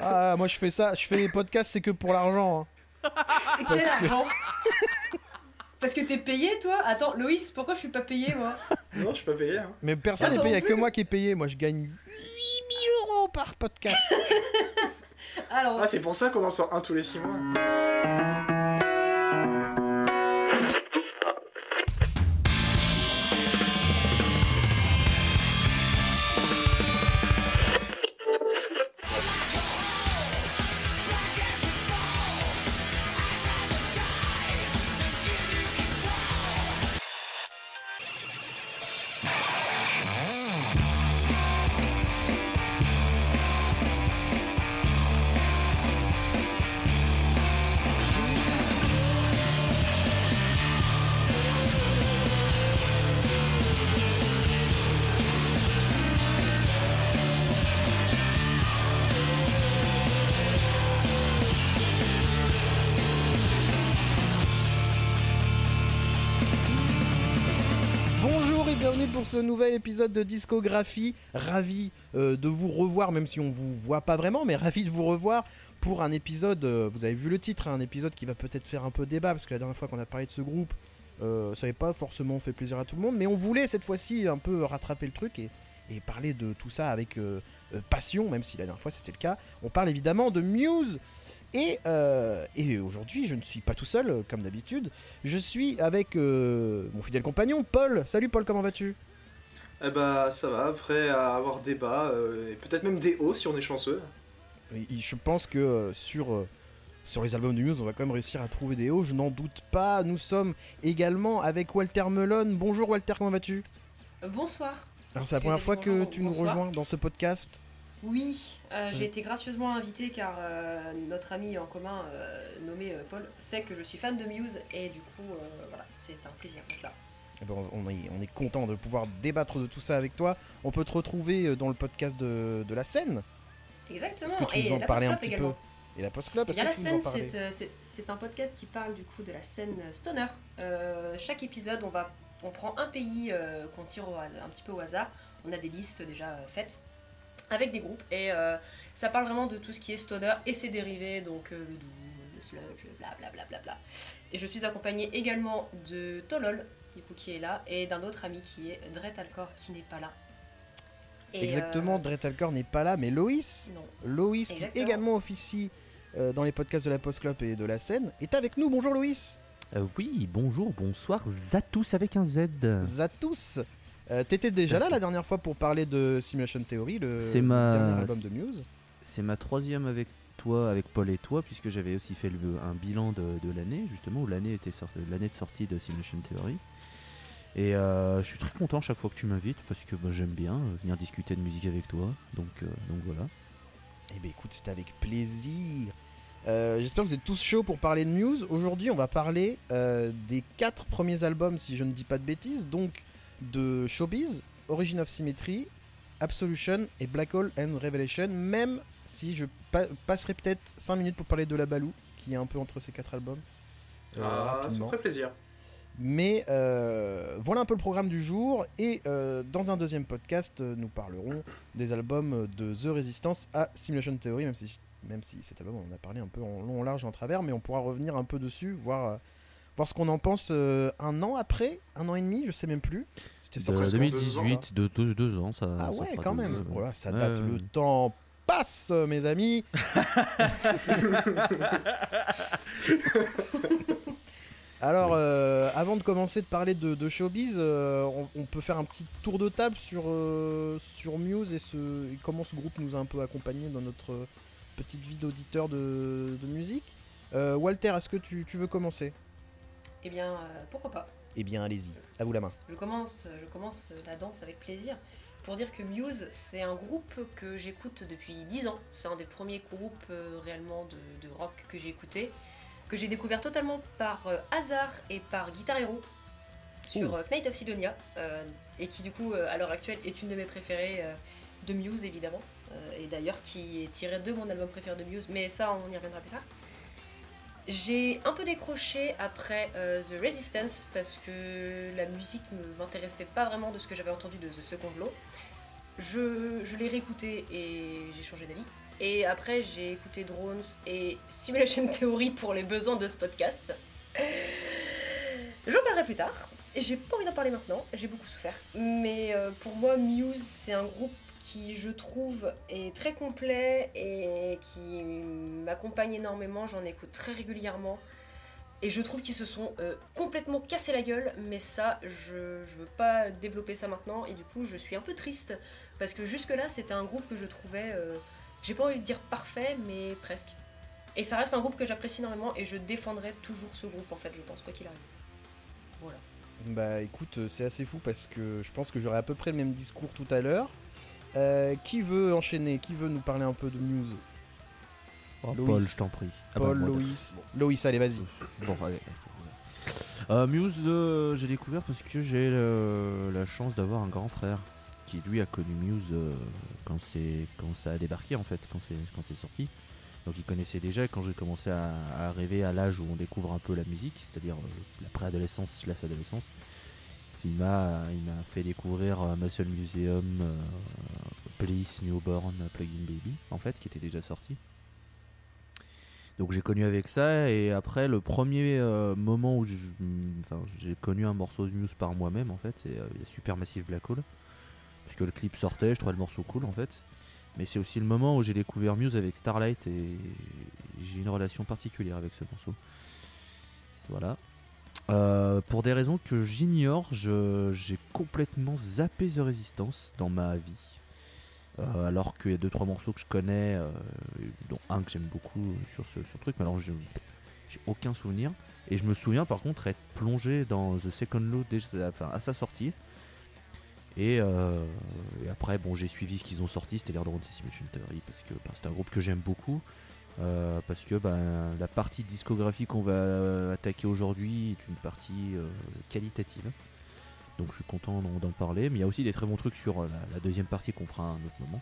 Ah, moi je fais ça, je fais les podcasts, c'est que pour l'argent. hein. Quel argent? Parce que t'es payé, toi? Attends, Loïs, pourquoi je suis pas payé, moi? Non, je suis pas payé. Hein. Mais personne n'est payé, il non n'y a que moi qui est payé. Moi je gagne 8000 euros par podcast. Alors, Ah, c'est pour ça qu'on en sort un tous les 6 mois. Nouvel épisode de Discographie. Ravi euh, de vous revoir, même si on vous voit pas vraiment, mais ravi de vous revoir pour un épisode. euh, vous avez vu le titre, hein, un épisode qui va peut-être faire un peu débat parce que la dernière fois qu'on a parlé de ce groupe, euh, ça n'avait pas forcément fait plaisir à tout le monde, mais on voulait cette fois-ci un peu rattraper le truc et, parler de tout ça avec passion, même si la dernière fois c'était le cas. On parle évidemment de Muse. Et, aujourd'hui, je ne suis pas tout seul, comme d'habitude. Je suis avec mon fidèle compagnon, Paul. Salut Paul, comment vas-tu? Eh bah, ça va, prêt à avoir débat, euh, et peut-être même des hauts si on est chanceux. Et- et Je pense que euh, sur, euh, sur les albums de Muse, on va quand même réussir à trouver des hauts, je n'en doute pas. Nous sommes également avec Walter Melon. Bonjour Walter, comment vas-tu? Bonsoir. Alors c'est la Tu première fois que tu nous bonsoir. rejoins dans ce podcast? Oui, euh, j'ai été gracieusement invitée car euh, notre ami en commun, euh, nommé euh, Paul, sait que je suis fan de Muse et du coup, euh, voilà, c'est un plaisir d'être là. Eh ben, on, est, on est content de pouvoir débattre de tout ça avec toi. On peut te retrouver euh, dans le podcast de, de la scène. Exactement. Est-ce que tu et nous en la parlais un petit également. peu Et la Post Club, Eh la scène, c'est, euh, c'est, un podcast qui parle du coup de la scène stoner. Euh, chaque épisode, on, va, on prend un pays euh, qu'on tire au hasard- un petit peu au hasard. On a des listes déjà euh, faites avec des groupes et ça parle vraiment de tout ce qui est stoner et ses dérivés, donc le doom, le sludge, blablabla. Bla, bla, bla. Et je suis accompagnée également de Tolol, du coup, qui est là, et d'un autre ami qui est Dret Alcor, qui n'est pas là. Et, Exactement, euh, Dretalcor n'est pas là, mais Loïs non. Loïs, qui également officie euh, dans les podcasts de la Post Club et de la scène, est avec nous. Bonjour Loïs. Euh, oui, bonjour, bonsoir, Zatus avec un Z. Zatus. Euh, T'étais déjà là la dernière fois pour parler de Simulation Theory, le C'est ma- dernier album de Muse. C'est ma troisième avec toi, avec Paul et toi, puisque j'avais aussi fait le- un bilan de, de l'année, justement, où l'année était l'année de sortie de Simulation Theory. Et euh, je suis très content chaque fois que tu m'invites, parce que bah, j'aime bien euh, venir discuter de musique avec toi. Donc, euh, donc voilà. Eh bien écoute, c'était avec plaisir. Euh, J'espère que vous êtes tous chauds pour parler de Muse. Aujourd'hui, on va parler euh, des quatre premiers albums, si je ne dis pas de bêtises, donc de Showbiz, Origin of Symmetry, Absolution et Black Hole and Revelation, même si je pa- passerai peut-être 5 minutes pour parler de La Balou, qui est un peu entre ces quatre albums. Euh, ah, ça me ferait plaisir. Mais euh, voilà un peu le programme du jour. Et euh, dans un deuxième podcast, euh, nous parlerons des albums de The Resistance à Simulation Theory, même si, même si cet album, on en a parlé un peu en long, en large et en travers, mais on pourra revenir un peu dessus, voir, voir ce qu'on en pense euh, un an après, un an et demi, je sais même plus. C'était De sorti. presque deux 2018, de deux, deux ans, ça. Ah ouais, quand même. Voilà, ça date, le temps passe, mes amis. Alors, avant de commencer de parler de, de showbiz, euh, on, on peut faire un petit tour de table sur, euh, sur Muse et, ce, et comment ce groupe nous a un peu accompagnés dans notre petite vie d'auditeur de, de musique. Euh, Walter, est-ce que tu, tu veux commencer? Eh bien, euh, pourquoi pas Eh bien, allez-y, à vous la main. Je commence, je commence la danse avec plaisir pour dire que Muse, c'est un groupe que j'écoute depuis 10 ans. C'est un des premiers groupes euh, réellement de, de rock que j'ai écouté, que j'ai découvert totalement par euh, hasard et par Guitar Hero sur Ouh. euh, Knight of Sidonia, euh, et qui du coup, à l'heure actuelle, est une de mes préférées de Muse évidemment, et d'ailleurs qui est tirée de mon album préféré de Muse, mais ça, on y reviendra plus tard. J'ai un peu décroché après euh, The Resistance parce que la musique ne m'intéressait pas vraiment de ce que j'avais entendu de The Second Law. Je, je l'ai réécouté et j'ai changé d'avis. Et après, j'ai écouté Drones et Simulation Theory pour les besoins de ce podcast. J'en parlerai plus tard. J'ai pas envie d'en parler maintenant, j'ai beaucoup souffert. Mais euh, pour moi, Muse, c'est un groupe qui, je trouve, est très complet et qui m'accompagne énormément. J'en écoute très régulièrement. Et je trouve qu'ils se sont euh, complètement cassés la gueule, mais ça, je, je veux pas développer ça maintenant. Et du coup, je suis un peu triste parce que jusque-là, c'était un groupe que je trouvais, euh, j'ai pas envie de dire parfait, mais presque. Et ça reste un groupe que j'apprécie énormément et je défendrai toujours ce groupe en fait, je pense, quoi qu'il arrive. Voilà. Bah écoute, euh, c'est assez fou parce que je pense que j'aurai à peu près le même discours tout à l'heure. Euh, qui veut enchaîner? Qui veut nous parler un peu de Muse Oh. Paul, je t'en prie. Ah bah, Paul, Loïs Loïs, allez, vas-y. Bon, allez. Euh, Muse, euh, j'ai découvert parce que j'ai euh, la chance d'avoir un grand frère qui lui a connu Muse euh, quand quand ça a débarqué en fait, quand c'est sorti. Donc il connaissait déjà quand j'ai commencé à, à arriver à l'âge où on découvre un peu la musique, c'est-à-dire euh, la préadolescence slash adolescence. Il m'a fait découvrir euh, Muscle Museum, euh, Police, Newborn, Plugin Baby en fait, qui était déjà sorti. Donc j'ai connu avec ça et après le premier euh, moment où j'ai connu un morceau de Muse par moi-même en fait c'est euh, Supermassive Black Hole puisque le clip sortait je trouvais le morceau cool en fait mais c'est aussi le moment où j'ai découvert Muse avec Starlight et j'ai une relation particulière avec ce morceau voilà Euh, pour des raisons que j'ignore j'ai complètement zappé The Resistance dans ma vie euh, alors qu'il y a deux trois morceaux que je connais, euh, dont un que j'aime beaucoup sur ce, truc, mais alors j'ai aucun souvenir. Et je me souviens par contre être plongé dans The Second Load à sa sortie. Et, euh, et après, bon, j'ai suivi ce qu'ils ont sorti, c'est-à-dire Drone Simulation Theory, parce que c'est un groupe que j'aime beaucoup. euh, parce que bah, la partie discographie qu'on va attaquer aujourd'hui est une partie euh, qualitative. Donc je suis content d'en parler. Mais il y a aussi des très bons trucs sur la, la deuxième partie qu'on fera à un autre moment.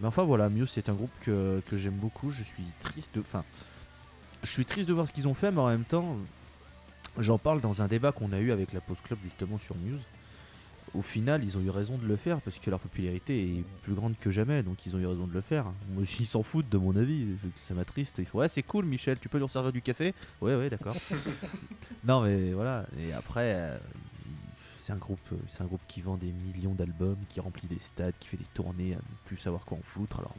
Mais enfin voilà, Muse c'est un groupe que, que j'aime beaucoup. Je suis triste de. Enfin. Je suis triste de voir ce qu'ils ont fait, mais en même temps, j'en parle dans un débat qu'on a eu avec la Post Club justement sur Muse. Au final, ils ont eu raison de le faire parce que leur popularité est plus grande que jamais, donc ils ont eu raison de le faire. Moi, ils s'en foutent de mon avis, ça m'attriste. Ils font Ouais, c'est cool, Michel, tu peux nous servir du café? Ouais, ouais, d'accord. non, mais voilà. Et après, euh, c'est un groupe, euh, c'est un groupe qui vend des millions d'albums, qui remplit des stades, qui fait des tournées à ne plus savoir quoi en foutre. Alors,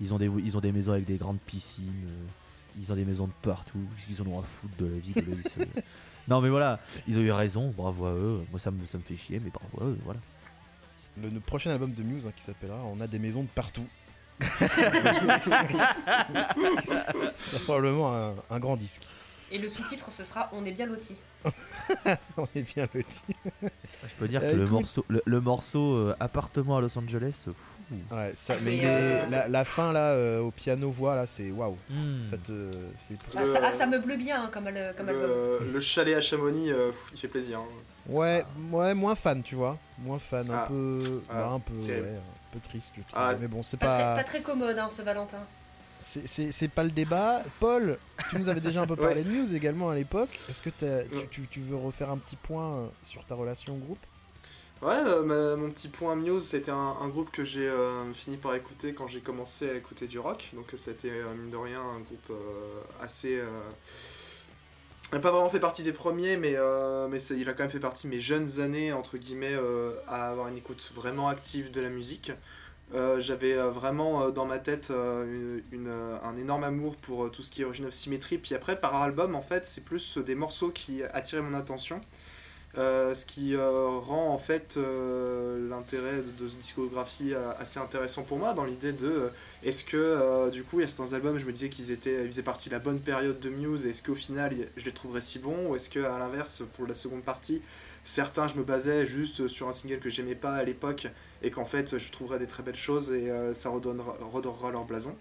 ils ont des, ils ont des maisons avec des grandes piscines, euh, ils ont des maisons de partout. Qu'ils en ont à foutre de la vie de Loïs, euh. Non, mais voilà, ils ont eu raison. Bravo à eux. Moi, ça me, ça me fait chier, mais bravo à eux. Voilà. Le, le prochain album de Muse hein, qui s'appellera On a des maisons de partout. C'est probablement un, un grand disque. Et le sous-titre, ce sera On est bien lotis. On est bien le dit. Je peux dire Euh, que le écoute. morceau, le, le morceau euh, appartement à Los Angeles, fou. Ouais, ça, Ah, mais euh, la, la fin là, euh, au piano voix là, c'est waouh. Hmm. Ça te, c'est Ah, Le- ça, ah, ça meuble bien hein, comme, al- comme album. Le, le chalet à Chamonix, euh, pff, il fait plaisir. hein. Ouais, ouais, moins fan, tu vois. Moins fan, un Ah. peu. Ah, bah, un peu, ouais, un peu triste, je trouve. Ah. Mais bon, c'est Pas, très, pas. pas très commode hein, ce Valentin. C'est pas le débat. Paul, tu nous avais déjà un peu parlé Ouais. de Muse également à l'époque. Est-ce que tu, tu- tu veux refaire un petit point euh, sur ta relation au groupe? Ouais, euh, ma- mon petit point Muse, c'était un, un groupe que j'ai euh, fini par écouter quand j'ai commencé à écouter du rock. Donc c'était, euh, mine de rien, un groupe assez... n'a pas vraiment fait partie des premiers, mais, mais il a quand même fait partie de mes jeunes années, entre guillemets, à avoir une écoute vraiment active de la musique. Euh, J'avais euh, vraiment euh, dans ma tête une, un énorme amour pour tout ce qui est Origin of Symmetry. Puis après, par album, en fait, c'est plus des morceaux qui attiraient mon attention. Ce qui rend en fait l'intérêt de, cette discographie assez intéressant pour moi dans l'idée de est-ce que du coup il y a certains albums je me disais qu'ils étaient ils faisaient partie de la bonne période de Muse est-ce qu'au final je les trouverais si bons ou est-ce que à l'inverse pour la seconde partie certains je me basais juste sur un single que j'aimais pas à l'époque et qu'en fait je trouverais des très belles choses et euh, ça redonnera, redorera leur blason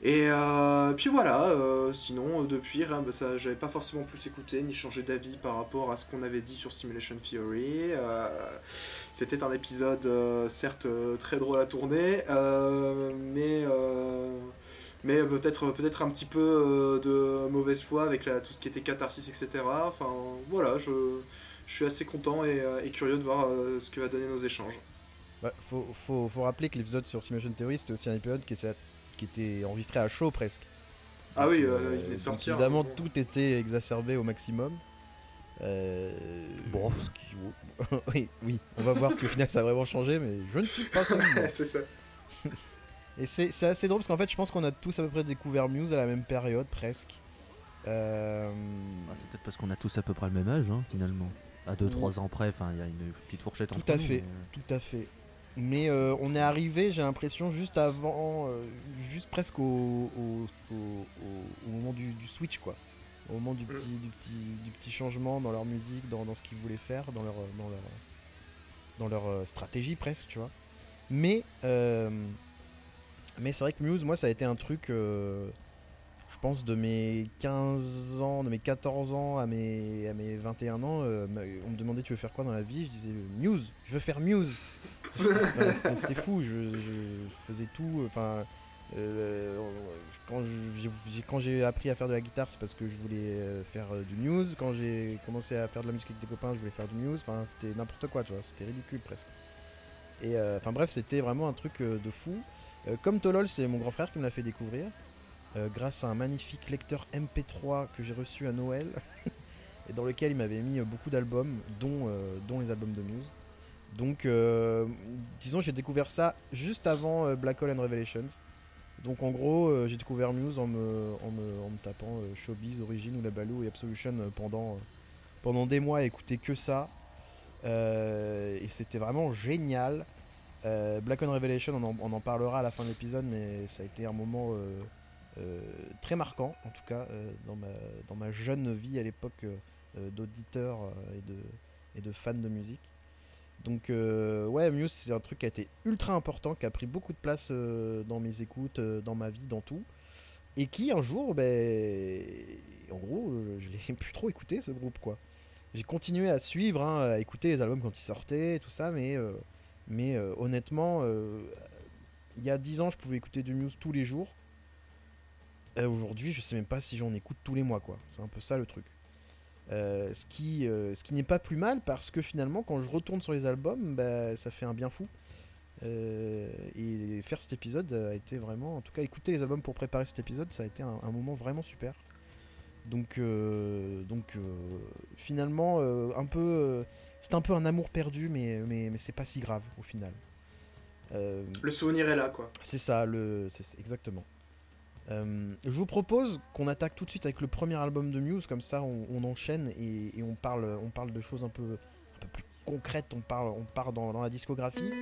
et euh, puis voilà, euh, sinon depuis, rien, bah, j'avais pas forcément plus écouté ni changé d'avis par rapport à ce qu'on avait dit sur Simulation Theory. C'était un épisode certes très drôle à tourner, mais, mais peut-être peut-être un petit peu de mauvaise foi avec tout ce qui était catharsis, etc. Enfin voilà, je, suis assez content et, et curieux de voir ce que va donner nos échanges. Bah, faut, faut, faut rappeler que l'épisode sur Simulation Theory, c'était aussi un épisode qui, était- qui était enregistré à chaud presque. Ah oui, Donc, euh, euh, il est donc sorti. Évidemment, tout était exacerbé au maximum. Euh, Bon. ce qui- oui, oui, on va voir si au final ça a vraiment changé, mais je ne suis pas sûr. c'est ça. Et c'est c'est assez drôle parce qu'en fait, je pense qu'on a tous à peu près découvert Muse à la même période, presque. Euh, Ah, c'est peut-être parce qu'on a tous à peu près le même âge, hein, finalement. À 2-3 ans près, enfin, il y a une petite fourchette Tout entre à nous, fait. mais, euh, Tout à fait. Mais euh, on est arrivé, j'ai l'impression, juste avant, euh, juste presque au, moment du, switch, quoi. Au moment du petit, du petit, du petit changement dans leur musique, dans, ce qu'ils voulaient faire, dans leur, dans leur, dans leur euh, stratégie presque, tu vois. Mais, euh, mais c'est vrai que Muse, moi, ça a été un truc, je pense, de mes 15 ans, de mes 14 ans à mes, à mes 21 ans, on me demandait tu veux faire quoi dans la vie? Je disais Muse, je veux faire Muse. C'était fou, je, je faisais tout. Enfin, euh, quand j'ai- appris à faire de la guitare, c'est parce que je voulais euh, faire euh, du Muse. Quand j'ai commencé à faire de la musique avec des copains, je voulais faire du Muse. Enfin, c'était n'importe quoi, tu vois, c'était ridicule presque. Et euh, enfin bref, c'était vraiment un truc de fou. Euh, comme Tolol, c'est mon grand frère qui me l'a fait découvrir. euh, grâce à un magnifique lecteur MP3 que j'ai reçu à Noël et dans lequel il m'avait mis beaucoup d'albums, dont, dont les albums de Muse. Donc, euh, disons, j'ai découvert ça juste avant euh, Black Hole and Revelations. Donc, en gros, euh, j'ai découvert Muse en me, tapant Showbiz, Origin ou La Baloo et Absolution pendant, pendant des mois à écouter que ça. Et c'était vraiment génial. Black Hole Revelation, on en, on en parlera à la fin de l'épisode, mais ça a été un moment très marquant, en tout cas, dans, ma, dans ma jeune vie à l'époque d'auditeur et, de, et de fan de musique. Donc euh, ouais, Muse c'est un truc qui a été ultra important, qui a pris beaucoup de place euh, dans mes écoutes, euh, dans ma vie, dans tout. Et qui un jour, ben, en gros, euh, je l'ai plus trop écouté ce groupe quoi. J'ai continué à suivre, hein, à écouter les albums quand ils sortaient, tout ça, mais, mais honnêtement, il y a 10 ans je pouvais écouter du Muse tous les jours. Aujourd'hui, je sais même pas si j'en écoute tous les mois quoi. C'est un peu ça le truc. Euh, ce qui, euh, ce qui n'est pas plus mal parce que finalement, quand je retourne sur les albums, bah, ça fait un bien fou. Euh, et faire cet épisode a été vraiment, en tout cas, écouter les albums pour préparer cet épisode, ça a été un, un moment vraiment super. Donc, donc finalement, un peu, c'est un peu un amour perdu, mais, mais, mais c'est pas si grave au final. Le souvenir est là, quoi. c'est ça, le, c'est- exactement. Euh, je vous propose qu'on attaque tout de suite avec le premier album de Muse, comme ça on, enchaîne et, on, parle, de choses un peu, plus concrètes, on, parle, part dans la discographie.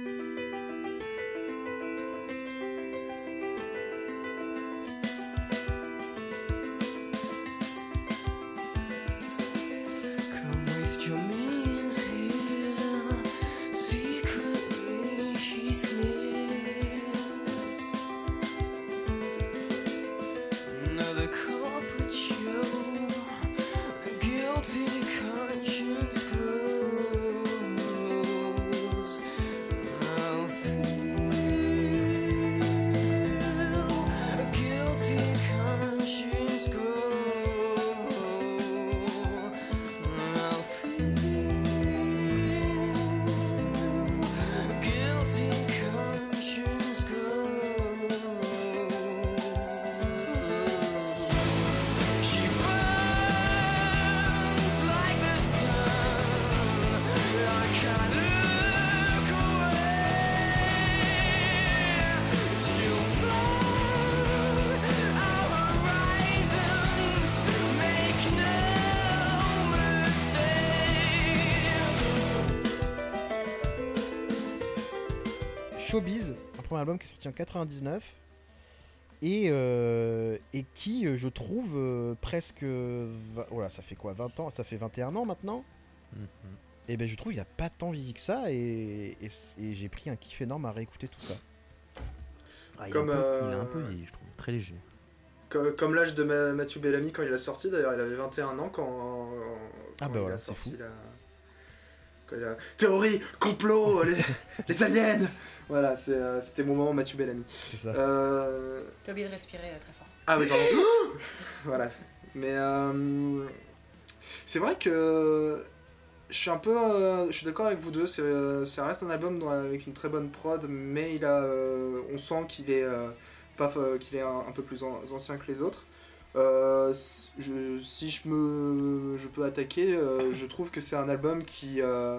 Sorti en 99 et, euh, et qui, euh, je trouve, euh, presque. Voilà, ça fait quoi 20 ans Ça fait 21 ans maintenant? Mhm. Et ben je trouve il n'y a pas tant vieilli que ça et, et j'ai pris un kiff énorme à réécouter tout ça. Ah, il, Comme, est un peu, euh, il est un peu vieilli, je trouve. Très léger. Co- Comme l'âge de Ma- Mathieu Bellamy quand il a sorti, d'ailleurs, il avait 21 ans quand. Ah bah il voilà, a c'est sorti fou. la- Théorie, complot, les, les aliens Voilà, c'est, euh, c'était mon moment Mathieu Bellamy. C'est ça. Euh, T'as oublié de respirer euh, très fort. Ah oui, pardon. voilà. Mais euh, c'est vrai que je suis un peu, euh, je suis d'accord avec vous deux. C'est, euh, ça reste un album avec une très bonne prod, mais il a, euh, on sent qu'il est, euh, pas qu'il est un, un peu plus an- ancien que les autres. Euh, je- si je me, je peux attaquer, euh, je trouve que c'est un album qui, euh,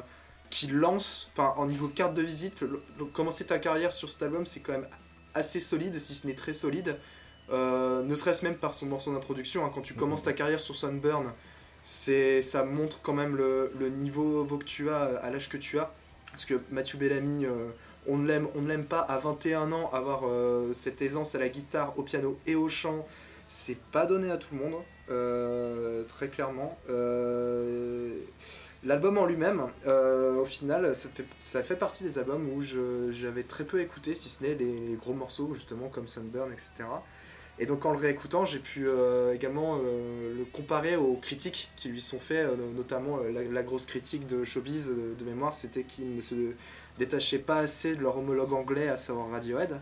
qui lance, enfin, en niveau carte de visite, le- le- commencer ta carrière sur cet album, c'est quand même assez solide, si ce n'est très solide. Ne serait-ce même par son morceau d'introduction, hein, quand tu commences ta carrière sur Sunburn, ça montre quand même le, le niveau que tu as à l'âge que tu as. Parce que Mathieu Bellamy, on ne l'aime, on ne l'aime pas à 21 ans, avoir euh, cette aisance à la guitare, au piano et au chant, c'est pas donné à tout le monde, euh, très clairement. Euh, L'album en lui-même, euh, au final, ça fait, ça fait partie des albums où j'avais très peu écouté, si ce n'est les, les gros morceaux, justement, comme Sunburn, etc. Et donc en le réécoutant, j'ai pu euh, également euh, le comparer aux critiques qui lui sont faites, euh, notamment la, la grosse critique de Showbiz de mémoire, c'était qu'ils ne se détachaient pas assez de leur homologue anglais, à savoir Radiohead.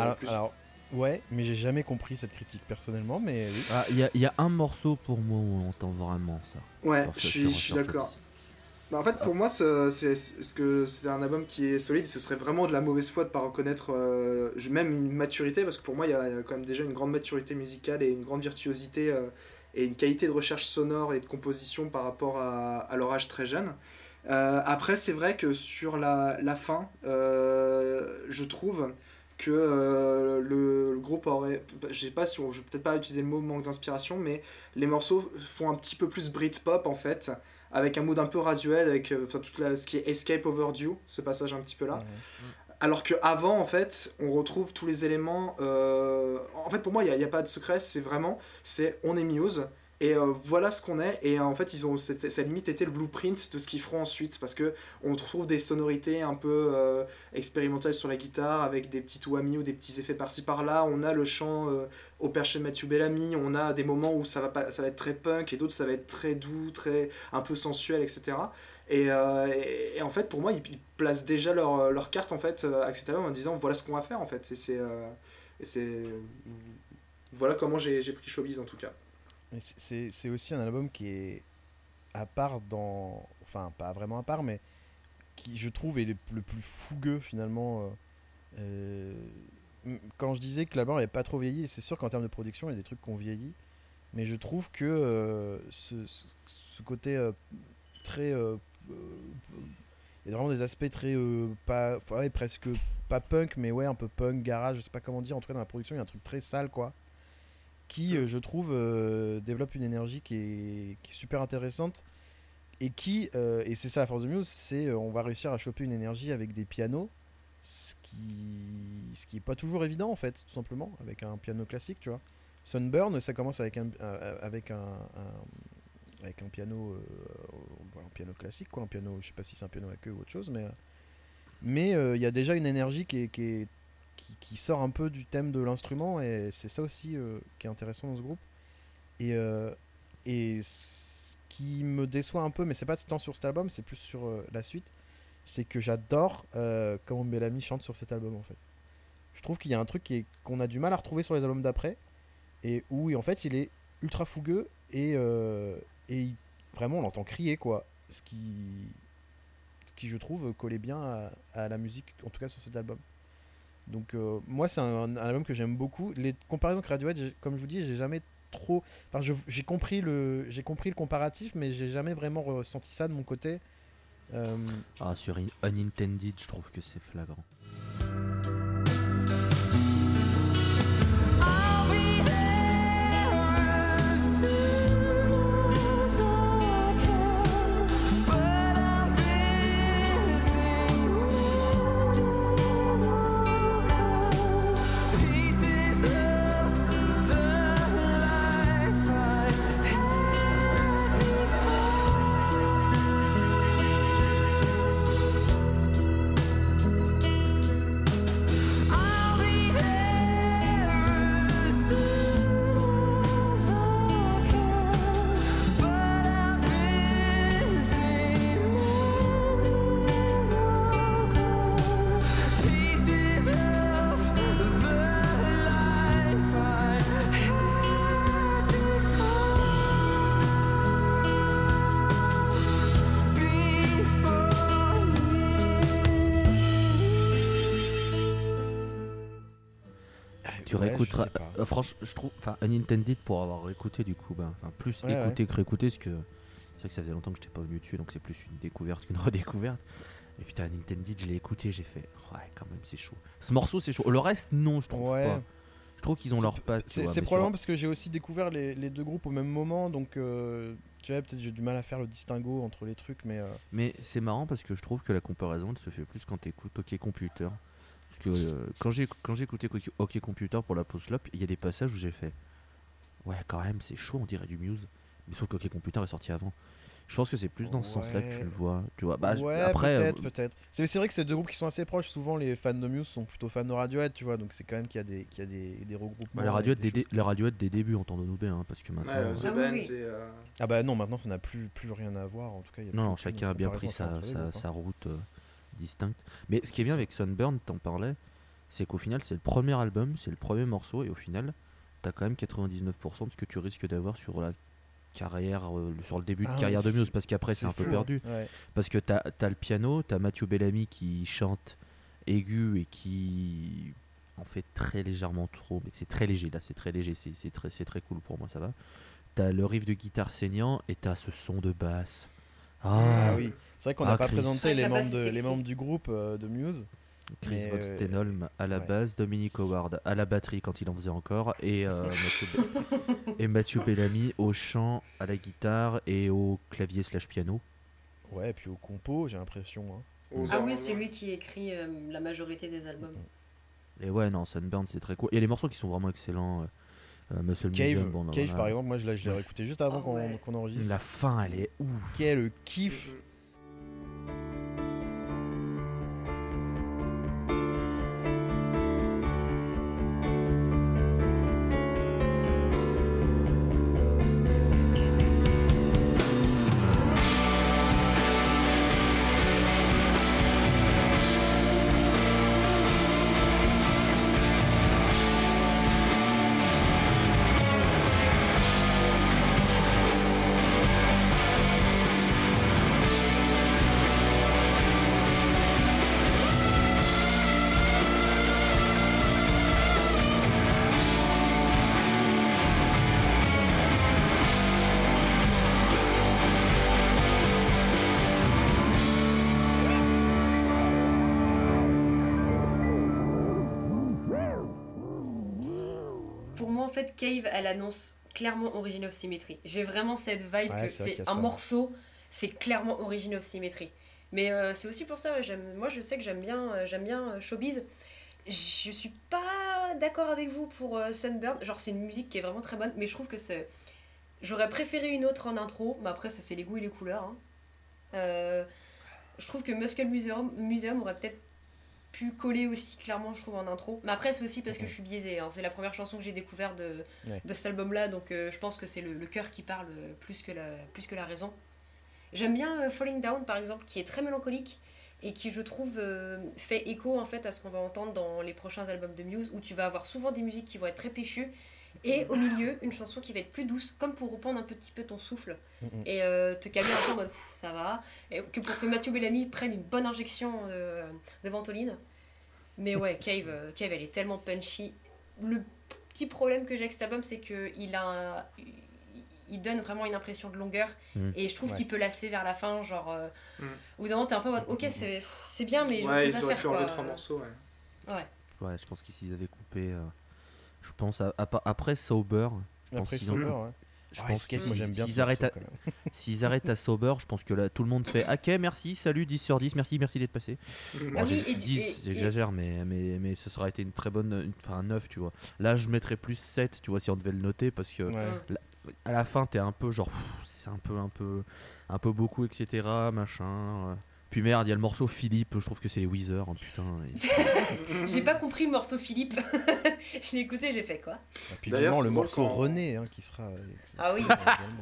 Alors, plus- alors, ouais, mais j'ai jamais compris cette critique personnellement, mais oui. Ah, Il y, a- il y a un morceau pour moi où on entend vraiment ça. ouais, je suis, d'accord. Bah, en fait, pour moi, ce, c'est, ce que c'est un album qui est solide. Ce serait vraiment de la mauvaise foi de pas reconnaître euh, même une maturité, parce que pour moi, il y a quand même déjà une grande maturité musicale et une grande virtuosité euh, et une qualité de recherche sonore et de composition par rapport à, à leur âge très jeune. Euh, après, c'est vrai que sur la, la fin, euh, je trouve que euh, le, le groupe aurait, je sais pas si on, je vais peut-être pas utiliser le mot manque d'inspiration, mais les morceaux font un petit peu plus Britpop en fait avec un mood un peu Radiohead, avec euh, enfin, tout la, ce qui est Escape Overdue, ce passage un petit peu là. Ouais. Alors que avant en fait, on retrouve tous les éléments. euh, En fait, pour moi, il n'y a, pas de secret, c'est vraiment, c'est on est Muse. Et euh, voilà ce qu'on est. Et euh, en fait, ils ont, ça a limite été le blueprint de ce qu'ils feront ensuite. Parce que on trouve des sonorités un peu euh, expérimentales sur la guitare, avec des petits whammy ou des petits effets par-ci par-là. On a le chant au perché de Matthew Bellamy. On a des moments où ça va, pas, ça va être très punk et d'autres ça va être très doux, très un peu sensuel, etc. Et, en fait, pour moi, ils, placent déjà leur, leur carte en fait album en disant voilà ce qu'on va faire en fait. Et c'est, voilà comment j'ai pris Showbiz en tout cas. C'est- aussi un album qui est à part dans. Enfin, pas vraiment à part, mais qui, je trouve, est le, plus fougueux finalement. euh, euh, quand je disais que l'album n'avait pas trop vieilli, c'est sûr qu'en termes de production, il y a des trucs qui ont vieilli. Mais je trouve que euh, ce, côté très. il y a vraiment des aspects très. pas, ouais, presque pas punk, mais ouais, un peu punk, garage, je sais pas comment dire. En tout cas, dans la production, il y a un truc très sale, quoi qui, euh, je trouve, euh, développe une énergie qui est, super intéressante et qui, euh, et c'est ça la force de Muse, c'est euh, on va réussir à choper une énergie avec des pianos, ce qui, ce qui pas toujours évident en fait, tout simplement, avec un piano classique, tu vois. Sunburn, ça commence avec un, avec un, avec un piano, un piano classique, quoi, un piano, je sais pas si c'est un piano à queue ou autre chose, mais, mais il y a déjà une énergie qui est qui, sort un peu du thème de l'instrument et c'est ça aussi euh, qui est intéressant dans ce groupe. Et, euh, et ce qui me déçoit un peu mais c'est pas tant sur cet album c'est plus sur euh, la suite c'est que j'adore comment Bellamy chante sur cet album en fait. Je trouve qu'il y a un truc qu'on a du mal à retrouver sur les albums d'après et où en fait il est ultra fougueux et, et vraiment on l'entend crier quoi. Ce qui ce qui je trouve collait bien à la musique en tout cas sur cet album donc euh, moi c'est un, album que j'aime beaucoup. Les comparaisons avec Radiohead, comme je vous dis, j'ai jamais trop. Enfin, j'ai compris le, j'ai compris le comparatif, mais j'ai jamais vraiment ressenti ça de mon côté. Euh, Ah, sur In- Unintended, je trouve que c'est flagrant. Je trouve. Enfin, Unintended pour avoir réécouté du coup, bah, enfin, plus Ouais, écouté que réécouté, parce que c'est vrai que ça faisait longtemps que j'étais pas venu dessus, donc c'est plus une découverte qu'une redécouverte. Et putain, Unintended, je l'ai écouté, j'ai fait. Ouais, quand même, c'est chaud. Ce morceau, c'est chaud. Le reste, non, je trouve Ouais. pas. Je trouve qu'ils ont leur patte. C'est probablement sur- parce que j'ai aussi découvert les, les deux groupes au même moment, donc euh, tu vois, peut-être j'ai du mal à faire le distinguo entre les trucs, mais euh, Mais c'est marrant parce que je trouve que la comparaison elle se fait plus quand t'écoutes OK Computer. Parce que euh, quand j'ai quand j'ai écouté OK- OK Computer pour la post lop, il y a des passages où j'ai fait ouais quand même c'est chaud on dirait du Muse. Mais sauf que OK Computer est sorti avant. Je pense que c'est plus dans ce sens-là que tu le vois. Tu vois. Bah, ouais, après euh, peut-être, peut-être. C'est vrai que c'est deux groupes qui sont assez proches. Souvent, les fans de Muse sont plutôt fans de Radiohead, tu vois, donc c'est quand même qu'il y a des, qu'il y a des, des regroupements. bah, la Radiohead des des, Radiohead des débuts entendons-nous bien hein, parce que maintenant Ouais, euh, The Ah Band, oui. euh, Ah bah non, maintenant ça n'a plus, plus rien à voir. En tout cas, il y a non, plus non, aucune chacun a bien pris sa, sa route euh, distincte. Mais ce qui est bien avec Sunburn, t'en parlais, c'est qu'au final c'est le premier album, c'est le premier morceau et au final t'as quand même 99% de ce que tu risques d'avoir sur la carrière, euh, sur le début de Ah, carrière de Muse parce qu'après c'est un peu fou, hein. perdu. Ouais. Parce que t'as as le piano, t'as Mathieu Bellamy qui chante aigu et qui en fait très légèrement trop, mais c'est très léger là, c'est très léger, c'est très, c'est très cool pour moi, ça va. T'as le riff de guitare saignant et t'as ce son de basse. Ah Ah, oui, c'est vrai qu'on Ah, n'a pas Chris. présenté que les membres, de, les du groupe euh, de Muse. Chris Mais, Vox euh, Tenholm à la ouais. basse, Dominique Howard à la batterie quand il en faisait encore, et, euh, Mathieu, Be- et Mathieu Bellamy au chant, à la guitare et au clavier slash piano. Ouais, et puis au compo, j'ai l'impression. hein. Ah oui, c'est lui qui écrit euh, la majorité des albums. Et ouais, non, Sunburn c'est très cool. Il y a les morceaux qui sont vraiment excellents. Euh, Muscle Cave, Museum, bon, Cave voilà. par exemple, moi je l'ai je l'ai réécouté juste avant Ah qu'on ouais. qu'on enregistre. La fin, elle est ouf. Quel kiff fait, Cave, elle annonce clairement Origin of Symmetry. J'ai vraiment cette vibe Ouais, que c'est un ça. morceau, c'est clairement Origin of Symmetry. Mais euh, c'est aussi pour ça, moi je sais que j'aime bien, euh, j'aime bien euh, Showbiz. Je suis pas d'accord avec vous pour Sunburn. Genre, c'est une musique qui est vraiment très bonne, mais je trouve que c'est. J'aurais préféré une autre en intro, mais après, ça c'est les goûts et les couleurs. hein. Je trouve que Muscle Museum, Museum aurait peut-être pu coller aussi clairement je trouve en intro mais après c'est aussi parce que je suis biaisée hein. c'est la première chanson que j'ai découvert de, Ouais. de cet album là donc euh, je pense que c'est le, le cœur qui parle euh, plus que la, plus que la raison j'aime bien euh, Falling Down par exemple qui est très mélancolique et qui je trouve euh, fait écho en fait à ce qu'on va entendre dans les prochains albums de Muse où tu vas avoir souvent des musiques qui vont être très péchues et au milieu une chanson qui va être plus douce comme pour reprendre un petit peu ton souffle Mhm. et euh, te calmer un peu en mode ça va et que pour que Mathieu Bellamy prenne une bonne injection euh, de ventoline mais ouais Cave, euh, Cave elle est tellement punchy le petit problème que j'ai avec cet album c'est que il a un- il donne vraiment une impression de longueur Mhm. et je trouve Ouais. qu'il peut lasser vers la fin genre euh, Mhm. au bout d'un moment t'es un peu en mode ok c'est c'est bien mais autre Ouais, ils auraient faire pu enlever trois morceaux, ouais. Ouais, je pense qu'ici ils avaient coupé. euh, je pense à- à après Sober. Je pense Après qu'ils ont- Sober, ouais. Je Ah, pense qu'ils moi j'aime bien s'ils arrêtent, à, s'ils arrêtent à Sober, je pense que là tout le monde fait Ok, merci, salut, 10 sur 10, merci, merci d'être passé. Ah Bon, oui, j'ai- et du- 10, et- j'exagère, mais, mais, mais ce serait été une très bonne. Enfin, un 9, tu vois. Là, je mettrais plus 7, tu vois, si on devait le noter, parce que Ouais. à la fin, t'es un peu genre. C'est un peu, un peu, un peu beaucoup, etc. Machin. euh. Puis merde, il y a le morceau Philippe, je trouve que c'est les Weezer, hein, putain. et- j'ai pas compris le morceau Philippe je l'ai écouté j'ai fait quoi Et puis D'ailleurs, le morceau René hein, qui sera. Ah oui.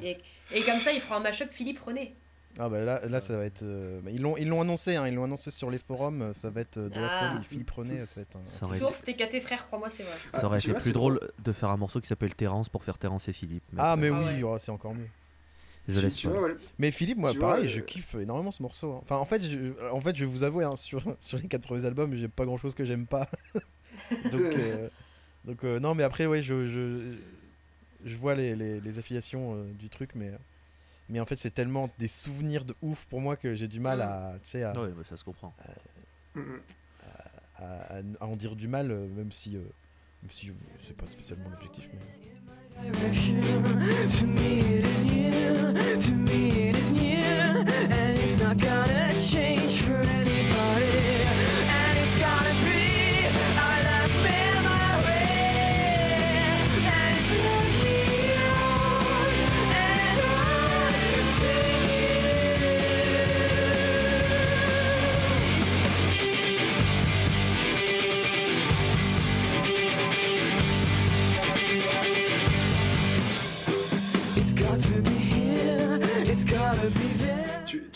et, et comme ça il fera un mashup Philippe René Ah bah là, là ça va être. euh, bah, ils l'ont ils l'ont annoncé, hein, ils l'ont annoncé sur les forums, euh, ça va être euh, de la Ah. folie. Philippe René, ça va être un. Ça aurait, source TKT frère crois-moi c'est vrai Ah, ça aurait été plus drôle de faire un morceau qui s'appelle Terrence pour faire Terrence et Philippe. Ah mais Ah oui, ouais. oh, c'est encore mieux. Je Tu- laisse tu pas. vois, voilà. Mais Philippe, moi Tu pareil, vois, je euh, kiffe énormément ce morceau. hein. Enfin en fait, je, en fait, je vais vous avouer, hein, sur, sur les quatre premiers albums, j'ai pas grand chose que j'aime pas. Donc euh, Donc euh, non, mais après, ouais, je, je, je vois les, les, les affiliations euh, du truc, mais, mais en fait, c'est tellement des souvenirs de ouf pour moi que j'ai du mal Mm. à, tu sais, à, Ouais, bah, ça se comprend. Mm, mm. à, à- à en dire du mal, même si, euh, même si c'est pas spécialement l'objectif. Mais... direction.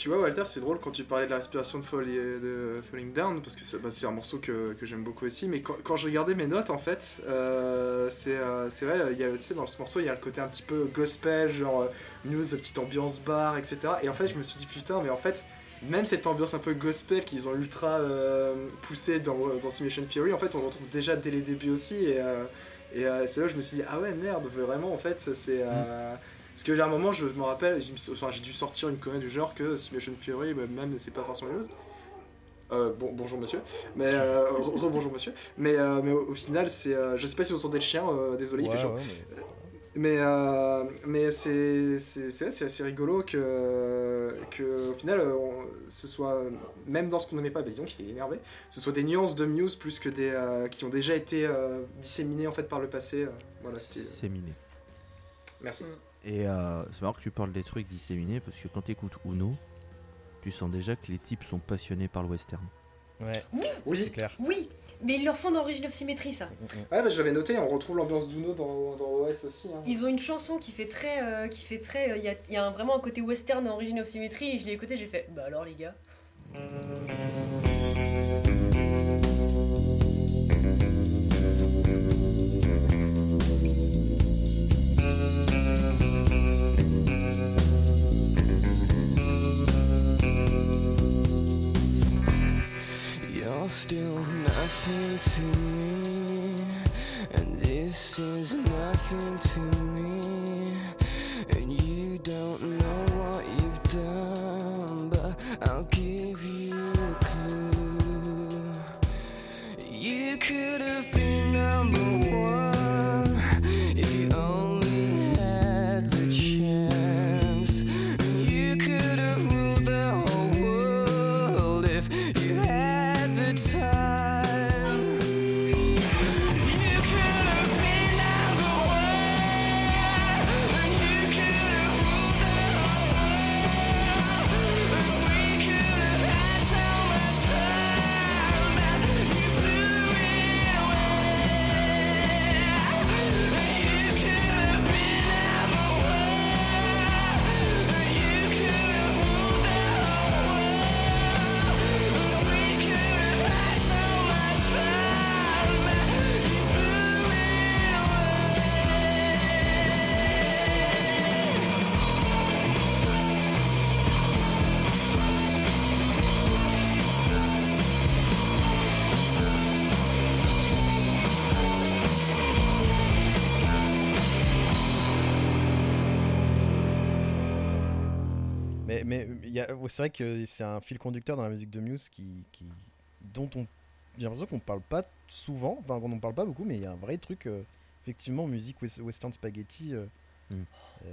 Tu, vois, Walter, c'est drôle quand tu parlais de la respiration de, Fall- de Falling Down, parce que c'est bah, c'est un morceau que, que j'aime beaucoup aussi, mais quand, je regardais mes notes, en fait, euh, c'est euh, vrai, tu sais, dans ce morceau, il y a le côté un petit peu gospel, genre euh, news, petite ambiance bar, etc. Et en fait, je me suis dit, putain, mais en fait, même cette ambiance un peu gospel qu'ils ont ultra euh, poussée dans, dans Simulation Fury, en fait, on le retrouve déjà dès les débuts aussi, et, euh, euh, c'est là où je me suis dit, ah ouais, merde, vraiment, en fait, c'est... euh, parce que à un moment, je me rappelle, enfin, j'ai dû sortir une connerie du genre que Simulation Fury, bah, même c'est pas forcément une chose. Euh, bon, bonjour monsieur, mais euh, re- rebonjour monsieur, mais, euh, mais au, au final, c'est, euh, je sais pas si vous entendez le chien, euh, désolé, il Ouais, fait chaud. ouais, mais- Mais, euh, mais c'est, assez rigolo que, que au final, on- ce soit, même dans ce qu'on n'aimait pas, bah, dis donc, il est énervé, ce soit des nuances de Muse plus que des, euh, qui ont déjà été euh, disséminées en fait par le passé. euh, voilà, c'était. Miné. Merci. Et euh, c'est marrant que tu parles des trucs disséminés parce que quand tu écoutes Uno, tu sens déjà que les types sont passionnés par le western. ouais, Oui, Oui. c'est clair. oui, mais ils leur font dans Origin of Symmetry ça. Mm, mm. Ouais, bah, je l'avais noté, on retrouve l'ambiance d'Uno dans, dans OS aussi. hein. Ils ont une chanson qui fait très. euh, qui fait très. Il y a, y a un- vraiment un côté western dans Origin of Symmetry et je l'ai écouté, j'ai fait. Bah alors les gars. Still nothing to me, and this is nothing to me. And you don't know what you've done, but I'll give you a clue. You could have been number one c'est vrai que c'est un fil conducteur dans la musique de Muse qui, qui, dont on, j'ai l'impression qu'on parle pas souvent, enfin qu'on n'en parle pas beaucoup, mais il y a un vrai truc, euh, effectivement, musique wes- western spaghetti. euh, Mm.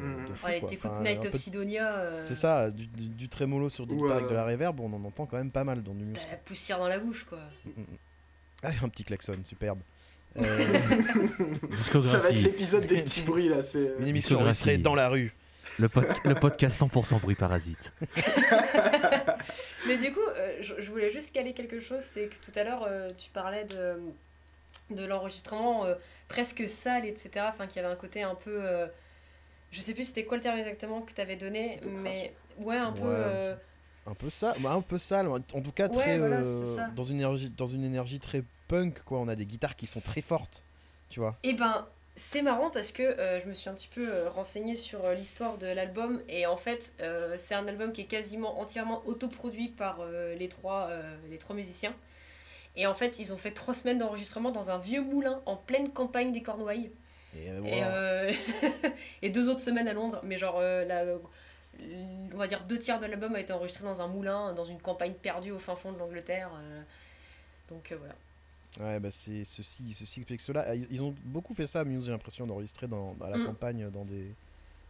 euh, Mm. de fou, Ouais, quoi. t'écoutes Enfin, Night of de- Sidonia. euh, C'est ça, du, du, du trémolo sur des Ou, guitares avec de la reverb, on en entend quand même pas mal dans du Muse. T'as la poussière dans la bouche quoi. Mm, mm, mm. Ah, un petit klaxon, superbe. Euh, Ça va être l'épisode des petits bruits là. C'est... une émission enregistrée dans la rue. Le, pod- le podcast 100% bruit parasite. Mais du coup, euh, je, je voulais juste caler quelque chose, c'est que tout à l'heure, euh, tu parlais de, de l'enregistrement euh, presque sale, etc. Enfin, qu'il y avait un côté un peu... euh, je sais plus c'était quoi le terme exactement que tu avais donné, Un peu mais ouais, un peu... Ouais. euh, Un peu ça, bah, un peu sale, en tout cas Ouais, très voilà, euh, dans une énergie, dans une énergie très punk quoi. On a des guitares qui sont très fortes, tu vois. Eh ben, c'est marrant parce que euh, je me suis un petit peu euh, renseignée sur euh, l'histoire de l'album et en fait, c'est un album qui est quasiment entièrement autoproduit par les, trois, les trois musiciens. Et en fait, ils ont fait trois semaines d'enregistrement dans un vieux moulin en pleine campagne des Cornouailles. Et, Et, deux autres semaines à Londres. Mais genre, la- on va dire deux tiers de l'album a été enregistré dans un moulin, dans une campagne perdue au fin fond de l'Angleterre. donc voilà. Ouais, bah c'est ceci, ceci explique cela. Ah, Ils ont beaucoup fait ça, Muse, j'ai l'impression, d'enregistrer dans, à la Mm. campagne, dans des,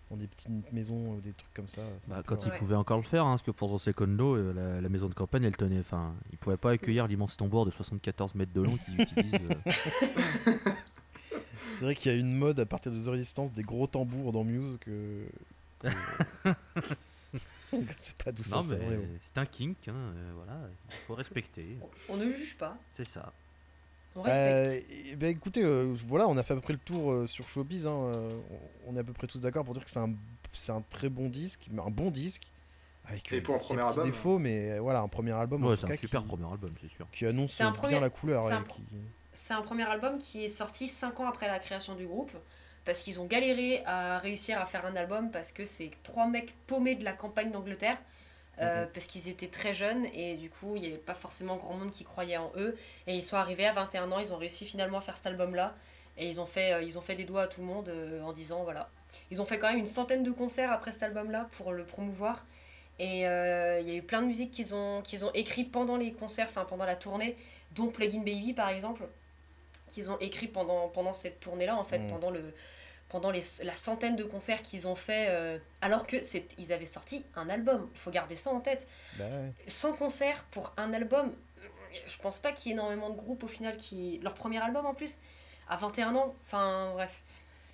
dans des petites maisons ou des trucs comme ça. Bah, quand ils Ouais. pouvaient encore le faire, hein, parce que pour son secondo, euh, la, la maison de campagne, elle tenait. Enfin, ils pouvaient pas accueillir l'immense tambour de 74 mètres de long qu'ils utilisent. euh. C'est vrai qu'il y a une mode à partir des résistances des gros tambours dans Muse que. que- c'est pas d'où ça c'est un kink, hein, euh, voilà, il faut respecter. On, on ne juge pas, C'est ça. On respecte. Euh, bah, écoutez, euh, voilà, on a fait à peu près le tour euh, sur Showbiz. hein, euh, on- est à peu près tous d'accord pour dire que c'est un, c'est un très bon disque, mais un bon disque. Avec Et pour un ses premier album, défauts, mais voilà, un premier album en Ouais, tout c'est un cas, super qui, premier album, c'est sûr. qui annonce bien premier- la couleur. c'est un qui- C'est un premier album qui est sorti 5 ans après la création du groupe. Parce qu'ils ont galéré à réussir à faire un album parce que c'est trois mecs paumés de la campagne d'Angleterre. Euh, Mhm. Parce qu'ils étaient très jeunes et du coup il n'y avait pas forcément grand monde qui croyait en eux. Et ils sont arrivés à 21 ans, ils ont réussi finalement à faire cet album-là. Et ils ont, fait, euh, ils ont fait des doigts à tout le monde euh, en disant voilà. Ils ont fait quand même une centaine de concerts après cet album-là pour le promouvoir. Et euh, il y a eu plein de musiques qu'ils ont, qu'ils ont écrit pendant les concerts, enfin pendant la tournée, dont Plugin Baby par exemple, qu'ils ont écrit pendant, pendant cette tournée-là, en fait, Mm. pendant, le, pendant les, la centaine de concerts qu'ils ont fait, euh, alors que c'est, ils avaient sorti un album. Il faut garder ça en tête. bah ouais. 100 concerts pour un album, je pense pas qu'il y ait énormément de groupes au final qui. Leur premier album en plus, à 21 ans, enfin bref.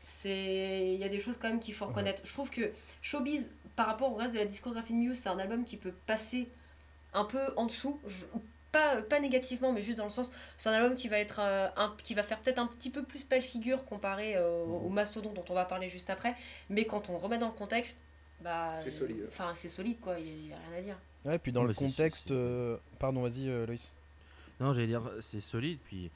C'est... Il y a des choses quand même qu'il faut reconnaître. Je trouve que Showbiz, par rapport au reste de la discographie de Muse, c'est un album qui peut passer un peu en dessous. Je- Pas, pas négativement, mais juste dans le sens, c'est un album qui va, être, euh, un, qui va faire peut-être un petit peu plus belle figure comparé euh, au, au Mastodon dont on va parler juste après. Mais quand on remet dans le contexte, bah, C'est solide. Enfin, c'est solide quoi, il n'y a, rien à dire. Ouais, puis dans Ouais, le contexte. euh, Pardon, vas-y, euh, Loïs. Non, j'allais dire, c'est solide, puis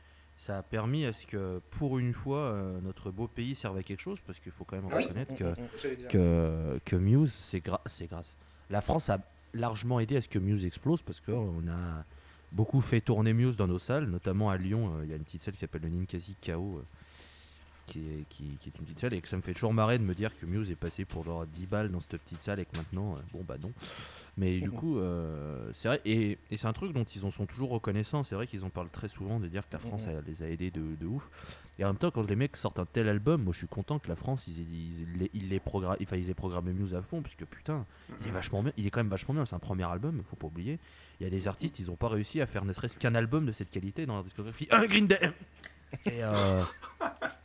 ça a permis à ce que, pour une fois, euh, notre beau pays serve à quelque chose, parce qu'il faut quand même Oui. reconnaître que, Mm, mm, mm. Dire. que, que Muse, c'est grâce. La France a largement aidé à ce que Muse explose, parce qu'on a beaucoup fait tourner Muse dans nos salles, notamment à Lyon, euh, il y a une petite salle qui s'appelle le Ninkasi Kao, euh, qui, est, qui, qui est une petite salle, et que ça me fait toujours marrer de me dire que Muse est passé pour genre 10 balles dans cette petite salle, et que maintenant, euh, bon bah non. Mais du coup, euh, c'est vrai, et, et c'est un truc dont ils en sont toujours reconnaissants. C'est vrai qu'ils en parlent très souvent de dire que la France Mhm. elle les a aidés de, de ouf. Et en même temps, quand les mecs sortent un tel album, moi je suis content que la France ils ils, ils les enfin, ils aient programmé Muse à fond, parce que putain, il est vachement bien. Il est quand même vachement bien. C'est un premier album, faut pas oublier. Il y a des artistes, ils ont pas réussi à faire ne serait-ce qu'un album de cette qualité dans leur discographie. Un Green Day. Et euh,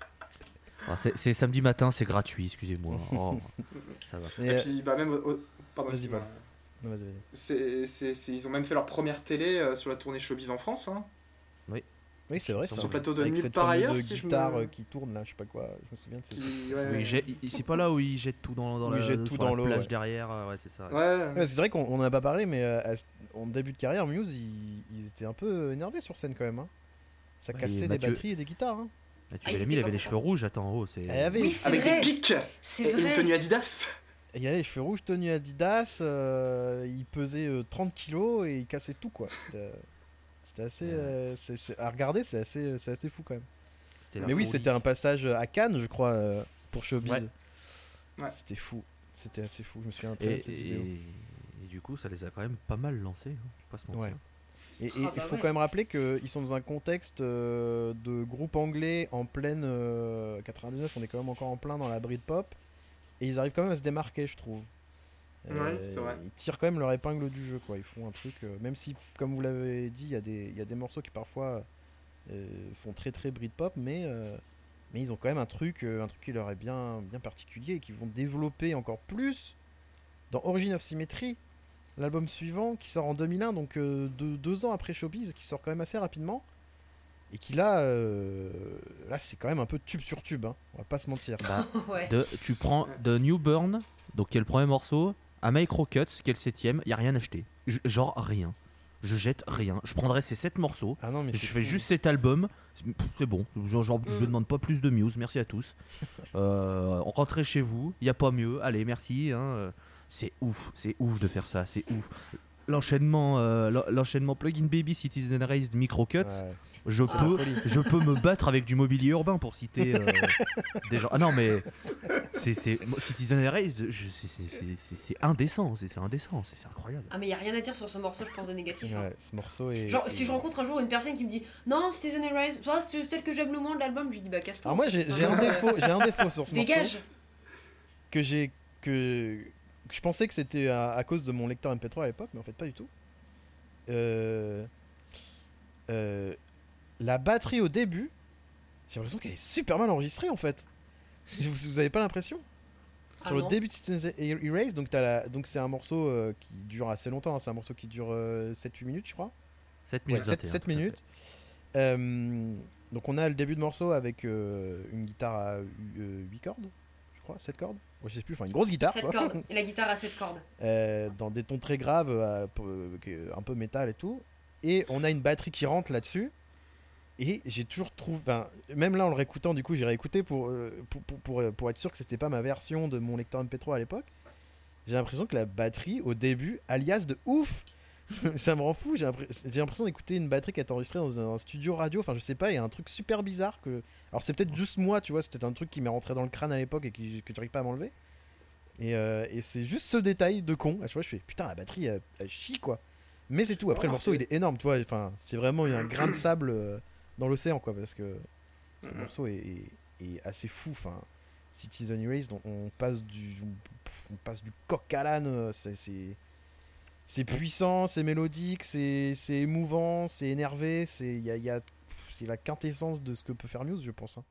c'est c'est samedi matin, c'est gratuit. Excusez-moi. Oh, ça va. Et, Et puis, bah, même. au- Pardon, Vas-y, excuse-moi. non, vas-y, vas-y. C'est, c'est, c'est- ils ont même fait leur première télé euh, sur la tournée Showbiz en France. Hein. Oui, c'est vrai. Sur ça. ce plateau de Avec Nulle cette part fameuse ailleurs, si je guitare me- euh, qui tourne là, je sais pas quoi. Je me souviens de cette. Qui, ouais, Oui, il jette- il- c'est pas là où ils jettent tout dans, dans Où la, ils jettent tout sur dans la l'eau, plage ouais. derrière. euh, Ouais, c'est ça. Ouais. Ouais, c'est vrai qu'on n'en a pas parlé, mais euh, à ce- en début de carrière, Muse, ils, ils étaient un peu énervés sur scène quand même. hein. Ça Ouais, cassait et des Mathieu- batteries et des guitares. hein. Mathieu Ah, ils Bellamy, il avait les cheveux rouges. Attends, oh, c'est. Elle avait, Oui, c'est Avec vrai. des pics C'est et une vrai. tenue Adidas. il avait les cheveux rouges, tenue Adidas, euh, il pesait euh, 30 kilos et il cassait tout quoi. C'était c'était assez. Ouais. euh, c'est- c'est- à regarder, c'est assez, c'est assez fou quand même. Mais oui, folie. c'était un passage à Cannes, je crois, euh, pour Showbiz. Ouais. Ouais. C'était fou. C'était assez fou. Je me souviens très bien de cette et- vidéo. et du coup, ça les a quand même pas mal lancés. hein, pas se mentir. Ouais. Et Ah il bah faut ouais. quand même rappeler qu'ils sont dans un contexte euh, de groupe anglais en pleine euh, 99, on est quand même encore en plein dans la Britpop, et ils arrivent quand même à se démarquer, je trouve. Euh, Ouais, c'est vrai. Ils tirent quand même leur épingle du jeu, quoi. Ils font un truc, euh, même si, comme vous l'avez dit, il y, a des- il y a des morceaux qui parfois euh, font très très Britpop, mais, euh, mais ils ont quand même un truc, euh, un truc qui leur est bien, bien particulier et qui vont développer encore plus dans Origin of Symmetry, l'album suivant qui sort en 2001, donc euh, deux, deux ans après Showbiz, qui sort quand même assez rapidement. Et qui là, euh, là c'est quand même un peu tube sur tube, hein, on va pas se mentir. Bah, Ouais. de- tu prends de New Burn, donc qui est le premier morceau, à Micro Cuts, qui est le septième, y a rien acheté. J- genre rien. Je jette rien. Je prendrai ces sept morceaux. Ah non, mais Je fais fou. juste cet album, c'est- bon. Genre, genre, je ne Mm. demande pas plus de Muse, merci à tous. Euh, rentrez chez vous, il y a pas mieux. Allez, merci. hein, euh, C'est ouf, c'est ouf de faire ça, c'est ouf. l'enchaînement euh, l'en- l'enchaînement plugin baby citizen raised microcuts Ouais, je Ah. peux je peux me battre avec du mobilier urbain pour citer euh, des gens ah non mais c'est c'est citizen raised je- c'est- c'est- c'est c'est- c'est indécent c'est c'est indécent c'est c'est incroyable Ah mais y a rien à dire sur ce morceau, je pense de négatif. hein. Ce morceau est. Genre, est- si je rencontre un jour une personne qui me dit non, Citizen Rise, toi, c'est celle que j'aime le moins de l'album, je lui dis bah casse-toi. Alors moi j'ai j'ai un défaut, j'ai un défaut sur ce morceau Dégage que j'ai que je pensais que c'était à, à cause de mon lecteur MP3 à l'époque, mais en fait pas du tout. Euh, euh, la batterie au début, j'ai l'impression qu'elle est super mal enregistrée en fait. Vous, vous avez pas l'impression? Ah Sur le début de Citizen Erase, donc t'as la- donc c'est un morceau euh, qui dure assez longtemps, hein, c'est un morceau qui dure 7-8 minutes je crois. 7 Ouais, minutes 7, 21, tout à fait. minutes. Euh, donc on a le début de morceau avec euh, une guitare à 8 cordes, je crois, 7 cordes. Je sais plus, enfin une grosse guitare. Quoi. corde. Et la guitare à cette corde. Euh, dans des tons très graves, euh, un peu métal et tout. Et on a une batterie qui rentre là-dessus. Et j'ai toujours trouvé, même là en le réécoutant, du coup j'ai réécouté pour, euh, pour, pour, pour, pour être sûr que c'était pas ma version de mon lecteur MP3 à l'époque. J'ai l'impression que la batterie au début, alias de ouf, ça me rend fou. J'ai l'impr- j'ai l'impression d'écouter une batterie qui a été enregistrée dans un studio radio. Enfin, je sais pas, il y a un truc super bizarre que. Alors, c'est peut-être juste moi, tu vois, c'est peut-être un truc qui m'est rentré dans le crâne à l'époque et qui, que j'arrive pas à m'enlever. Et, euh, et c'est juste ce détail de con. Chaque fois, je fais putain, la batterie, elle, elle chie quoi. Mais c'est tout. Après, le morceau, il est énorme, tu vois. Enfin, c'est vraiment il y a un grain de sable euh, dans l'océan, quoi, parce que le morceau est, est- est assez fou. Enfin, Citizen Erased, on, on passe du, on passe du coq à l'âne. euh, C'est, c'est, puissant, c'est mélodique, c'est, émouvant, c'est énervé. C'est, y a- c'est la quintessence de ce que peut faire Muse, je pense. hein.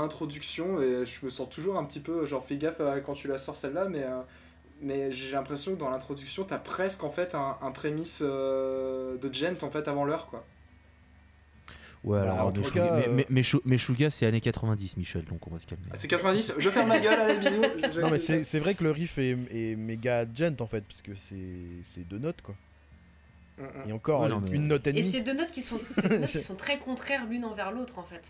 L'introduction, et je me sens toujours un petit peu, genre fais gaffe à quand tu la sors celle-là, mais, euh, mais j'ai l'impression que dans l'introduction, t'as presque en fait un, un prémisse euh, de gent en fait avant l'heure quoi. ouais Bah, alors Meshuga- cas, mais- euh, mais- mais Meshuga c'est années 90 Michel donc on va se calmer Ah, c'est 90, je ferme ma gueule, allez bisous. Non, mais c'est, c'est vrai que le riff est, est méga gent en fait, parce que c'est, c'est deux notes quoi. Mm, mm. Et encore Ouais, non, mais- une note et Et demie. ces deux notes qui sont, ces deux notes qui sont très contraires l'une envers l'autre en fait.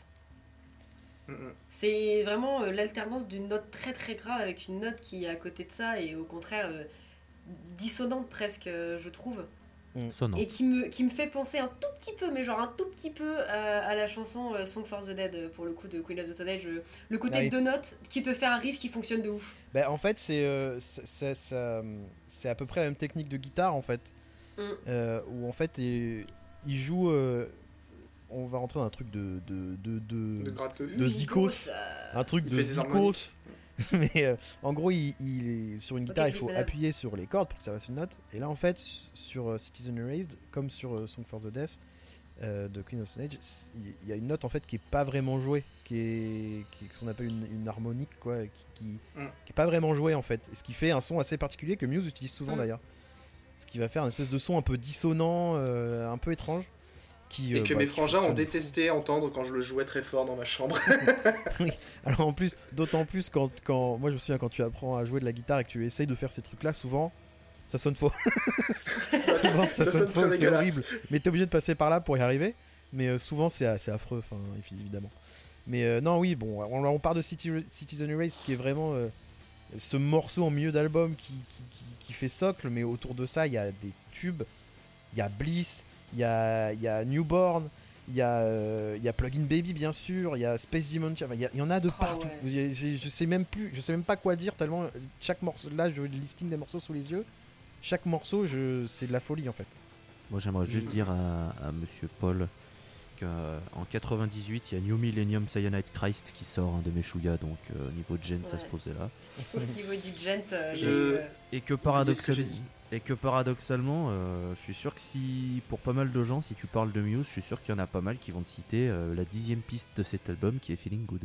C'est vraiment euh, l'alternance d'une note très très grave avec une note qui est à côté de ça et au contraire euh, dissonante presque, euh, je trouve. Sonnant. Et qui me, qui me fait penser un tout petit peu, mais genre un tout petit peu à, à la chanson euh, Song for the Dead pour le coup de Queen of the Stone Age. Le côté Ah de deux notes qui te fait un riff qui fonctionne de ouf. Bah, en fait, c'est, euh, c'est, à peu près la même technique de guitare en fait. Mm. Euh, où en fait, il, il joue. On va rentrer dans un truc de. de, de, de- De Zikos. euh, un truc Il de Zikos. mais euh, en gros, il, il est sur une guitare, il faut Madame. appuyer sur les cordes pour que ça fasse une note. Et là, en fait, sur euh, Citizen Erased, comme sur euh, Song for the Deaf euh, de Queen of Stone Age, il y a une note en fait qui est pas vraiment jouée, qui est, qui est ce qu'on appelle une, une harmonique, quoi, qui, qui, Mm. qui est pas vraiment jouée en fait. Et ce qui fait un son assez particulier que Muse utilise souvent Mm. d'ailleurs. Ce qui va faire une espèce de son un peu dissonant, euh, un peu étrange. Qui, Et euh, que bah, mes frangins ont détesté entendre quand je le jouais très fort dans ma chambre. Alors en plus, d'autant plus quand, quand. Moi je me souviens quand tu apprends à jouer de la guitare et que tu essayes de faire ces trucs là, souvent ça sonne faux. souvent ça, Ça sonne sonne faux, c'est horrible. Mais t'es obligé de passer par là pour y arriver. Mais euh, souvent c'est assez affreux, enfin évidemment. Mais euh, non, oui, bon, on, on part de City, Citizen Race qui est vraiment euh, ce morceau en milieu d'album qui, qui, qui- qui fait socle, mais autour de ça il y a des tubes, il y a Bliss, il y a, il y a Newborn, il y, a, euh, il y a Plugin Baby bien sûr, il y a Space Demon, enfin, il y, en a de Oh, partout. ouais. Je sais même plus, je sais même pas quoi dire tellement euh, chaque morceau, là je le listing des morceaux sous les yeux, chaque morceau je, c'est de la folie en fait. Moi j'aimerais juste dire à, à monsieur Paul qu'en 98 il y a New Millennium Cyanide Christ qui sort hein, de Meshuga donc euh, au niveau de gen ça se posait là. Au niveau du gent, euh, Je- euh, Et que, ce que paradoxal- j'ai dit. et que paradoxalement, euh, je suis sûr que si, pour pas mal de gens, si tu parles de Muse, je suis sûr qu'il y en a pas mal qui vont te citer euh, la dixième piste de cet album qui est Feeling Good.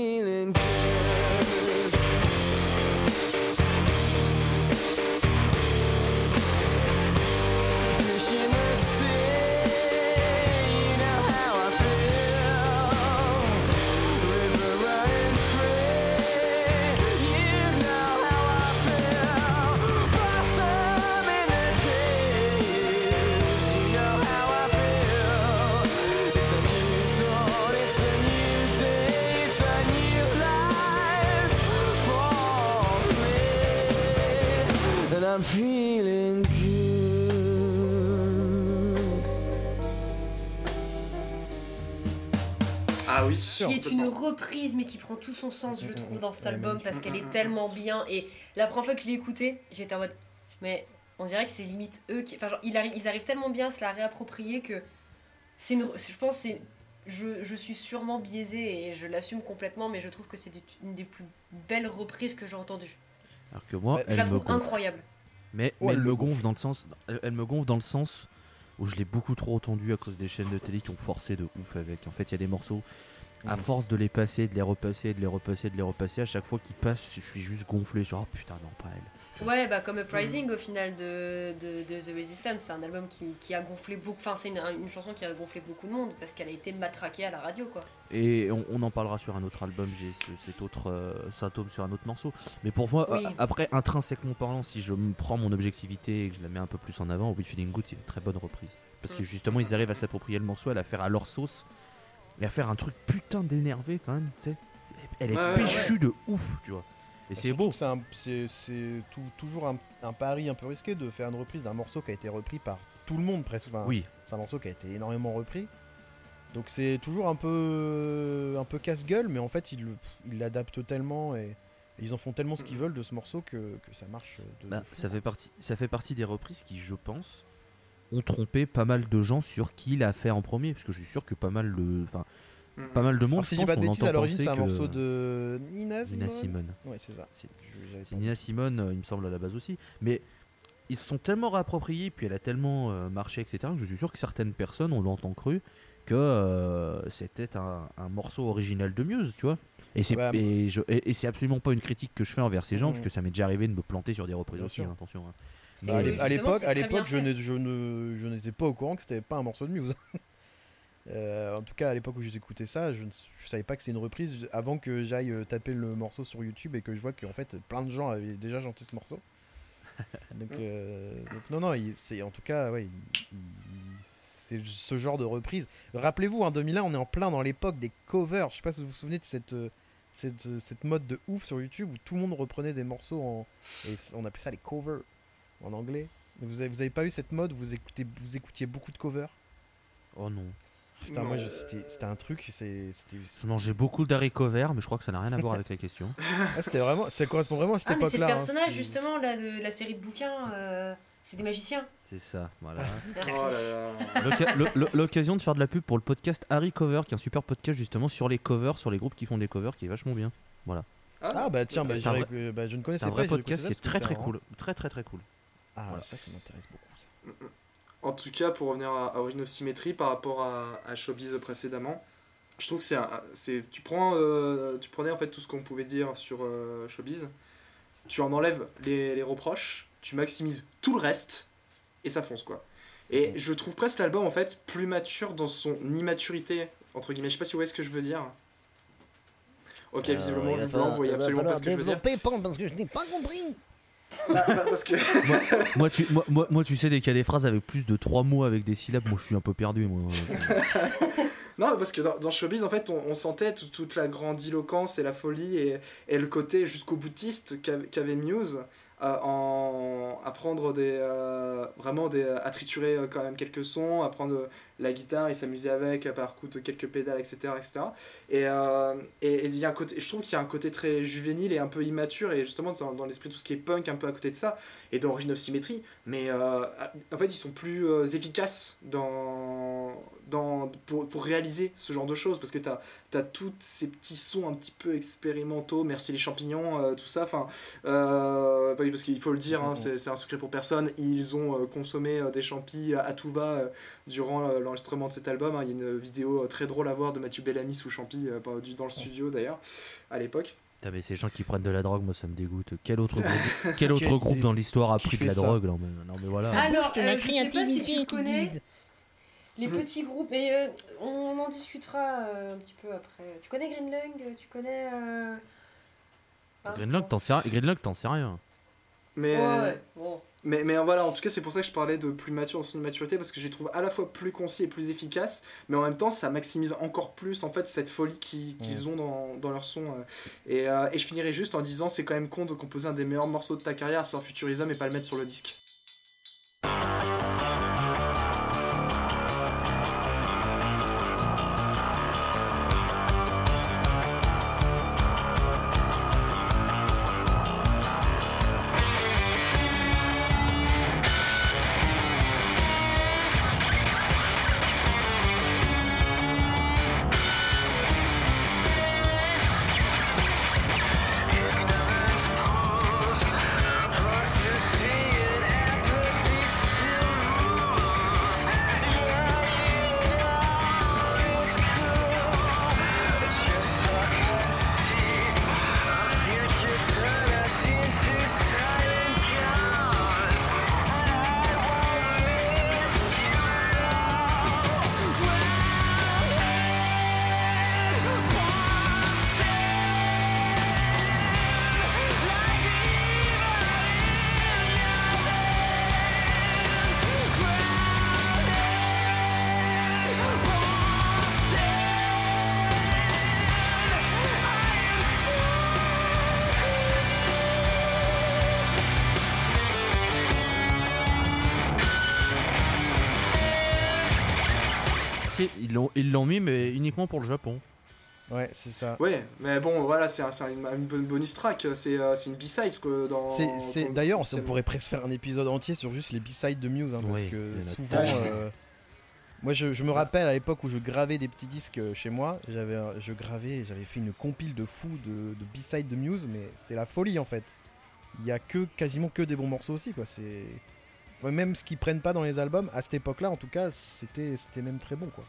I'm feeling good. Ah oui, qui est une reprise mais qui prend tout son sens je trouve dans cet album parce qu'elle est tellement bien. Et la première fois que je l'ai écoutée j'étais en mode mais on dirait que c'est limite eux qui enfin genre, ils, arri- ils arrivent tellement bien à se la réapproprier que c'est une je pense que c'est je, je suis sûrement biaisée et je l'assume complètement mais je trouve que c'est une des plus belles reprises que j'ai entendues. Alors que moi, Ouais, je elle la trouve incroyable Mais, Oh, mais elle elle le me gonfle dans le sens, elle me gonfle dans le sens où je l'ai beaucoup trop entendu à cause des chaînes de télé qui ont forcé de ouf avec. En fait, il y a des morceaux. À Mhm. force de les passer, de les repasser, de les repasser, de les repasser, à chaque fois qu'ils passent, je suis juste gonflé. Genre, oh putain, non, pas elle. Ouais, bah comme Uprising au final de, de, de The Resistance, c'est un album qui, qui a gonflé beaucoup, enfin c'est une, une chanson qui a gonflé beaucoup de monde parce qu'elle a été matraquée à la radio quoi. Et on, on en parlera sur un autre album, j'ai ce- cet autre euh, symptôme sur un autre morceau. Mais pour moi, Oui. a- après, intrinsèquement parlant, si je me prends mon objectivité et que je la mets un peu plus en avant, We Feeling Good, c'est une très bonne reprise. Parce que Mm. justement, ils arrivent à s'approprier le morceau, à la faire à leur sauce, et à faire un truc putain d'énervé quand même, tu sais. Elle est Ouais, ouais, péchue de ouf, tu vois. Et c'est Surtout beau. c'est C'est c'est toujours un, un pari un peu risqué de faire une reprise d'un morceau qui a été repris par tout le monde presque. Enfin, Oui, C'est un morceau qui a été énormément repris. Donc c'est toujours un peu, un peu casse-gueule, mais en fait ils l'adaptent tellement et, et ils en font tellement ce qu'ils veulent de ce morceau que, que ça marche de, Bah, de fou. ça, fait partie, ça fait partie des reprises qui, je pense, ont trompé pas mal de gens sur qui l'a fait en premier. Parce que je suis sûr que pas mal de, enfin. Pas mal de monde. Alors, si je j'ai pense, pas de on bêtises, entend à l'origine c'est un que morceau de Nina Simone. Nina Simone. Ouais, c'est ça. C'est- Nina Simone, euh, il me semble à la base aussi. Mais ils se sont tellement réappropriés, puis elle a tellement euh, marché, etc., que je suis sûr que certaines personnes ont longtemps cru que euh, c'était un, un morceau original de Muse, tu vois. Et c'est Ouais. et je- et- et c'est absolument pas une critique que je fais envers ces gens, Mhm. parce que ça m'est déjà arrivé de me planter sur des reprises aussi, hein, attention. hein. Bah, à l'époque, c'est à très l'époque, je bien fait. n'ai- je ne, je n'étais pas au courant que c'était pas un morceau de Muse. Euh, en tout cas, à l'époque où j'écoutais ça, je ne je savais pas que c'était une reprise avant que j'aille euh, taper le morceau sur YouTube et que je vois qu'en fait plein de gens avaient déjà chanté ce morceau. donc, euh, donc non, non, c'est en tout cas, ouais, c'est ce genre de reprise. Rappelez-vous, en 2001, on est en plein dans l'époque des covers. Je sais pas si vous vous souvenez de cette, cette, cette mode de ouf sur YouTube où tout le monde reprenait des morceaux en. Et on appelait ça les covers en anglais. Vous avez, vous avez pas eu cette mode où vous, écoutez, vous écoutiez beaucoup de covers? Oh non. Putain, moi, c'était un truc, c'est- c'était Je mangeais beaucoup d'haricots verts, mais je crois que ça n'a rien à voir avec la question. ah, c'était vraiment, ça correspond vraiment à cette Ah, mais c'est le époque-là. hein, personnage justement là, de la série de bouquins. euh, c'est des magiciens. C'est ça, voilà. Merci. Oh L'occasion de faire de la pub pour le podcast Harry Cover, qui est un super podcast justement sur les covers, sur les groupes qui font des covers, qui est vachement bien. Ah bah tiens, bah, bah, je ne connaissais C'est un pas. vrai podcast, c'est très très cool. Très très très cool. Ah Voilà. ça, ça m'intéresse beaucoup. Ça. En tout cas, pour revenir à, à Origin of Symmetry par rapport à, à Showbiz précédemment, je trouve que c'est un- c'est tu prends euh, tu prenais en fait tout ce qu'on pouvait dire sur euh, Showbiz, tu en enlèves les, les reproches, tu maximises tout le reste et ça fonce quoi. Et je trouve presque l'album en fait plus mature dans son immaturité entre guillemets. Je sais pas si vous voyez ce que je veux dire. Ok, visiblement, Euh, vu blanc, vous voyez absolument pas ce que je veux dire. parce que je n'ai pas compris. Bah, bah, parce que moi, tu, moi, moi, tu sais, dès qu'il y a des phrases avec plus de 3 mots avec des syllabes, moi je suis un peu perdu. Moi. Non, parce que dans, dans Showbiz, en fait, on, on sentait tout- toute la grandiloquence et la folie et, et le côté jusqu'au boutiste qu'a- qu'avait Muse euh, en, à prendre des. euh, vraiment des, à triturer euh, quand même quelques sons, à prendre euh, la guitare et s'amuser avec, par coup de quelques pédales, etc. etc. Et, euh, et, et il y a un côté, je trouve qu'il y a un côté très juvénile et un peu immature, et justement dans, dans l'esprit tout ce qui est punk, un peu à côté de ça, et dans Origin of Symmetry. Mais euh, en fait, ils sont plus euh, efficaces dans, dans, pour, pour réaliser ce genre de choses, parce que tu as, tous ces petits sons un petit peu expérimentaux, merci les champignons, tout ça. Enfin, bah parce qu'il faut le dire, hein, c'est un secret pour personne, ils ont consommé des champis à tout va durant euh, l'enregistrement de cet album. hein. Il y a une vidéo euh, très drôle à voir de Mathieu Bellamy sous champi, euh, dans le studio d'ailleurs, à l'époque. Putain, mais ces gens qui prennent de la drogue, moi ça me dégoûte. Quel autre groupe, quel autre groupe dans l'histoire a pris de la ça drogue là mais, Non mais voilà. Alors, euh, je sais pas si tu connais disent. les Mhm. petits groupes, et euh, on en discutera euh, un petit peu après. Tu connais Green Lung Tu connais. Euh... hein, Greenlock, t'en sais, ri- Greenlock, t'en sais rien. Mais, Ouais, bon. Mais, mais voilà, en tout cas, c'est pour ça que je parlais de plus mature dans son immaturité, parce que je les trouve à la fois plus concis et plus efficaces, mais en même temps, ça maximise encore plus en fait cette folie qui- qu'ils ont dans, dans leur son. euh. Et, euh, et je finirai juste en disant c'est quand même con de composer un des meilleurs morceaux de ta carrière sur Futurism et pas le mettre sur le disque. Ils l'ont ils l'ont mis, mais uniquement pour le Japon. Ouais, c'est ça. Ouais, mais bon, voilà, c'est un, c'est une, une bonne bonus track, c'est euh, c'est une B-side que dans. C'est, c'est- qu'on- d'ailleurs, on pourrait presque faire un épisode entier sur juste les B-sides de Muse, hein, parce que souvent, euh, moi, je, je me rappelle à l'époque où je gravais des petits disques euh, chez moi, j'avais, je gravais, j'avais fait une compile de fou de, de B-sides de Muse, mais c'est la folie en fait. Il y a que quasiment que des bons morceaux aussi, quoi. C'est même ce qu'ils prennent pas dans les albums à cette époque-là, en tout cas, c'était, c'était même très bon, quoi.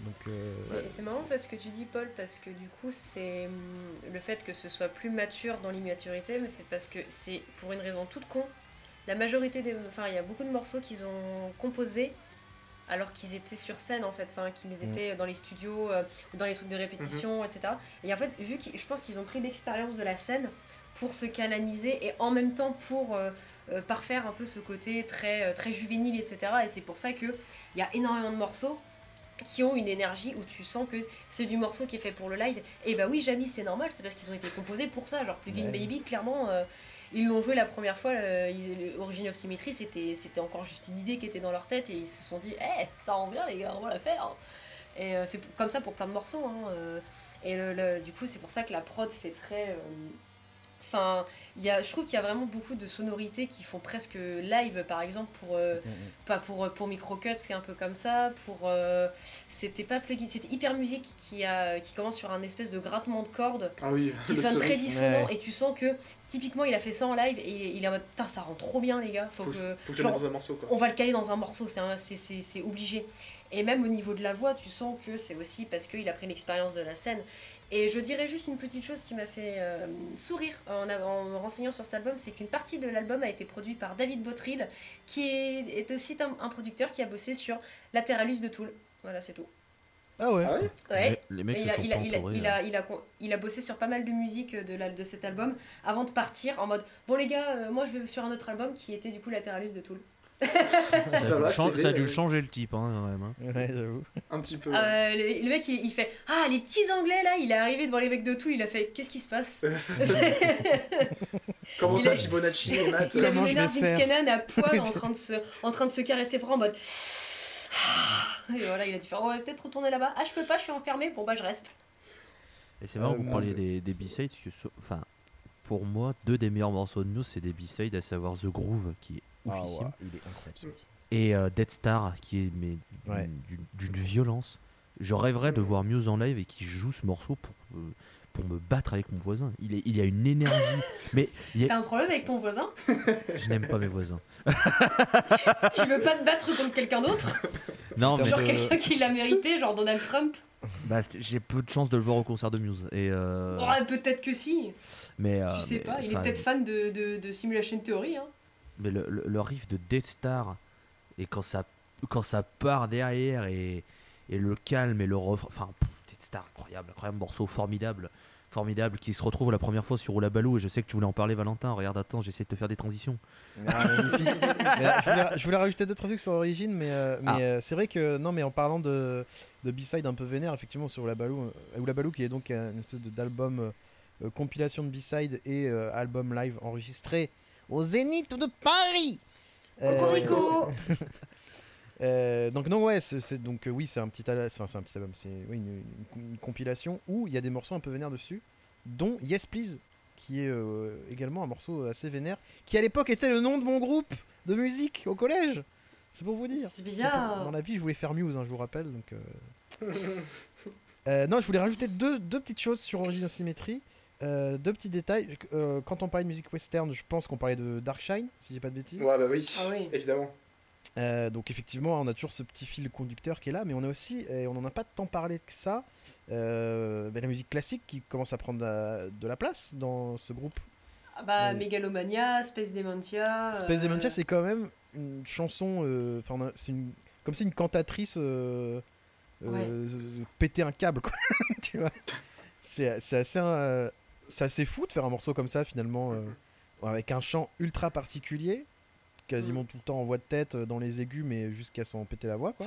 Donc, euh, C'est ouais, c'est marrant en fait ce que tu dis Paul parce que du coup c'est hum, le fait que ce soit plus mature dans l'immaturité mais c'est parce que c'est pour une raison toute con. La majorité des... Enfin il y a beaucoup de morceaux qu'ils ont composés alors qu'ils étaient sur scène en fait, enfin qu'ils Mm. étaient dans les studios euh, ou dans les trucs de répétition etc. Et en fait vu qu'ils je pense qu'ils ont pris l'expérience de la scène pour se canaliser et en même temps pour... euh, euh, parfaire un peu ce côté très, euh, très juvénile, etc. Et c'est pour ça qu'il y a énormément de morceaux qui ont une énergie où tu sens que c'est du morceau qui est fait pour le live. Et bah oui, Jamie, c'est normal, c'est parce qu'ils ont été composés pour ça. Genre, Plugin Ouais. Baby, clairement, euh, ils l'ont joué la première fois. euh, ils- Origin of Symmetry, c'était c'était encore juste une idée qui était dans leur tête et ils se sont dit, eh, ça rend bien, les gars, on va la faire. Et euh, c'est comme ça pour plein de morceaux. hein, et le- le- du coup, c'est pour ça que la prod fait très. Enfin, il y a, je trouve qu'il y a vraiment beaucoup de sonorités qui font presque live, par exemple, pour. euh, pas pour, pour Microcuts, qui est un peu comme ça. Pour. euh, c'était pas plugin, c'était Hyper Music qui, a, qui commence sur un espèce de grattement de cordes Ah oui, qui sonne très dissonant Ouais. et tu sens que typiquement il a fait ça en live et il est en mode putain ça rend trop bien les gars faut, Faut, que faut que je le genre, mette dans un morceau quoi. on va le caler dans un morceau c'est un- c'est- c'est c'est obligé et même au niveau de la voix tu sens que c'est aussi parce qu'il a pris l'expérience de la scène et je dirais juste une petite chose qui m'a fait euh, sourire en, me renseignant sur cet album, c'est qu'une partie de l'album a été produite par David Bottrill, qui est, est aussi un, un producteur qui a bossé sur Lateralus de Tool. Voilà, c'est tout. Ah ouais. Ah ouais Ouais. Les, les mecs il, a, il, a, il, a, il, euh. a, il, a, con- il a bossé sur pas mal de musique de, la, de cet album avant de partir en mode Bon, les gars, euh, moi je vais sur un autre album qui était du coup Lateralus de Tool. Ça a, Ça dû va, chan- c'est ça a vrai, dû euh, changer le type, hein, quand même. hein. Ouais, j'avoue. Un petit peu. Euh, le, le mec il, il fait Ah, les petits anglais là, il est arrivé devant les mecs de Tool, il a fait Qu'est-ce qui se passe? Comment il ça, a- Fibonacci et Matt Il a vu faire Jinskanen à poil en train, de se, en train de se caresser bras en mode Et voilà, il a dû faire On va peut-être retourner là-bas. Ah, je peux pas, je suis enfermé. Bon, bah, je reste. Et c'est marrant Euh, que vous parliez des, des B-sides, enfin, pour moi, deux des meilleurs morceaux de Muse, c'est des B-sides, à savoir The Groove, qui est Ah ouais, il est incroyable. et euh, Dead Star, qui est mais Ouais. d'une- violence. Je rêverais de voir Muse en live et qui joue ce morceau pour, euh, pour me battre avec mon voisin. Il, est, il y a une énergie, mais il y a- T'as un problème avec ton voisin? Je n'aime pas mes voisins. Tu veux pas te battre contre quelqu'un d'autre? Non, mais Genre quelqu'un qui l'a mérité, genre Donald Trump? Bah, j'ai peu de chance de le voir au concert de Muse. Et, euh, Peut-être que si. mais, euh, Tu sais mais, pas. Il est peut-être fan de, de, de Simulation Theory. Hein. Mais le, le- le riff de Death Star, et quand ça, quand ça part derrière, et, et le calme et le refrain. Enfin, Death Star, incroyable, incroyable morceau, formidable. Formidable, qui se retrouve la première fois sur Oulabalou, et je sais que tu voulais en parler, Valentin. Regarde, attends, j'essaie de te faire des transitions. Ah, euh, je, voulais, je voulais rajouter deux trois trucs sur Origin, mais, euh, mais Ah. euh, c'est vrai que non, mais en parlant de, de B-side un peu vénère, effectivement sur Oulabalou, euh, Oulabalou qui est donc une espèce de- d'album euh, compilation de B-side et euh, album live enregistré au Zénith de Paris. Euh, euh, donc non ouais c'est donc euh, oui c'est un petit enfin, c'est un petit album c'est oui, une, une- une compilation où il y a des morceaux un peu vénères dessus dont Yes Please qui est euh, également un morceau assez vénère qui à l'époque était le nom de mon groupe de musique au collège. C'est pour vous dire. C'est pour- bizarre. dans la vie je voulais faire Muse hein, je vous rappelle donc non je voulais rajouter deux, deux petites choses sur Origin of Symmetry Euh, deux petits détails Euh, quand on parlait de musique western je pense qu'on parlait de Darkshine si j'ai pas de bêtises Ouais, bah oui, Ah oui. évidemment. euh, donc effectivement, on a toujours ce petit fil conducteur qui est là, mais on a aussi, et on n'en a pas tant parlé que ça, euh, ben, la musique classique qui commence à prendre la- de la place dans ce groupe. Ah bah, Ouais. Megalomania, Space Dementia. Space euh, Dementia, c'est quand même une chanson, euh, enfin, c'est une, comme si une cantatrice euh, euh, pétait un câble, quoi. tu vois C'est c'est assez, euh, c'est assez fou de faire un morceau comme ça finalement, euh, avec un chant ultra particulier, quasiment tout le temps en voix de tête euh, dans les aigus, mais jusqu'à s'en péter la voix, quoi.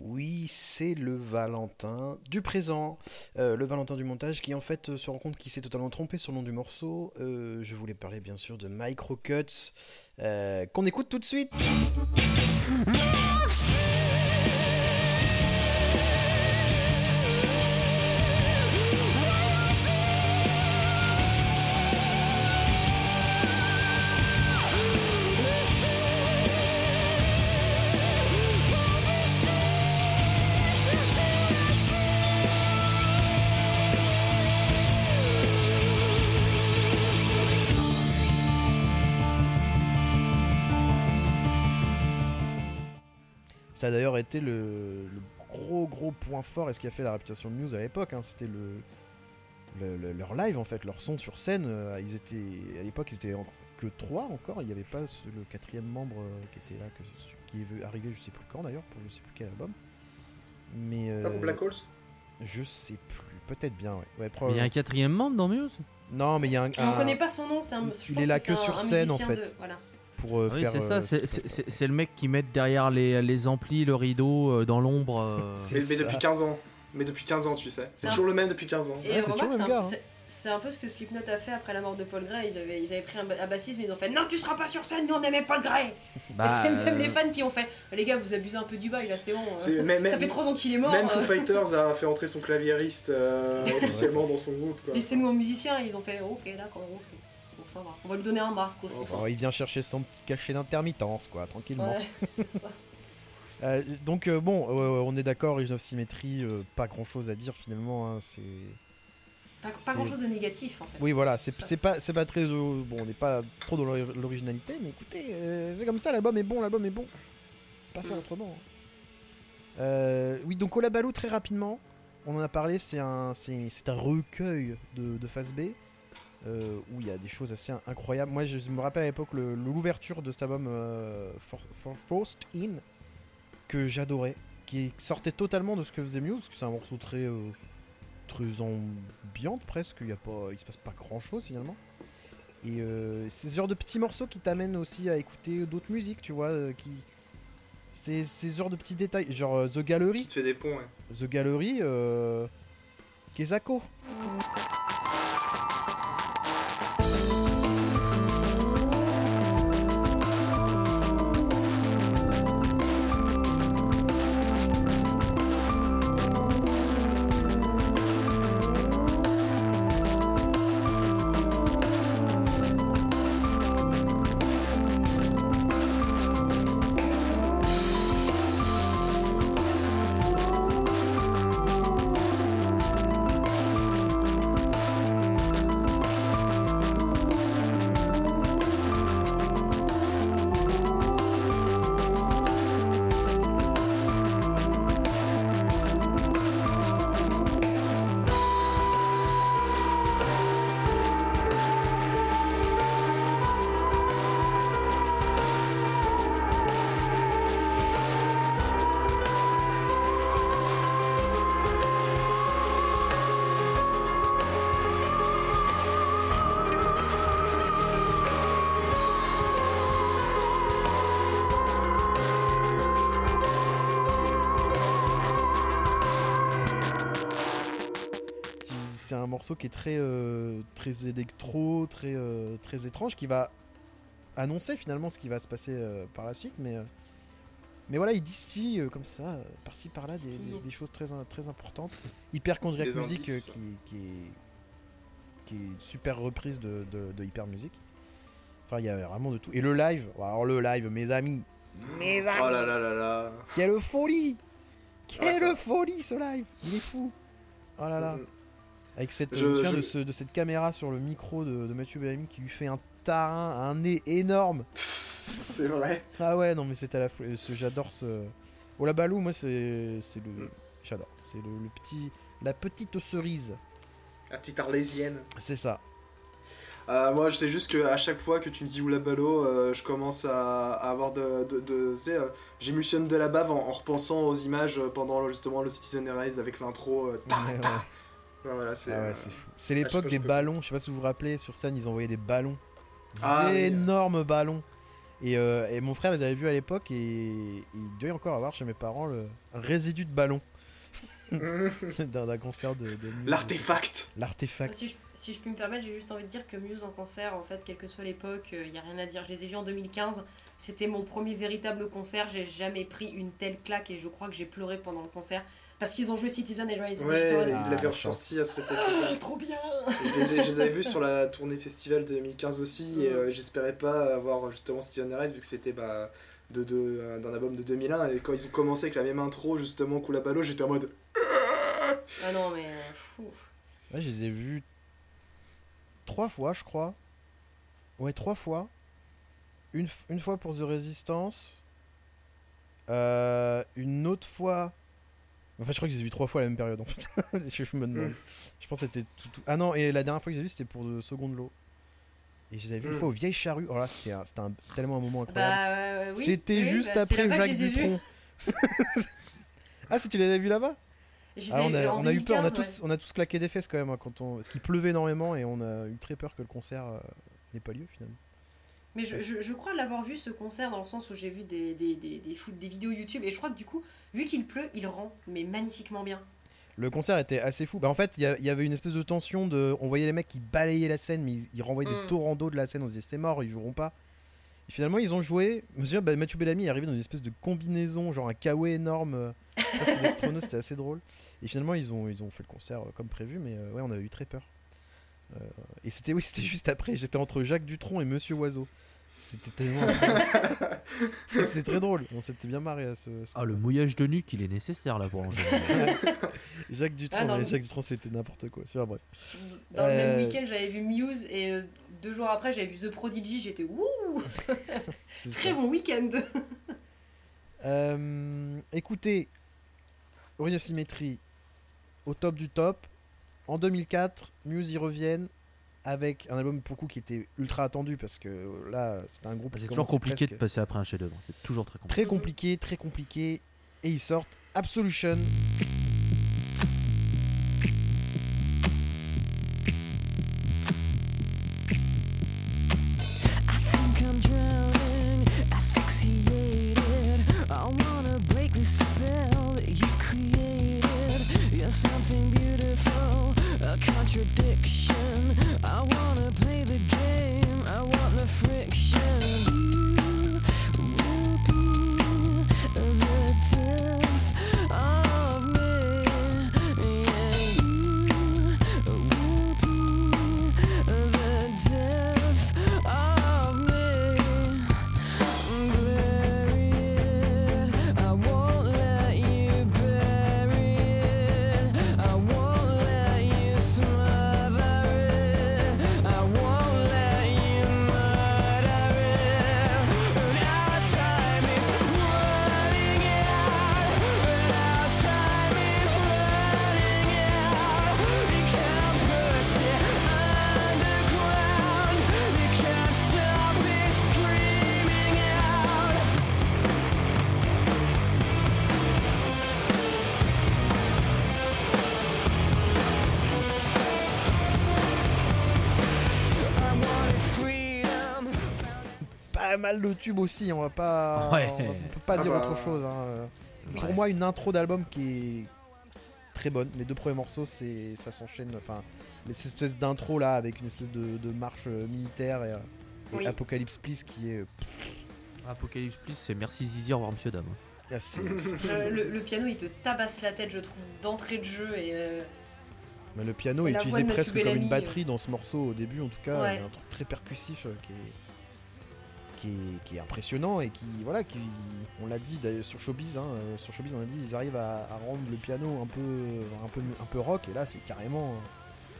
Oui, c'est le Valentin du présent, euh, le Valentin du montage, qui en fait euh, se rend compte qu'il s'est totalement trompé sur le nom du morceau. Euh, je voulais parler bien sûr de Microcuts, euh, qu'on écoute tout de suite. Ça a d'ailleurs été le, le gros gros point fort et ce qui a fait la réputation de Muse à l'époque. hein, C'était le, le- le- leur live en fait, leur son sur scène. euh, ils étaient à l'époque ils étaient en- que trois encore. Il n'y avait pas ce- le quatrième membre euh, qui était là, que, qui est arrivé je sais plus quand d'ailleurs pour je sais plus quel album. Mais Pas pour euh, Black Holes je sais plus, peut-être bien ouais. Ouais, Mais il y a un quatrième membre dans Muse? Non mais il y a un, On un- connaît pas son nom, c'est un. il- je il pense est là que sur un scène, en fait. de- voilà. Pour euh, Oui, faire. c'est euh, ça, ce c'est- c'est c'est- c'est le mec qui met derrière les, les amplis, le rideau, euh, dans l'ombre. euh. C'est Mais, mais depuis 15 ans. Mais depuis 15 ans, tu sais. C'est toujours le même depuis 15 ans. Ouais, c'est remarque, toujours le même un- gars, hein. c'est- C'est un peu ce que Slipknot a fait après la mort de Paul Gray. Ils avaient, ils avaient pris un, un bassiste, mais ils ont fait Non, tu seras pas sur scène, nous on aimait Paul Gray Bah, Et c'est même euh, les fans qui ont fait Les gars, vous abusez un peu du bail là, c'est bon. euh. C'est- mais- Ça mais- fait 3 ans qu'il est mort. Même euh. Foo Fighters a fait entrer son claviériste euh, officiellement dans son groupe. quoi. Laissez-nous un musicien, ils ont fait Ok, d'accord, ok. Bon, ça va. On va lui donner un masque aussi. Oh, il vient chercher son petit cachet d'intermittence, quoi, tranquillement. Ouais, ça. Euh, donc euh, bon, euh, on est d'accord, Age of Symmetry, pas grand chose à dire finalement. hein, c'est Pas, grand chose de négatif en fait. oui voilà, c'est pas pas très bon, on n'est pas trop dans l'ori- l'originalité, mais écoutez, c'est comme ça, l'album est bon, l'album est bon. Pas faire autrement. hein. Oui donc Olabaloo très rapidement, on en a parlé, c'est un un recueil de, de phase B. euh, où il y a des choses assez incroyables. Moi, je me rappelle à l'époque l'ouverture de cet album euh, For, For- Forced In que j'adorais, qui sortait totalement de ce que faisait Muse, parce que c'est un morceau très, euh, très ambiante presque, il y a pas, il se passe pas grand chose finalement. Et c'est ce genre de petits morceaux qui t'amènent aussi à écouter d'autres musiques, tu vois, qui c'est ce genre de petits détails, genre The Gallery, Qui te fait des ponts, ouais. The Gallery, euh, Kezako. Morceau qui est très euh, très électro, très euh, très étrange, qui va annoncer finalement ce qui va se passer euh, par la suite, mais euh, mais voilà, il distille euh, comme ça, euh, par-ci par-là, des, des- des choses très très importantes. Hyperchondriac Music euh, qui, qui est qui est une super reprise de, de, de Hyper Music. Enfin, il y a vraiment de tout. Et le live, alors le live, mes amis, mes amis, Oh là là là là. quelle folie, quelle Ah, ça- folie ce live, il est fou. Oh là là. Mm. Avec cette, Je- je me souviens je- de, ce- de cette caméra sur le micro de, de Mathieu Bellamy qui lui fait un tarin, un nez énorme. C'est vrai. Ah ouais, non mais c'est à la fois. ce- J'adore ce. Olabaloo, moi c'est c'est le. Mm. J'adore. C'est le, le petit, la petite cerise. La petite arlésienne. C'est ça. Euh, moi, je sais juste que à chaque fois que tu me dis oula balo, euh, je commence à, à avoir de. de, de- tu sais, euh, j'émulsionne de la bave en, en repensant aux images euh, pendant justement le Citizen Erased avec l'intro. ta, Ouais, ta. ouais. Ouais, voilà, c'est. Ah ouais, euh, c'est fou. L'époque des ballons. Je sais pas si vous vous rappelez, sur scène ils envoyaient des ballons. Ah, Des oui. énormes ballons. Et, euh, et mon frère les avait vus à l'époque et, et il devait encore avoir chez mes parents le un résidu de ballon d'un concert de, de Muse. L'artefact. L'artefact. Si je, si je puis me permettre, j'ai juste envie de dire que Muse en concert, en fait, quelle que soit l'époque, il n'y a rien à dire. Je les ai vus en 2015. C'était mon premier véritable concert. J'ai jamais pris une telle claque et je crois que j'ai pleuré pendant le concert. Parce qu'ils ont joué Citizen et Rise. Ouais, il Ah, l'avait la ressorti à cette époque. Oh, trop bien je, les ai- je les avais vus sur la tournée festival de 2015 aussi, et euh, j'espérais pas avoir justement Citizen Erased vu que c'était bah, de, de, euh, d'un album de 2001. Et quand ils ont commencé avec la même intro, justement, Koulabalo, j'étais en mode. Ah non, mais. euh, fou. Ouais, je les ai vus trois fois, je crois. Ouais, trois fois. Une, f- une fois pour The Resistance. Euh, une autre fois. Enfin, je crois que je les ai vus trois fois à la même période en fait. je me demande. Mm. Je pense que c'était tout, tout- Ah non, et la dernière fois que j'ai vu c'était pour de Second Lot. Et je les avais vus une Mm. fois aux Vieilles Charrues. Oh là, c'était un- c'était un- tellement un moment incroyable. Bah, oui, c'était oui, juste bah, après Jacques. Dutronc. ah, si tu les avais vus là-bas? Ah, on, a, en eu peur, on a, 2015, tous, on a tous claqué des fesses quand même hein, quand on... parce qu'il pleuvait énormément et on a eu très peur que le concert euh, n'ait pas lieu finalement. Mais je, je, je crois l'avoir vu ce concert dans le sens où j'ai vu des, des, des, des, foot- des vidéos YouTube et je crois que du coup, vu qu'il pleut, il rend mais magnifiquement bien. Le concert était assez fou. Bah, en fait, il y, avait une espèce de tension. De... On voyait les mecs qui balayaient la scène, mais ils, ils renvoyaient Mm. des torrents d'eau de la scène. On se disait c'est mort, ils joueront pas. Et finalement, ils ont joué. Je me souviens, bah, Mathieu Bellamy est arrivé dans une espèce de combinaison, genre un kawaii énorme. euh, presque d'astronaute, c'était assez drôle. Et finalement, ils ont, ils ont fait le concert euh, comme prévu, mais euh, ouais, on avait eu très peur. Euh, et c'était oui, c'était juste après. J'étais entre Jacques Dutronc et Monsieur Oiseau. C'était tellement. c'était très drôle. On s'était bien marré à ce. ce Ah, le mouillage de nuque, il est nécessaire là pour Angèle. Jacques Dutronc, Ah, le- Jacques Dutronc, c'était n'importe quoi. Super bref. Dans le Euh, même week-end, j'avais vu Muse et euh, deux jours après, j'avais vu The Prodigy. J'étais wouh C'est Très ça. bon week-end Euh, écoutez, Origin Symmetry au top du top. En 2004, Muse y reviennent avec un album pour le coup qui était ultra attendu parce que là c'était un groupe C'est qui toujours compliqué de passer après un chef-d'œuvre. C'est toujours très compliqué. très compliqué, très compliqué et ils sortent Absolution. I think I'm drowning, asphyxiated. I wanna break the spell that you've created. You're something beautiful, a contradiction. I wanna play the game, I want the friction. Mal de tubes aussi, on va pas, Ouais. on peut pas Ah dire bah. autre chose. hein. Euh, Pour moi, une intro d'album qui est très bonne. Les deux premiers morceaux, c'est ça s'enchaîne. Enfin, les cette espèce d'intro là avec une espèce de, de marche euh, militaire et, euh, et Oui. Apocalypse Please qui est Apocalypse Plus, c'est merci Zizi, au revoir monsieur dame. Euh, le, le piano, il te tabasse la tête, je trouve, d'entrée de jeu. Et euh, Mais le piano Et est utilisé presque comme une batterie dans ce morceau au début, en tout cas. Ouais. Il y a un truc très percussif euh, qui est, qui est, qui est impressionnant et qui, voilà, qui, on l'a dit d'ailleurs sur Showbiz, hein, euh, sur Showbiz, on a dit, ils arrivent à, à rendre le piano un peu, un peu, un peu rock et là, c'est carrément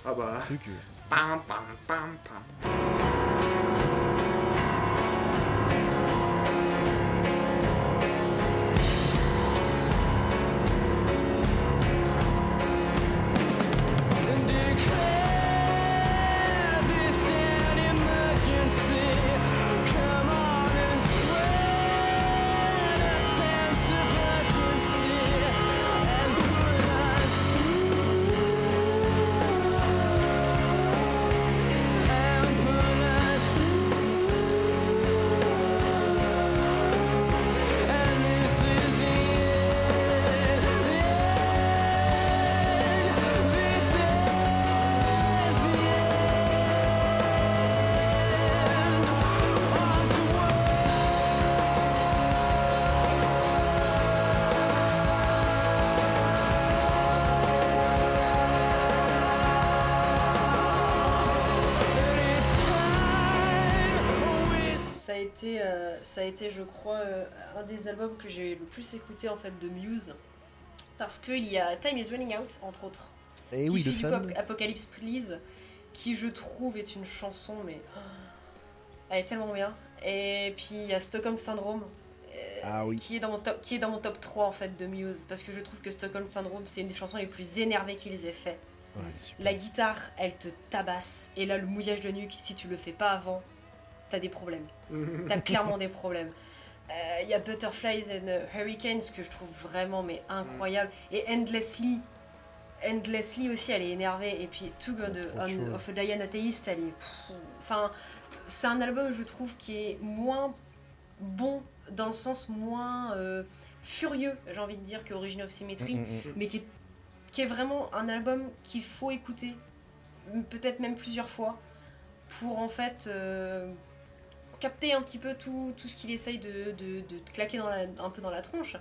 Ah bah. un truc. euh, Pam, pam, pam, ça a été, je crois, euh, un des albums que j'ai le plus écouté en fait de Muse. Parce qu'il y a Time is Running Out, entre autres. Et qui oui, suit le Apocalypse Please, qui je trouve est une chanson, mais oh, elle est tellement bien. Et puis il y a Stockholm Syndrome, euh, Ah oui. qui, est dans mon top, qui est dans mon top 3 en fait de Muse, parce que je trouve que Stockholm Syndrome c'est une des chansons les plus énervées qu'ils aient fait. Ouais. La guitare, elle te tabasse, et là le mouillage de nuque, si tu le fais pas avant, t'as des problèmes. T'as clairement des problèmes. Euh, Il y a Butterflies and euh, Hurricanes que je trouve vraiment mais incroyable. Et Endlessly. Endlessly aussi, elle est énervée. Et puis the- Trop de on- of a Diane Atheist, elle est. pff, Enfin, c'est un album, je trouve, qui est moins bon, dans le sens moins euh, furieux, j'ai envie de dire, que Origin of Symmetry, Mm, mm, mm. mais qui est, qui est vraiment un album qu'il faut écouter, peut-être même plusieurs fois, pour en fait euh, capter un petit peu tout, tout ce qu'il essaye de, de- de te claquer dans la- un peu dans la tronche.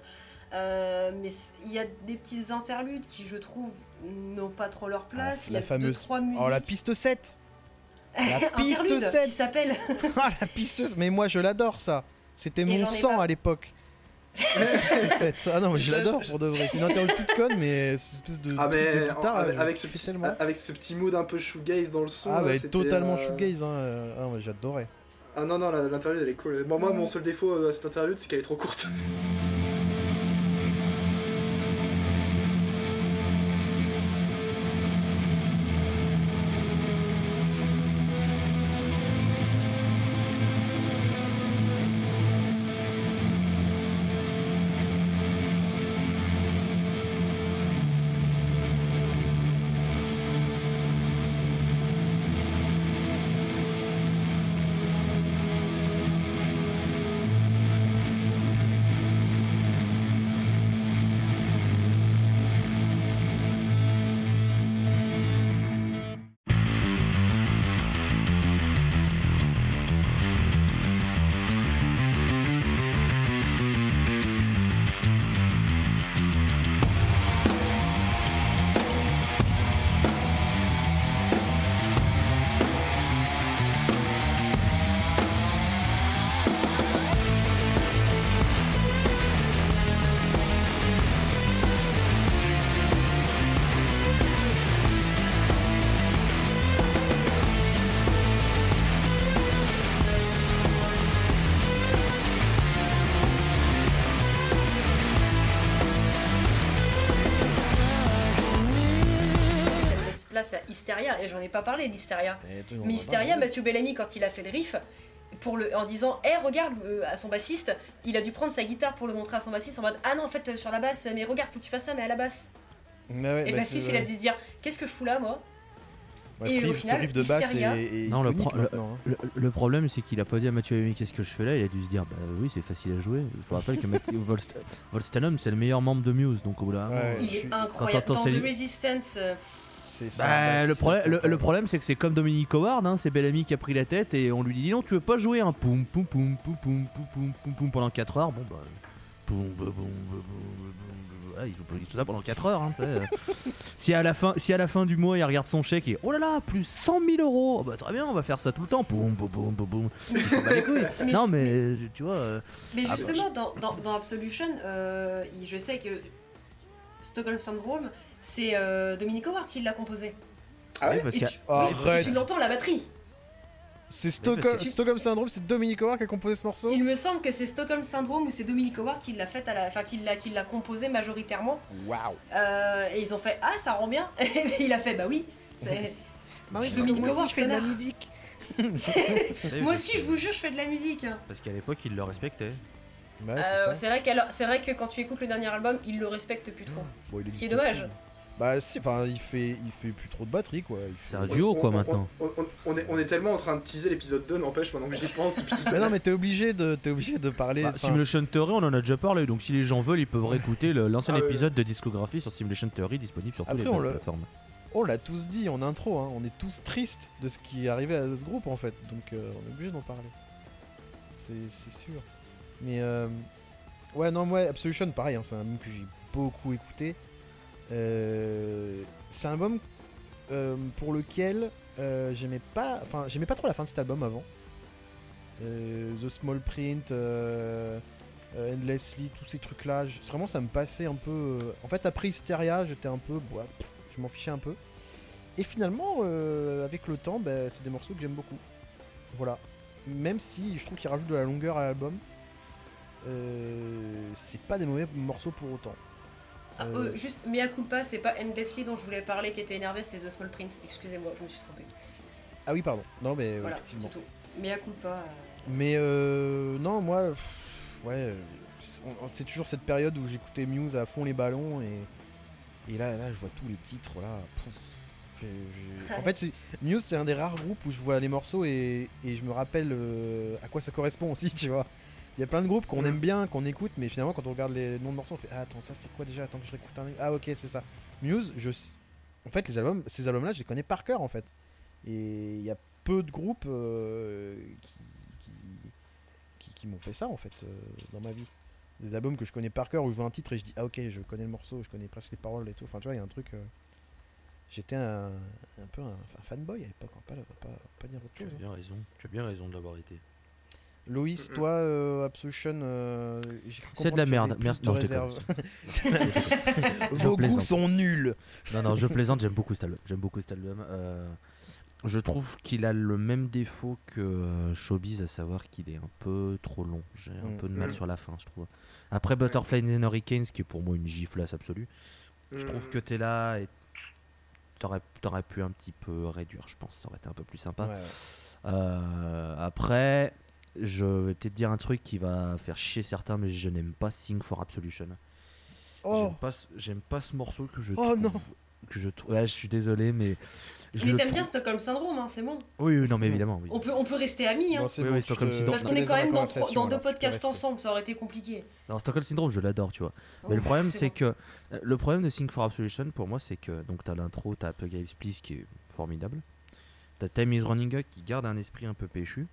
Euh, mais il y a des petites interludes qui, je trouve, n'ont pas trop leur place. il y la a deux, fameuse- trois musiques. Oh, la piste 7 La piste Interlude, 7 qui s'appelle Ah, la piste Mais moi, je l'adore, ça C'était mon sang pas. à l'époque. Piste 7. Ah non, mais je l'adore pour de vrai. C'est une interlude toute conne, mais cette espèce de, Ah de guitare, avec, ce petit, avec ce petit mood un peu shoegaze dans le son. Ah, là, bah, totalement euh, shoegaze, hein. euh, Ah, ouais, j'adorais. Ah non, non, la- l'interlude elle est cool. Moi, moi Mm. mon seul défaut euh, à cette interlude, c'est qu'elle est trop courte. Place à Hysteria, et j'en ai pas parlé d'Hysteria. Mais Hysteria, Matthew Bellamy, quand il a fait le riff, pour le, en disant Eh, regarde euh, à son bassiste, il a dû prendre sa guitare pour le montrer à son bassiste en mode Ah non, en fait, euh, sur la basse, mais regarde, faut que tu fasses ça, mais à la basse. Ah ouais, et le bah, bassiste, c'est- il a dû se dire Qu'est-ce que je fous là, moi Ouais, et ce, au riff, ce final, riff de basse est, est Non, le iconique pro- le- maintenant, hein. Le, le problème, c'est qu'il a pas dit à Mathieu Aimi qu'est-ce que je fais là. Il a dû se dire, bah oui, c'est facile à jouer. Je vous rappelle que Mathieu Volst- Volstanum, c'est le meilleur membre de Muse. Donc au bout d'un Ouais, Il est suis- incroyable. Dans The Resistance, euh, C'est ça. Bah, bah, le, c'est- problème, c'est le, pas- le problème, c'est que c'est comme Dominique Howard, hein, c'est Bellamy qui a pris la tête et on lui dit non, tu veux pas jouer un poum poum poum poum poum poum poum poum poum pendant 4 heures. Bon bah. Boum, boum, boum. Ah, il joue joue ça pendant 4 heures. Hein, si, à la fin, si à la fin du mois il regarde son chèque et oh là là, plus 100 000 euros, Oh, bah très bien, on va faire ça tout le temps. Poum, boum, Non, mais tu vois. euh, mais Ah, justement, dans, dans, dans Absolution, euh, je sais que Stockholm Syndrome, c'est euh, Dominique Howard qui l'a composé. Ah ouais oui, parce Et a- tu, Arrête tu l'entends à la batterie. C'est Stockholm, que tu- Stockholm Syndrome, c'est Dominique Howard qui a composé ce morceau Il me semble que c'est Stockholm Syndrome ou c'est Dominique Howard qui l'a fait à la, enfin qui l'a, qui l'a composé majoritairement. Waouh Euh, et ils ont fait ah ça rend bien. Et il a fait bah oui. C'est- Bah oui, Howard, je fais de la musique Moi aussi je vous jure je fais de la musique. Parce qu'à l'époque, il le respectait. Bah, Euh, c'est c'est vrai c'est vrai que quand tu écoutes le dernier album il le respecte plus trop. Bon, il ce qui est dommage. plus. Bah si, enfin il fait, il fait plus trop de batterie quoi. Il fait- C'est un duo, quoi, On- maintenant. On, on- on est, on est tellement en train de teaser l'épisode 2, n'empêche, maintenant que j'y pense depuis tout à Mais non l'heure. mais t'es obligé de, t'es obligé de parler. Bah, Simulation Theory, on en a déjà parlé, donc si les gens veulent, ils peuvent réécouter l'ancien Ah ouais. épisode de discographie sur Simulation Theory disponible sur toutes les plateformes. On l'a tous dit en intro, hein, on est tous tristes de ce qui est arrivé à ce groupe en fait, donc euh, on est obligé d'en parler. C'est c'est sûr. Mais euh, ouais, non, moi, Absolution, pareil, hein, c'est un album que j'ai beaucoup écouté. Euh, c'est un album euh, pour lequel euh, j'aimais pas, enfin, j'aimais pas trop la fin de cet album avant. The Small Print, Endlessly, tous ces trucs-là, vraiment ça me passait un peu. En fait, après Hysteria, j'étais un peu, bah, je m'en fichais un peu. Et finalement, avec le temps, bah, c'est des morceaux que j'aime beaucoup. Voilà. Même si je trouve qu'ils rajoutent de la longueur à l'album, c'est pas des mauvais morceaux pour autant. Ah, Euh, juste mea culpa c'est pas Endlessly dont je voulais parler qui était énervé c'est The Small Print. Excusez-moi je me suis trompée. Ah oui, pardon. Non, mais Voilà effectivement. c'est tout. Mea culpa. euh, Mais euh, non, moi, pff, ouais, euh, c'est- toujours cette période où j'écoutais Muse à fond les ballons et, et là, là, je vois tous les titres là. pouf, En fait, Muse, c'est un des rares groupes où je vois les morceaux et, et je me rappelle à quoi ça correspond aussi, tu vois. Il y a plein de groupes qu'on Mhm. aime bien, qu'on écoute, mais finalement, quand on regarde les noms de morceaux, on fait Ah, attends, ça c'est quoi déjà? Attends que je réécoute un. Ah, ok, c'est ça. Muse, je... en fait, les albums, ces albums-là, je les connais par cœur en fait. Et il y a peu de groupes euh, qui, qui, qui, qui m'ont fait ça en fait euh, dans ma vie. Des albums que je connais par cœur où je vois un titre et je dis Ah, ok, je connais le morceau, je connais presque les paroles et tout. Enfin, tu vois, il y a un truc. euh, J'étais un, un peu un, un fanboy à l'époque, on va pas, pas, pas dire autre Tu as chose. hein. raison. Tu as bien raison de l'avoir été. Loïs, toi, euh, Absolution, euh, C'est de la merde. plus Merci. de Non, je déconne. Vos goûts sont nuls. Non, non, je plaisante, j'aime beaucoup cet album. J'aime beaucoup cet album. Euh, je trouve qu'il a le même défaut que Showbiz, à savoir qu'il est un peu trop long. J'ai un Mm. peu de mal Mm. sur la fin, je trouve. Après Butterfly and Hurricanes, qui est pour moi une giflasse absolue, je Mm. trouve que t'es là et t'aurais, pu un petit peu réduire, je pense. Ça aurait été un peu plus sympa. Ouais, ouais. Euh, après, je vais peut-être dire un truc qui va faire chier certains, mais je n'aime pas Sing for Absolution. Oh, J'aime pas, j'aime pas ce morceau que je Oh trouve. non. Que je trouve. Ouais, je suis désolé, mais. Je Mais t'aimes trouve- bien Stockholm Syndrome, hein, c'est bon. Oui, oui, non, mais évidemment, oui. On peut, on peut rester amis, hein. Bon, c'est Oui, bon, oui, je Stockholm te- Syndrome. parce qu'on est quand même dans, conversation, trois- dans deux alors, podcasts rester. ensemble, ça aurait été compliqué. Alors, Stockholm Syndrome, je l'adore, tu vois. Mais le Oh, problème, c'est bon. que. euh, Le problème de Sing for Absolution, pour moi, c'est que. Donc, t'as l'intro, t'as Ives Please qui est formidable. T'as Time is Running Up qui garde un esprit un peu péchu.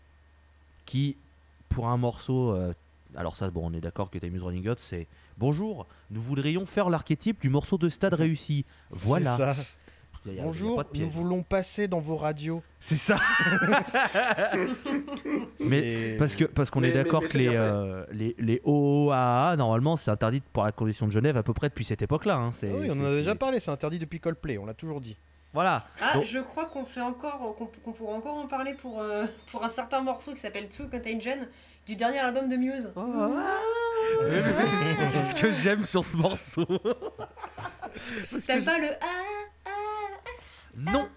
Qui, pour un morceau. euh, alors, ça, bon, on est d'accord que Time is Running Out, c'est. Bonjour, nous voudrions faire l'archétype du morceau de stade réussi. Voilà. C'est ça. A- Bonjour, nous voulons passer dans vos radios. C'est ça. Mais parce que parce qu'on est d'accord que les, euh, les les OAA normalement c'est interdit pour la convention de Genève à peu près depuis cette époque-là. Hein. Ah oui, on en a déjà parlé, c'est interdit depuis Coldplay, on l'a toujours dit. Voilà. Ah, Donc- je crois qu'on fait encore, qu'on pourra encore en parler pour, euh, pour un certain morceau qui s'appelle True Contagion du dernier album de Muse. c'est c'est ce que j'aime sur ce morceau. T'aimes pas le ah Non,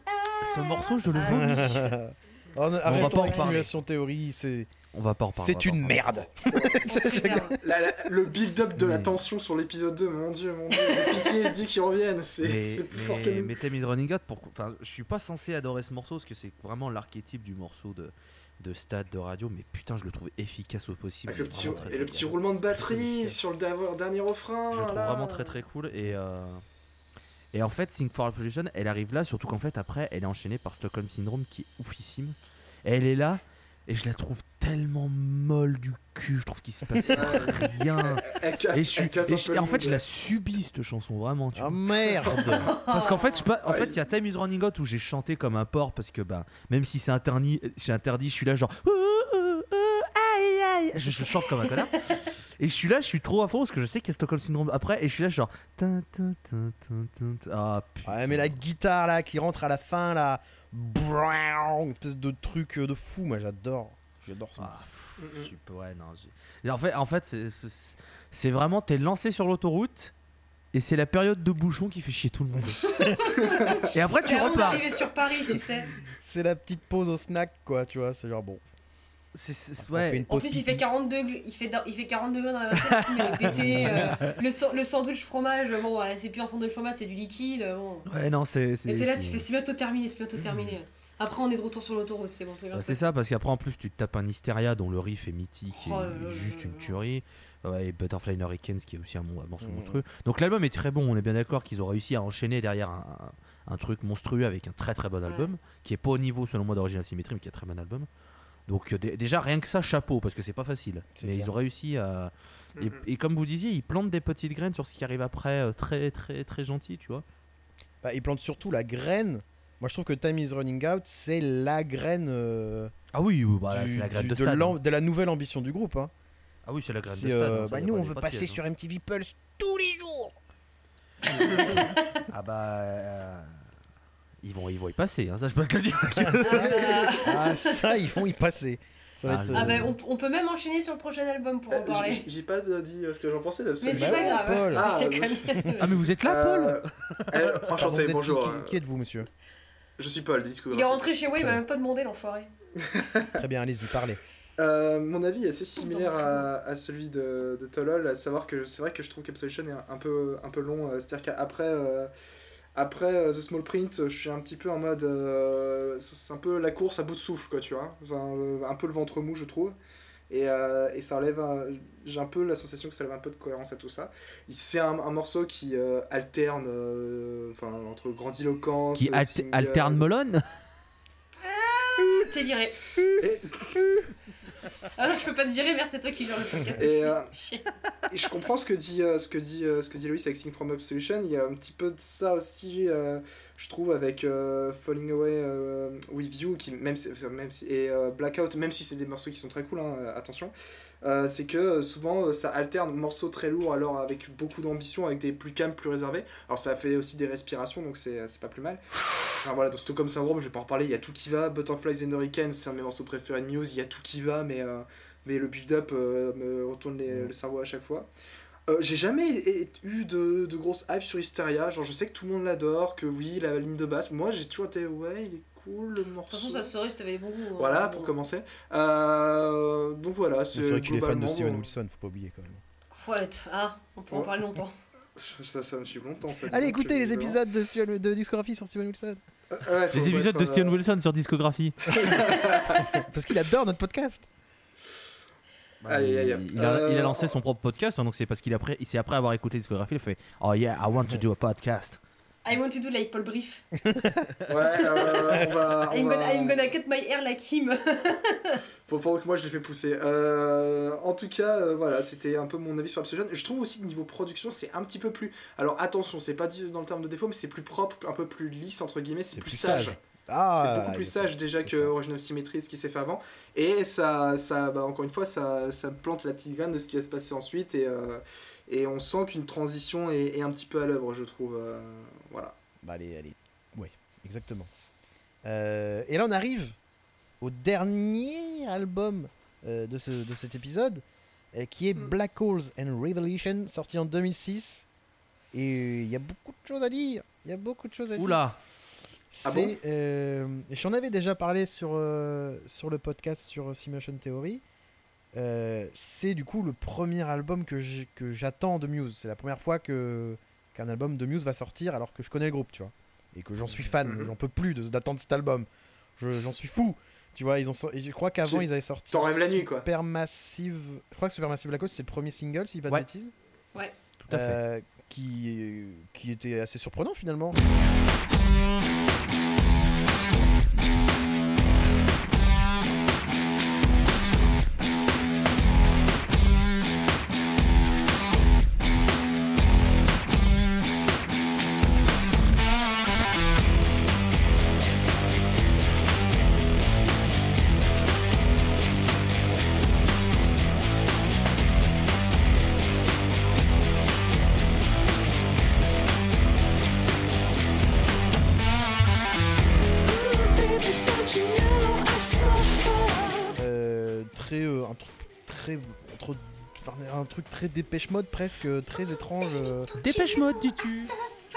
ce morceau je le Ah. vomis. Oh, non, va pas en parler. Simulation Théorie, c'est On va pas en parler. c'est une merde. La- la- le build-up de la Mais- tension sur l'épisode 2, mon dieu, mon dieu, les PTSD qui reviennent, c'est Mais, c'est plus fort que mais, nous. mais Running Out, pour... enfin, je suis pas censé adorer ce morceau parce que c'est vraiment l'archétype du morceau de, de stade de radio, mais putain, je le trouve efficace au possible. Le petit, et le petit roulement de batterie sur le dernier refrain. Je le trouve là. vraiment très très cool et euh, et en fait Sing for Absolution elle arrive là surtout qu'en fait après elle est enchaînée par Stockholm Syndrome qui est oufissime et elle est là et je la trouve tellement molle du cul je trouve qu'il se passe rien. Elle casse, et, je suis, elle casse et je- en fait je la subis cette chanson vraiment tu vois. merde. Parce qu'en fait je en fait il y a Time is Running Out où j'ai chanté comme un porc parce que bah même si c'est interdit c'est interdit je suis là genre. Je, je chante comme un connard. Et je suis là je suis trop à fond parce que je sais qu'il y a Stockholm Syndrome après et je suis là genre ah putain. Ouais, mais la guitare là qui rentre à la fin là, une espèce de truc euh, de fou, moi j'adore. J'adore ça. Ah, je suis pas- ouais, non, en fait, en fait c'est- vraiment, t'es lancé sur l'autoroute et c'est la période de bouchon qui fait chier tout le monde. et après, C'est tu repars. sur Paris, tu sais. C'est la petite pause au snack quoi, tu vois, c'est genre bon. C'est- c'est- on ouais. fait une En plus, il fait 40 degrés, il fait, dans- il fait 40 degrés dans la voiture, il est pété. euh, le, sa- le sandwich fromage, bon, ouais, c'est plus un sandwich fromage, c'est du liquide. Bon. Ouais, non, c'est. c'est- Et t'es là, c'est- tu fais c'est bientôt terminé, c'est bientôt terminé. Après, on est de retour sur l'autoroute, c'est bon, c'est ça, parce qu'après, en plus, tu te tapes un Hysteria dont le riff est mythique et Oh là juste là une tuerie. Ouais, et Butterfly and Hurricanes qui est aussi un, un morceau Mhm. monstrueux. Donc l'album est très bon, on est bien d'accord qu'ils ont réussi à enchaîner derrière un, un- un truc monstrueux avec un très très bon album, qui est pas au niveau selon moi d'Original Symmetry, mais qui est un très bon album. Donc euh, dé- déjà rien que ça, chapeau, parce que c'est pas facile. Mais ils ont réussi à... Et, et comme vous disiez, ils plantent des petites graines sur ce qui arrive après, euh, très très très gentil, tu vois. Bah, il plante surtout la graine. Moi je trouve que Time is Running Out c'est la graine euh, Ah oui, oui, bah, du- c'est la graine du- de de, stade. l'am- de la nouvelle ambition du groupe. Hein. Ah oui, c'est la graine de stade. euh, hein, bah, nous on veut passer hein. sur MTV Pulse tous les jours. Ah bah... euh, Ils vont, ils vont y passer, hein, ça je peux te le dire. ah ça ils vont y passer. Ça va Ah, être, le- Ah euh, bah, on, on peut même enchaîner sur le prochain album pour en Euh, parler. j'ai- J'ai pas dit euh, ce que j'en pensais Mais c'est Bah pas grave. Paul. Ah, Je oui. déconne. Ah mais vous êtes là, Paul Euh, euh, pardon, Enchanté, bonjour. Qui, euh, qui- qui êtes-vous monsieur Je suis Paul, disco. Il est rentré chez moi, il m'a même pas demandé l'enfoiré. Très bien, allez-y, parlez. Euh, mon avis est assez similaire à, à celui de, de Tolol, à savoir que c'est vrai que je trouve qu'Absolution est un, un peu, un peu long. euh, C'est-à-dire qu'après euh, Après euh, The Small Print, je suis un petit peu en mode. euh, c'est un peu la course à bout de souffle, quoi, tu vois. Enfin, euh, un peu le ventre mou, je trouve. Et, euh, et ça enlève. J'ai un peu la sensation que ça enlève un peu de cohérence à tout ça. C'est un, un morceau qui euh, alterne euh, enfin, entre grandiloquence. Qui al- single- alterne Molon T'es viré. Et- Ah non, je peux pas te virer, merde, c'est toi qui gère le podcast. Et, euh. Et je comprends ce que dit, euh, ce que dit, euh, ce que dit Louis avec Sing from Absolution. Il y a un petit peu de ça aussi, euh, je trouve, avec euh, Falling Away euh, with You, qui, même si, même si- et Blackout, même si c'est des morceaux qui sont très cool, hein, attention. Euh, c'est que euh, souvent euh, ça alterne morceaux très lourds alors avec beaucoup d'ambition avec des plus calmes plus réservés alors ça fait aussi des respirations donc c'est pas plus mal Enfin, voilà, dans Stockholm Syndrome, je vais pas en reparler, il y a tout qui va. Butterflies and Hurricanes, c'est un de mes morceaux préférés de Muse, il y a tout qui va, mais, euh, mais le build-up euh, me retourne les- le cerveau à chaque fois. Euh, j'ai jamais eu de, de grosse hype sur Hysteria, genre je sais que tout le monde l'adore, que oui, la ligne de basse, moi j'ai toujours été, ouais, il est cool le De morceau. toute façon, ça se saurait si t'avais des bons goûts. hein. Voilà, pour Bon. commencer. Euh, donc voilà, C'est vrai qu'il est fan de Steven bon, Wilson, faut pas oublier quand même. Faut être. Ah, on peut en parler longtemps. Ça, ça me suit longtemps. Ça, Allez, écoutez les évidemment. épisodes de, Steven- de discographie sur Steven Wilson. Euh, ouais, Les épisodes de Steven euh, Wilson sur discographie. Parce qu'il adore notre podcast. Aïe, aïe, aïe. Il, a, il a Euh, lancé son propre podcast, hein, donc c'est parce qu'il après, c'est après avoir écouté discographie, il a fait Oh yeah, I want to do a podcast. I want to do like Paul Brief. Ouais, euh, on va. on I'm, va- gonna, I'm gonna cut my hair like him. Faut pendant que moi je l'ai fait pousser. Euh, en tout cas, euh, voilà, c'était un peu mon avis sur Absolution. Je trouve aussi que niveau production, c'est un petit peu plus. Alors attention, c'est pas dit dans le terme de défaut, mais c'est plus propre, un peu plus lisse, entre guillemets, c'est plus, sage. Ah, c'est beaucoup plus sage déjà que ça. Origin of Symmetry, ce qui s'est fait avant. Et ça, ça bah, encore une fois, ça, ça plante la petite graine de ce qui va se passer ensuite. Et, euh, et on sent qu'une transition est, est un petit peu à l'œuvre, je trouve. Voilà. Bah, allez, allez. Oui, exactement. Euh, et là, on arrive au dernier album euh, de, ce, de cet épisode, euh, qui est Mm. Black Holes and Revelation, sorti en 2006. Et il y a beaucoup de choses à dire. Il y a beaucoup de choses à dire. Oula Ah C'est, bon euh, J'en avais déjà parlé sur, euh, sur le podcast sur Simulation Theory. Euh, c'est du coup le premier album que j'attends de Muse. C'est la première fois que qu'un album de Muse va sortir alors que je connais le groupe, tu vois. Et que j'en suis fan. Mhm. J'en peux plus de- d'attendre cet album. Je- J'en suis fou. Tu vois, ils ont et je crois qu'avant ils avaient sorti t'en rêves la nuit, quoi. Supermassive. Je crois que Supermassive Black Hole c'est le premier single si je dis pas de Ouais. bêtises. Tout à fait. Euh, qui, qui était assez surprenant finalement. Truc très dépêche mode presque euh, très étrange euh. Dépêche mode, dis-tu.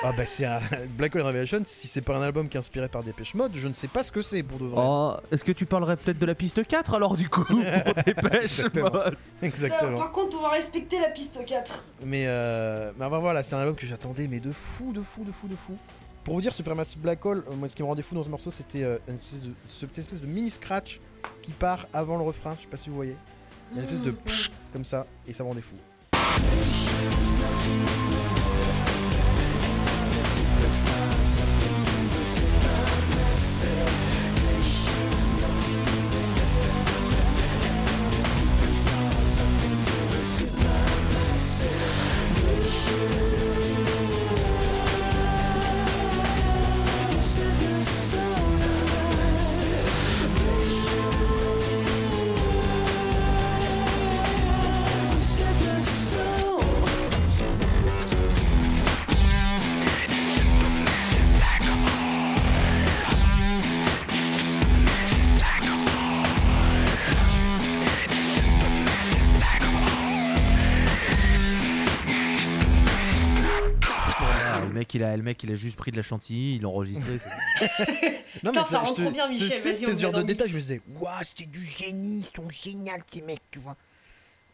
Ah bah c'est un Black Hole Revelation si c'est pas un album qui est inspiré par dépêche mode je ne sais pas ce que c'est pour de vrai. Oh, est-ce que tu parlerais peut-être de la piste 4 alors du coup pour Dépêche mode? Exactement. Par contre, on va respecter la piste 4. mais euh, mais enfin, voilà c'est un album que j'attendais mais de fou de fou de fou de fou. Pour vous dire Supermassive Black Hole euh, moi ce qui me rendait fou dans ce morceau c'était euh, une espèce de cette espèce de mini scratch qui part avant le refrain je sais pas si vous voyez Il y a une espèce de psh comme ça et ça me rendait il a, juste pris de la chantilly, il l'a enregistré. Non, Putain, mais ça rend trop bien, Michel, c'est- ce genre de détails, je me disais, waouh, c'est du génie, ils sont géniaux ces mecs, tu vois.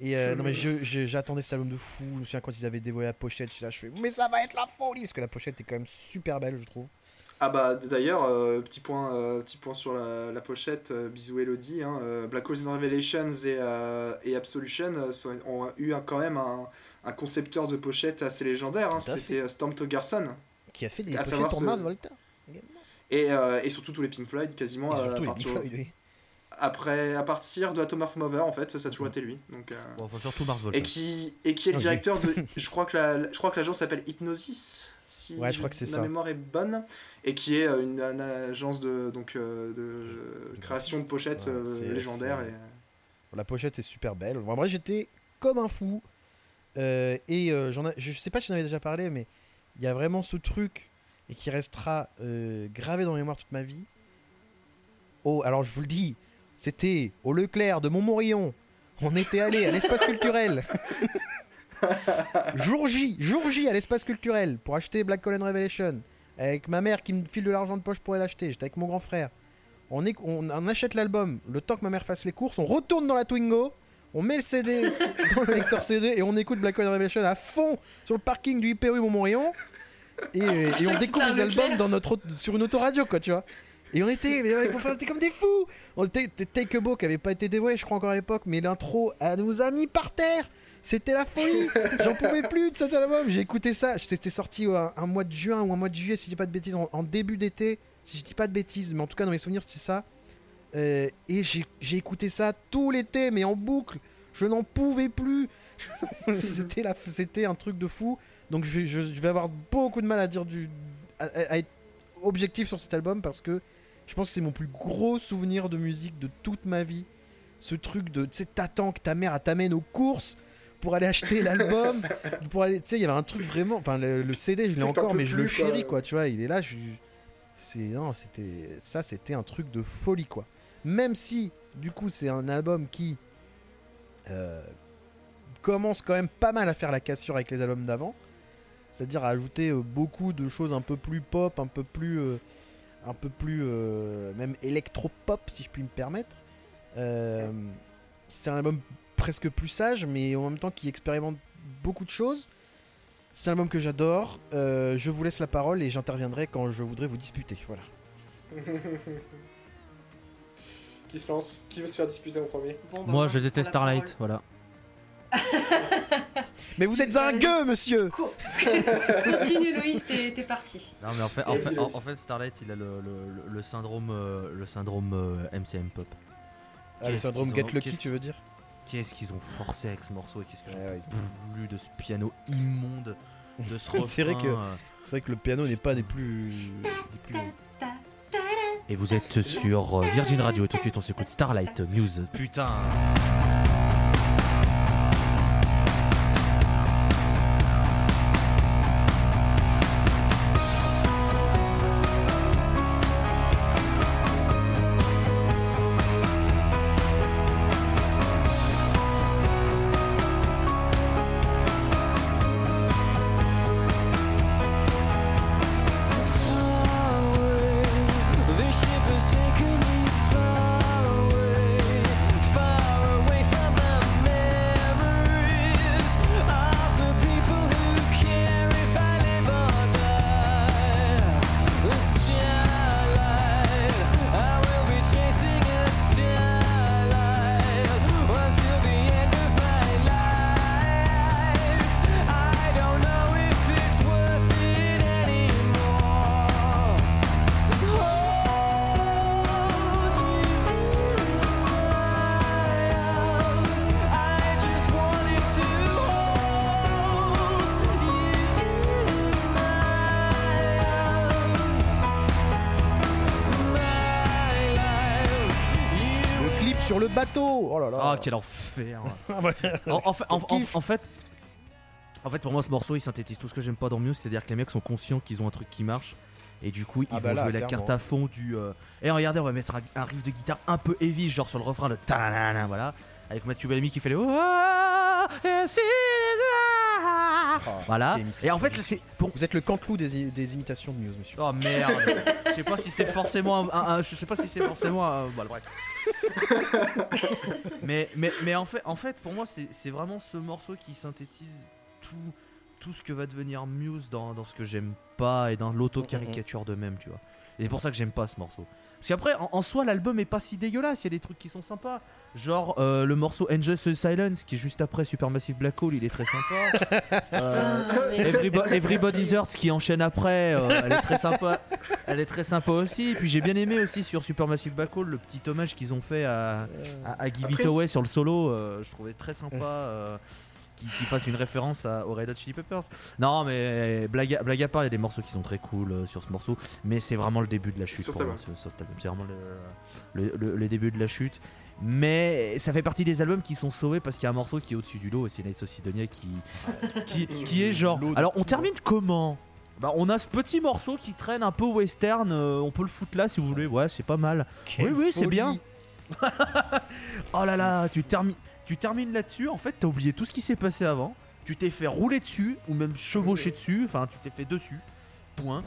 Et euh, non mais j'attendais cet album de fou. Je me souviens quand ils avaient dévoilé la pochette, je, là, je fais mais ça va être la folie parce que la pochette est quand même super belle, je trouve. Ah bah d'ailleurs, euh, petit, point, euh, petit point sur la, la pochette, euh, bisous Elodie, hein, euh, Black Holes in Revelations et, euh, et Absolution euh, sont- ont eu un- quand même un, un concepteur de pochette assez légendaire, hein, c'était euh, Storm Togerson. Qui a fait des À pochettes pour ce- Mars Volta. Et, euh, et surtout tous les Pink Floyd, quasiment. Et euh, surtout à les partir, Pink Floyd, oui. Après, à partir de Atom of Mother, en fait, ça a toujours été lui. Donc, euh, Bon, enfin, surtout Mars Volta. et, qui, et qui est le directeur de. je crois que la- je crois que l'agence s'appelle Hypnosis, si Ouais, je crois que c'est ma ça. mémoire est bonne, et qui est euh, une, une agence de, donc, euh, de création de pochettes Ouais, euh, c'est- légendaires. c'est- Et... La pochette est super belle. En vrai, j'étais comme un fou. Euh, et euh, j'en ai- je sais pas si j'en avais déjà parlé, mais il y a vraiment ce truc et qui restera euh, gravé dans la mémoire toute ma vie. Oh, alors je vous le dis, c'était au Leclerc de Montmorillon. On était allé à l'espace culturel. jour J, jour J à l'espace culturel pour acheter Black Colin Revelation. Avec ma mère qui me file de l'argent de poche pour l'acheter. J'étais avec mon grand frère. On achète l'album, le temps que ma mère fasse les courses, on retourne dans la Twingo, on met le CD dans le lecteur CD et on écoute Black Revelation à fond sur le parking du IPU Montmorillon. Et, et on découvre les albums dans notre, sur une autoradio, quoi, tu vois. Et on était, mais on était comme des fous. On était Take a Bow qui avait pas été dévoilé, je crois encore à l'époque, mais l'intro, elle nous a mis par terre. C'était la folie. J'en pouvais plus de cet album. J'ai écouté ça. C'était sorti euh, un, un mois de juin ou un mois de juillet, si je dis pas de bêtises, en, en début d'été. Si je dis pas de bêtises, mais en tout cas dans mes souvenirs, c'était ça. Euh, et j'ai écouté ça tout l'été, mais en boucle. Je n'en pouvais plus. c'était un truc de fou. Donc je vais, je, je vais avoir beaucoup de mal à dire du, à, être objectif sur cet album parce que je pense que c'est mon plus gros souvenir de musique de toute ma vie. Ce truc de, tu sais, t'attends que ta mère t'amène aux courses pour aller acheter l'album, pour aller, tu sais, il y avait un truc vraiment, enfin le, le CD je l'ai encore, mais je le quoi. chéris quoi, tu vois, il est là, je, c'est non, c'était ça, c'était un truc de folie quoi. Même si du coup c'est un album qui euh, commence quand même pas mal à faire la cassure avec les albums d'avant, c'est-à-dire à ajouter euh, beaucoup de choses un peu plus pop, un peu plus, euh, un peu plus même électro-pop si je puis me permettre. C'est un album presque plus sage, mais en même temps qui expérimente beaucoup de choses. C'est un album que j'adore. Je vous laisse la parole et j'interviendrai quand je voudrais vous disputer. Voilà. Qui se lance Qui veut se faire disputer en premier Bon, bah, Moi, je déteste Starlight, parole. voilà. Mais vous êtes un gueux, monsieur Co- Continue Loïs, t'es parti. Non, mais en fait, en fait, en, vas-y. en fait, Starlight, il a le, le- le- le syndrome, euh, le syndrome euh, MCM Pop. Ah, le syndrome qu'ils Get ont- Lucky, tu veux dire Qu'est-ce qu'ils ont forcé avec ce morceau et qu'est-ce que j'en Ouais, plus de ce piano immonde, de ce refrain. C'est vrai que- euh, C'est vrai que le piano n'est pas des plus. des plus- Et vous êtes sur euh, Virgin Radio et tout de suite on s'écoute Starlight News. Putain. en, en fait, en, fait, en fait, pour moi, ce morceau, il synthétise tout ce que j'aime pas dans Muse, c'est-à-dire que les mecs sont conscients qu'ils ont un truc qui marche. Et du coup, ils Ah vont bah là, jouer la carte à fond du. euh, Et regardez, on va mettre un, riff de guitare un peu heavy, genre sur le refrain de ta voilà, avec Mathieu Bellamy qui fait les. Oh, Oh Voilà. quelle imitation. Et en fait, c'est pour. Vous êtes le cantelou des, des imitations de Muse, monsieur. Oh merde. Je sais pas si c'est forcément un, un- un- je sais pas si c'est forcément un, voilà, bref. mais mais mais en fait en fait pour moi c'est vraiment ce morceau qui synthétise tout tout ce que va devenir Muse dans, dans ce que j'aime pas et dans l'auto-caricature de même, tu vois. Et c'est pour ça que j'aime pas ce morceau. Parce qu'après, en, en soi, l'album est pas si dégueulasse. Il y a des trucs qui sont sympas. Genre euh, le morceau Angels Silence qui est juste après Supermassive Black Hole, il est très sympa. Euh, Everybody's Hurts qui enchaîne après, euh, elle est très sympa. Elle est très sympa aussi. Et puis j'ai bien aimé aussi sur Supermassive Black Hole le petit hommage qu'ils ont fait à, à, à Give It Après, Away sur le solo. euh, je trouvais très sympa. Qu'ils fassent une référence à, aux Red Hot Chili Peppers. Non, mais blague à, blague à part, il y a des morceaux qui sont très cool euh, sur ce morceau, mais c'est vraiment le début de la chute. Sur pour cet moi, ce- sur album. C'est vraiment le, le, le- le début de la chute. Mais ça fait partie des albums qui sont sauvés parce qu'il y a un morceau qui est au-dessus du lot et c'est Nights of Sidonia qui, qui, qui est genre. Alors on termine comment? Bah, on a ce petit morceau qui traîne un peu western, euh, on peut le foutre là si vous voulez, ouais c'est pas mal. Quelle oui, c'est bien. Oh là là, tu, termines tu termines là-dessus, en fait t'as oublié tout ce qui s'est passé avant, tu t'es fait rouler dessus, ou même chevaucher dessus, enfin tu t'es fait dessus, point.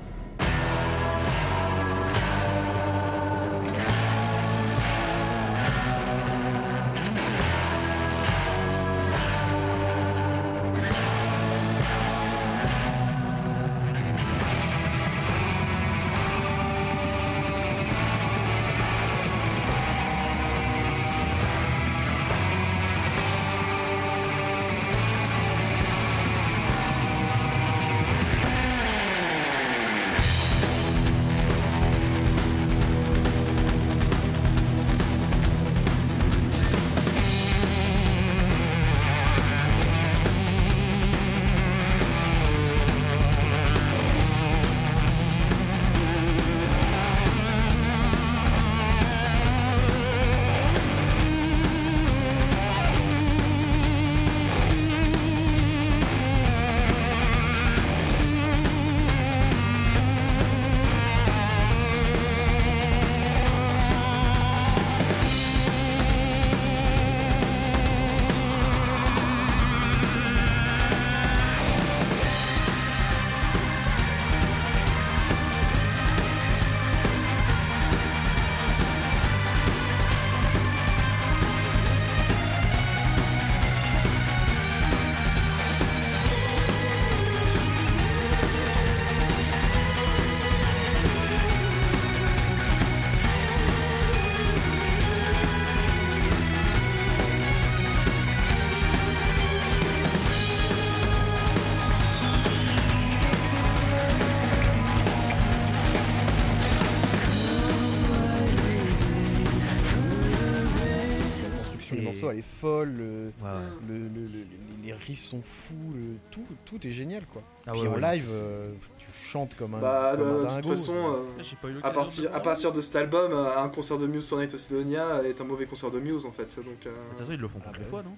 Morceau, elle est folle. Le, Ouais, ouais. le- le- le- le- les riffs sont fous. le- tout, tout est génial, quoi. Ah Puis ouais, en ouais, live, euh, tu chantes comme un, Bah, comme de, un de toute façon, euh, J'ai pas eu à, partir, de- à partir de cet album, euh, un concert de Muse sur Night of Sidonia est un mauvais concert de Muse en fait. Donc, euh, De toute façon, ils le font Ah oui. fois, non?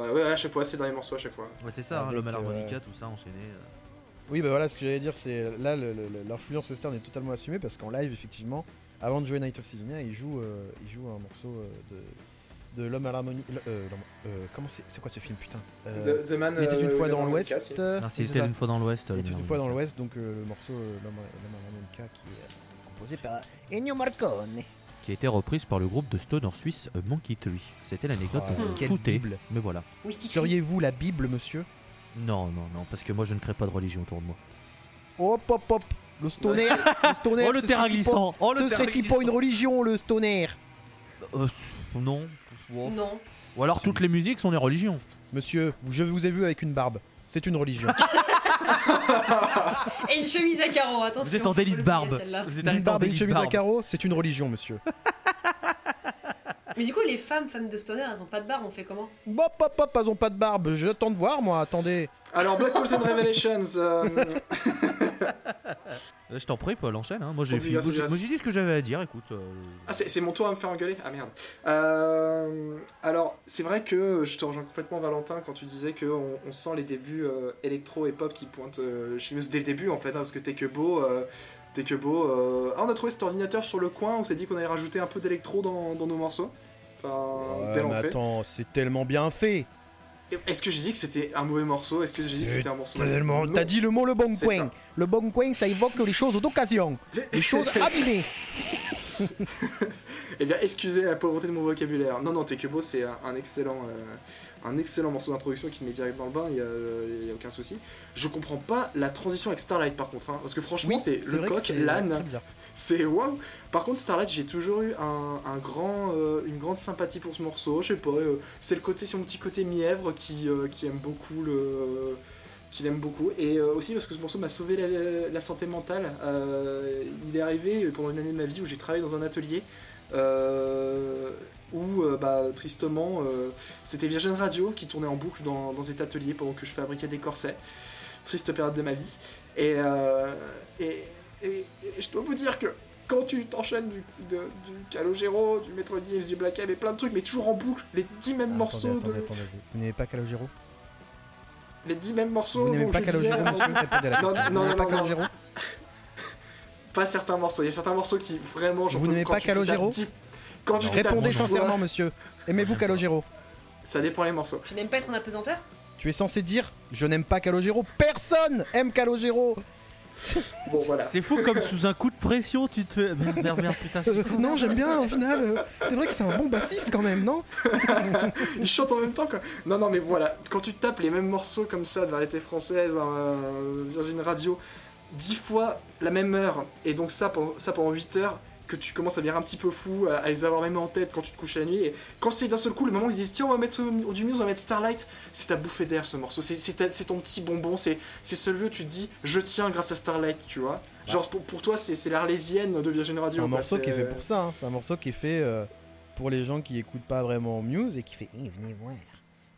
Ouais, ouais, à chaque fois, c'est le dernier morceau à chaque fois. Ouais, c'est ça, hein, l'homme à l'harmonica, euh, tout ça enchaîné. euh. Oui, bah voilà, ce que j'allais dire, c'est là, l'influence western est totalement assumée parce qu'en live, effectivement, avant de jouer Night of Sidonia, il joue, euh, il joue un morceau euh, de, de l'homme à l'harmonie. euh, euh, comment c'est c'est quoi ce film, putain Euh, The, The Man, Il était une euh, fois le dans l'Ouest. Euh, c'était ça. une fois dans l'Ouest. Il euh, était une fois dans l'Ouest, donc euh, le morceau euh, L'homme à l'harmonica qui est euh, composé par Ennio Morricone. Qui a été reprise par le groupe de stoner suisse euh, Monkey Tree. C'était l'anecdote Oh, euh, foutée, bible. mais voilà. Oui, Seriez-vous la Bible, monsieur? Non, non, non, parce que moi je ne crée pas de religion autour de moi. Hop, hop, hop Le stoner, le stoner Oh le terrain glissant Oh le Ce serait-il pas une religion, le stoner Euh, Non. Wow. Non. Ou alors toutes les musiques sont des religions. Monsieur, je vous ai vu avec une barbe. C'est une religion. Et une chemise à carreaux, attention. Vous êtes en délit de barbe. Vous êtes une arrêté en barbe et une délit de chemise à barbe. carreaux, c'est une religion, monsieur. Mais du coup, les femmes, femmes de stoner, elles ont pas de barbe, on fait comment? Hop, hop, hop, elles ont pas de barbe. J'attends de voir, moi. Attendez. Alors, Black Holes and Revelations. Euh, Je t'en prie, Paul, enchaîne. Hein. Moi j'ai dit ce que j'avais à dire, écoute. euh, Ah, c'est mon tour à me faire engueuler? Ah merde. Euh, alors, c'est vrai que je te rejoins complètement, Valentin, quand tu disais qu'on on sent les débuts euh, électro et pop qui pointent euh, chez Muse dès le début, en fait, hein, parce que t'es que beau. euh, T'es que beau. euh, Ah, on a trouvé cet ordinateur sur le coin, on s'est dit qu'on allait rajouter un peu d'électro dans, dans nos morceaux. Enfin, Ouais, dès mais attends, c'est tellement bien fait. Est-ce que j'ai dit que c'était un mauvais morceau? Est-ce que j'ai dit que c'était un morceau Tellement. T'as dit le mot le bon coin. pas- Le bon coin, ça évoque les choses d'occasion, les choses abîmées. Eh bien, excusez la pauvreté de mon vocabulaire. Non, non, Tekebo, c'est un, un excellent, euh, un excellent morceau d'introduction qui me met direct dans le bain, il n'y a, y a aucun souci. Je comprends pas la transition avec Starlight par contre, hein, parce que franchement, c'est le coq, l'âne. C'est waouh. Par contre, Starlight, j'ai toujours eu un, euh, une grande sympathie pour ce morceau. Je sais pas, euh, c'est le côté, son petit côté mièvre qui, euh, aime beaucoup le. aime. Et aussi parce que ce morceau m'a sauvé la, santé mentale. Il est arrivé pendant une année de ma vie où j'ai travaillé dans un atelier. où, bah, tristement, c'était Virgin Radio qui tournait en boucle dans, cet atelier pendant que je fabriquais des corsets. Triste période de ma vie. Et, et- et je dois vous dire que quand tu t'enchaînes du, de- du Calogero, du Metro Games, du Black M et plein de trucs, mais toujours en boucle, les 10 mêmes Ah, morceaux attendez, de. attendez, attendez. Vous n'aaimez pas Calogero Les 10 mêmes morceaux. Vous n'aimez dont pas disais Calogero, monsieur la Non, non, Vous n'aimez non, pas non, Calogero Pas certains morceaux. Il y a certains morceaux qui vraiment. j'en Vous n'aimez pas Calogero 10 Quand tu tapes Répondez 10 fois, sincèrement, monsieur. Aimez-vous. Calogero Ça dépend les morceaux. Tu n'aimes pas être un apesanteur? Tu es censé dire je n'aime pas Calogero. Personne aime Calogero. Bon, voilà. C'est fou comme sous un coup de pression tu te fais. Merde, merde, merde, putain. Euh, non, j'aime bien au final. euh, c'est vrai que c'est un bon bassiste quand même, non? Ils chantent en même temps quoi. Non non mais voilà, quand tu tapes les mêmes morceaux comme ça de variété française, euh, Virgin Radio, 10 fois la même heure, et donc ça pendant, ça pendant 8 heures, que tu commences à devenir un petit peu fou, à, à les avoir même en tête quand tu te couches la nuit, et quand c'est d'un seul coup le moment où ils disent tiens on va mettre euh, du Muse, on va mettre Starlight, c'est ta bouffée d'air ce morceau, c'est, c'est, c'est ton petit bonbon, c'est, c'est celui où tu te dis je tiens grâce à Starlight, tu vois. Genre pour, pour toi c'est, c'est l'Arlésienne de Virgin C'est Radio. un quoi, morceau qui est c'est- fait pour ça. hein. C'est un morceau qui est fait euh, pour les gens qui écoutent pas vraiment Muse et qui fait Eh, venez voir,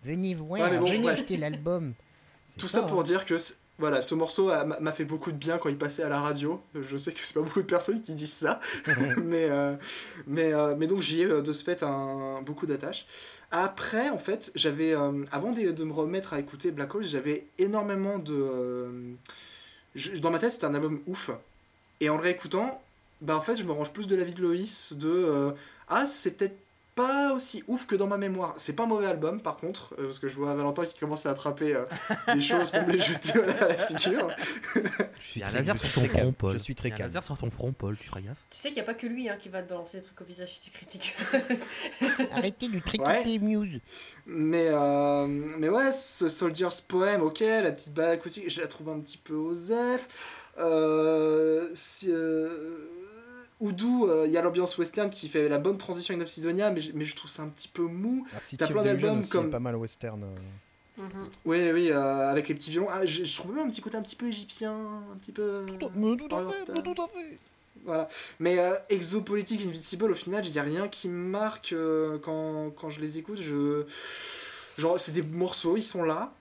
venez voir, Ouais, bon, venez ouais. acheter l'album. C'est Tout ça, hein. pour dire que c'est- voilà, ce morceau m'a fait beaucoup de bien quand il passait à la radio. Je sais que c'est pas beaucoup de personnes qui disent ça, mais, euh, mais, euh, mais donc j'y ai euh, de ce fait un, beaucoup d'attaches. Après, en fait, j'avais euh, avant de, de me remettre à écouter Black Hole, j'avais énormément de. je- dans ma tête, c'était un album ouf. Et en le réécoutant, bah en fait, je me range plus de l'avis de Loïs de ah c'est peut-être pas aussi ouf que dans ma mémoire. C'est pas un mauvais album par contre, euh, parce que je vois Valentin qui commence à attraper euh, des choses pour me les jeter voilà, à la figure. Je suis très- laser sur ton front, Paul. Je suis très calme. laser sur ton front, Paul, tu feras gaffe. Tu sais qu'il n'y a pas que lui hein, qui va te balancer des trucs au visage si tu critiques. Arrêtez de Ouais. Muse. Mais, euh, mais ouais, ce Soldier's Poem, ok, la petite balle acoustique, je la trouve un petit peu osef. Euh, si, euh, Oudou, il y a l'ambiance western qui fait la bonne transition avec Obsidonia, mais, je- mais je trouve ça un petit peu mou. Ah, T'as plein d'albums comme- pas mal western. euh. Mhm. Oui, oui, euh, avec les petits violons. Ah, je, je trouve même un petit côté un petit peu égyptien, un petit peu. Tout, mais tout à fait, tout à fait. Voilà. Mais euh, Exopolitique Invisible, au final, il n'y a rien qui me marque euh, quand, quand je les écoute. Je... Genre, c'est des morceaux, ils sont là.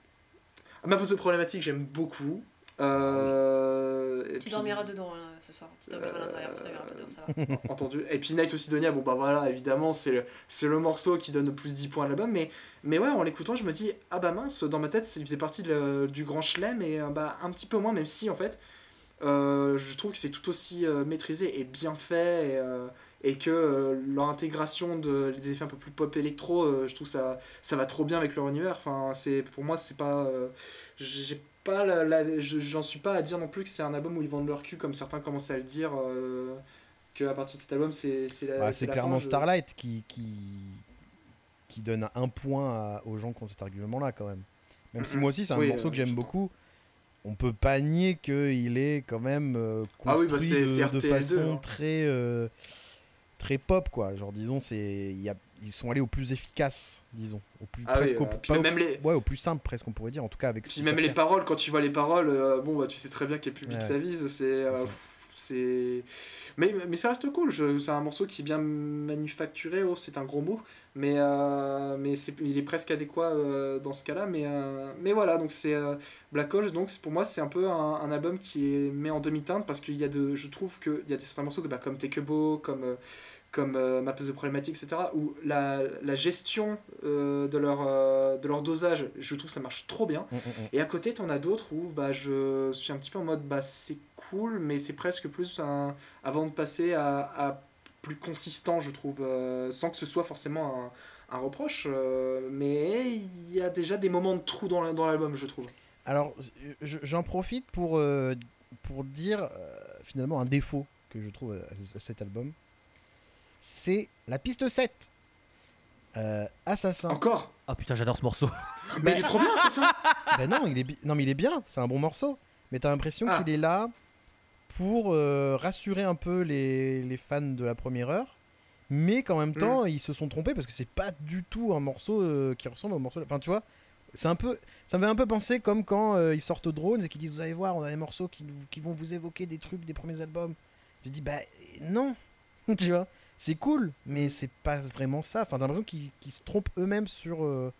Ma pose de problématique, j'aime beaucoup. Euh, Tu puis- dormiras dedans hein, ce soir. Tu dormiras à l'intérieur, tu dormiras pas dedans, ça va. entendu. Et puis Night of Sidonia, bon bah voilà, évidemment, c'est le, c'est le morceau qui donne le plus 10 points à l'album. Mais, mais ouais, en l'écoutant, je me dis, ah bah mince, dans ma tête, il faisait partie le- du grand chelem, et euh, bah un petit peu moins, même si en fait, euh, je trouve que c'est tout aussi euh, maîtrisé et bien fait, et, euh, et que euh, leur intégration de, des effets un peu plus pop électro, euh, je trouve ça, ça va trop bien avec leur univers. Enfin, c'est, pour moi, c'est pas. euh, j'ai pas la, la- je- j'en suis pas à dire non plus que c'est un album où ils vendent leur cul comme certains commencent à le dire euh, que à partir de cet album c'est c'est la Bah, c'est c'est la clairement fin, je- Starlight qui, qui, qui donne un point à- aux gens qui ont cet argument-là quand même. Même si moi aussi c'est un Oui, morceau euh, que j'aime j'entends. beaucoup, on peut pas nier qu'il est quand même euh, Ah oui, construit bah, de, de RTL2, façon hein. très euh, très pop quoi. Genre disons c'est il y a- ils sont allés au plus efficace, disons, au plus Ah oui, presque au, euh, pas au- même les ouais, au plus simple presque on pourrait dire en tout cas avec puis même les paroles quand tu vois les paroles euh, bon bah tu sais très bien quel public Ouais. ça vise c'est euh, c'est mais, mais ça reste cool c'est un morceau qui est bien manufacturé oh, c'est un gros mot mais euh, mais c'est il est presque adéquat euh, dans ce cas-là mais euh, mais voilà donc c'est Black Hole donc pour moi c'est un peu un, un album qui est mis en demi-teinte parce qu'il y a de je trouve que il y a des certains morceaux que, bah, comme Tekebo comme comme euh, Map of the Problematic, etc., où la, la gestion euh, de, leur, euh, de leur dosage, je trouve que ça marche trop bien. Mm, mm, mm. Et à côté, t'en as d'autres où bah, je suis un petit peu en mode bah, c'est cool, mais c'est presque plus un, avant de passer à, à plus consistant, je trouve, euh, sans que ce soit forcément un reproche, mais il y a déjà des moments de trou dans la- dans l'album, je trouve. Alors, je- j'en profite pour, pour dire finalement un défaut que je trouve à cet album. C'est la piste 7. Euh, Assassin. Encore? Ah putain, j'adore ce morceau. Mais il est trop bien, c'est ça Ben non, il est, bi- non, mais il est bien, c'est un bon morceau. Mais t'as l'impression Ah. qu'il est là pour euh, rassurer un peu les, les fans de la première heure. Mais qu'en même temps, ils se sont trompés parce que c'est pas du tout un morceau euh, qui ressemble au morceau. Enfin, tu vois, c'est un peu. Ça me fait un peu penser comme quand euh, ils sortent Drones et qu'ils disent Vous allez voir, on a des morceaux qui, nous- qui vont vous évoquer des trucs des premiers albums. Je dis Bah non Tu vois, c'est cool, mais c'est pas vraiment ça. Enfin, t'as l'impression qu'ils qu'ils se trompent eux-mêmes sur, euh,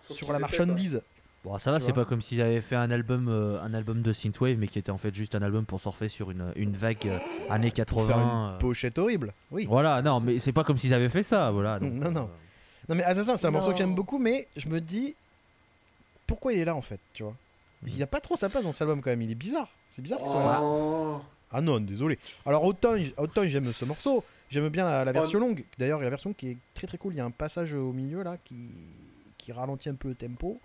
Sur la marchandise. Bon, ça va, c'est pas comme s'ils avaient fait un album, euh, un album de synthwave, mais qui était en fait juste un album pour surfer sur une, une vague euh, années Pour 80. faire une euh. pochette horrible. Oui. Voilà, non, mais c'est pas comme s'ils avaient fait ça, voilà. donc, Non, non. euh, Non mais Assassin, c'est un morceau que j'aime beaucoup, mais je me dis pourquoi il est là en fait, tu vois? Mhm. Il a pas trop sa place dans cet album quand même, il est bizarre. C'est bizarre qu'il soit là. Oh. Ah non, désolé. Alors autant, autant j'aime ce morceau, j'aime bien la, la version longue. D'ailleurs, la version qui est très très cool, il y a un passage au milieu là qui, qui ralentit un peu le tempo,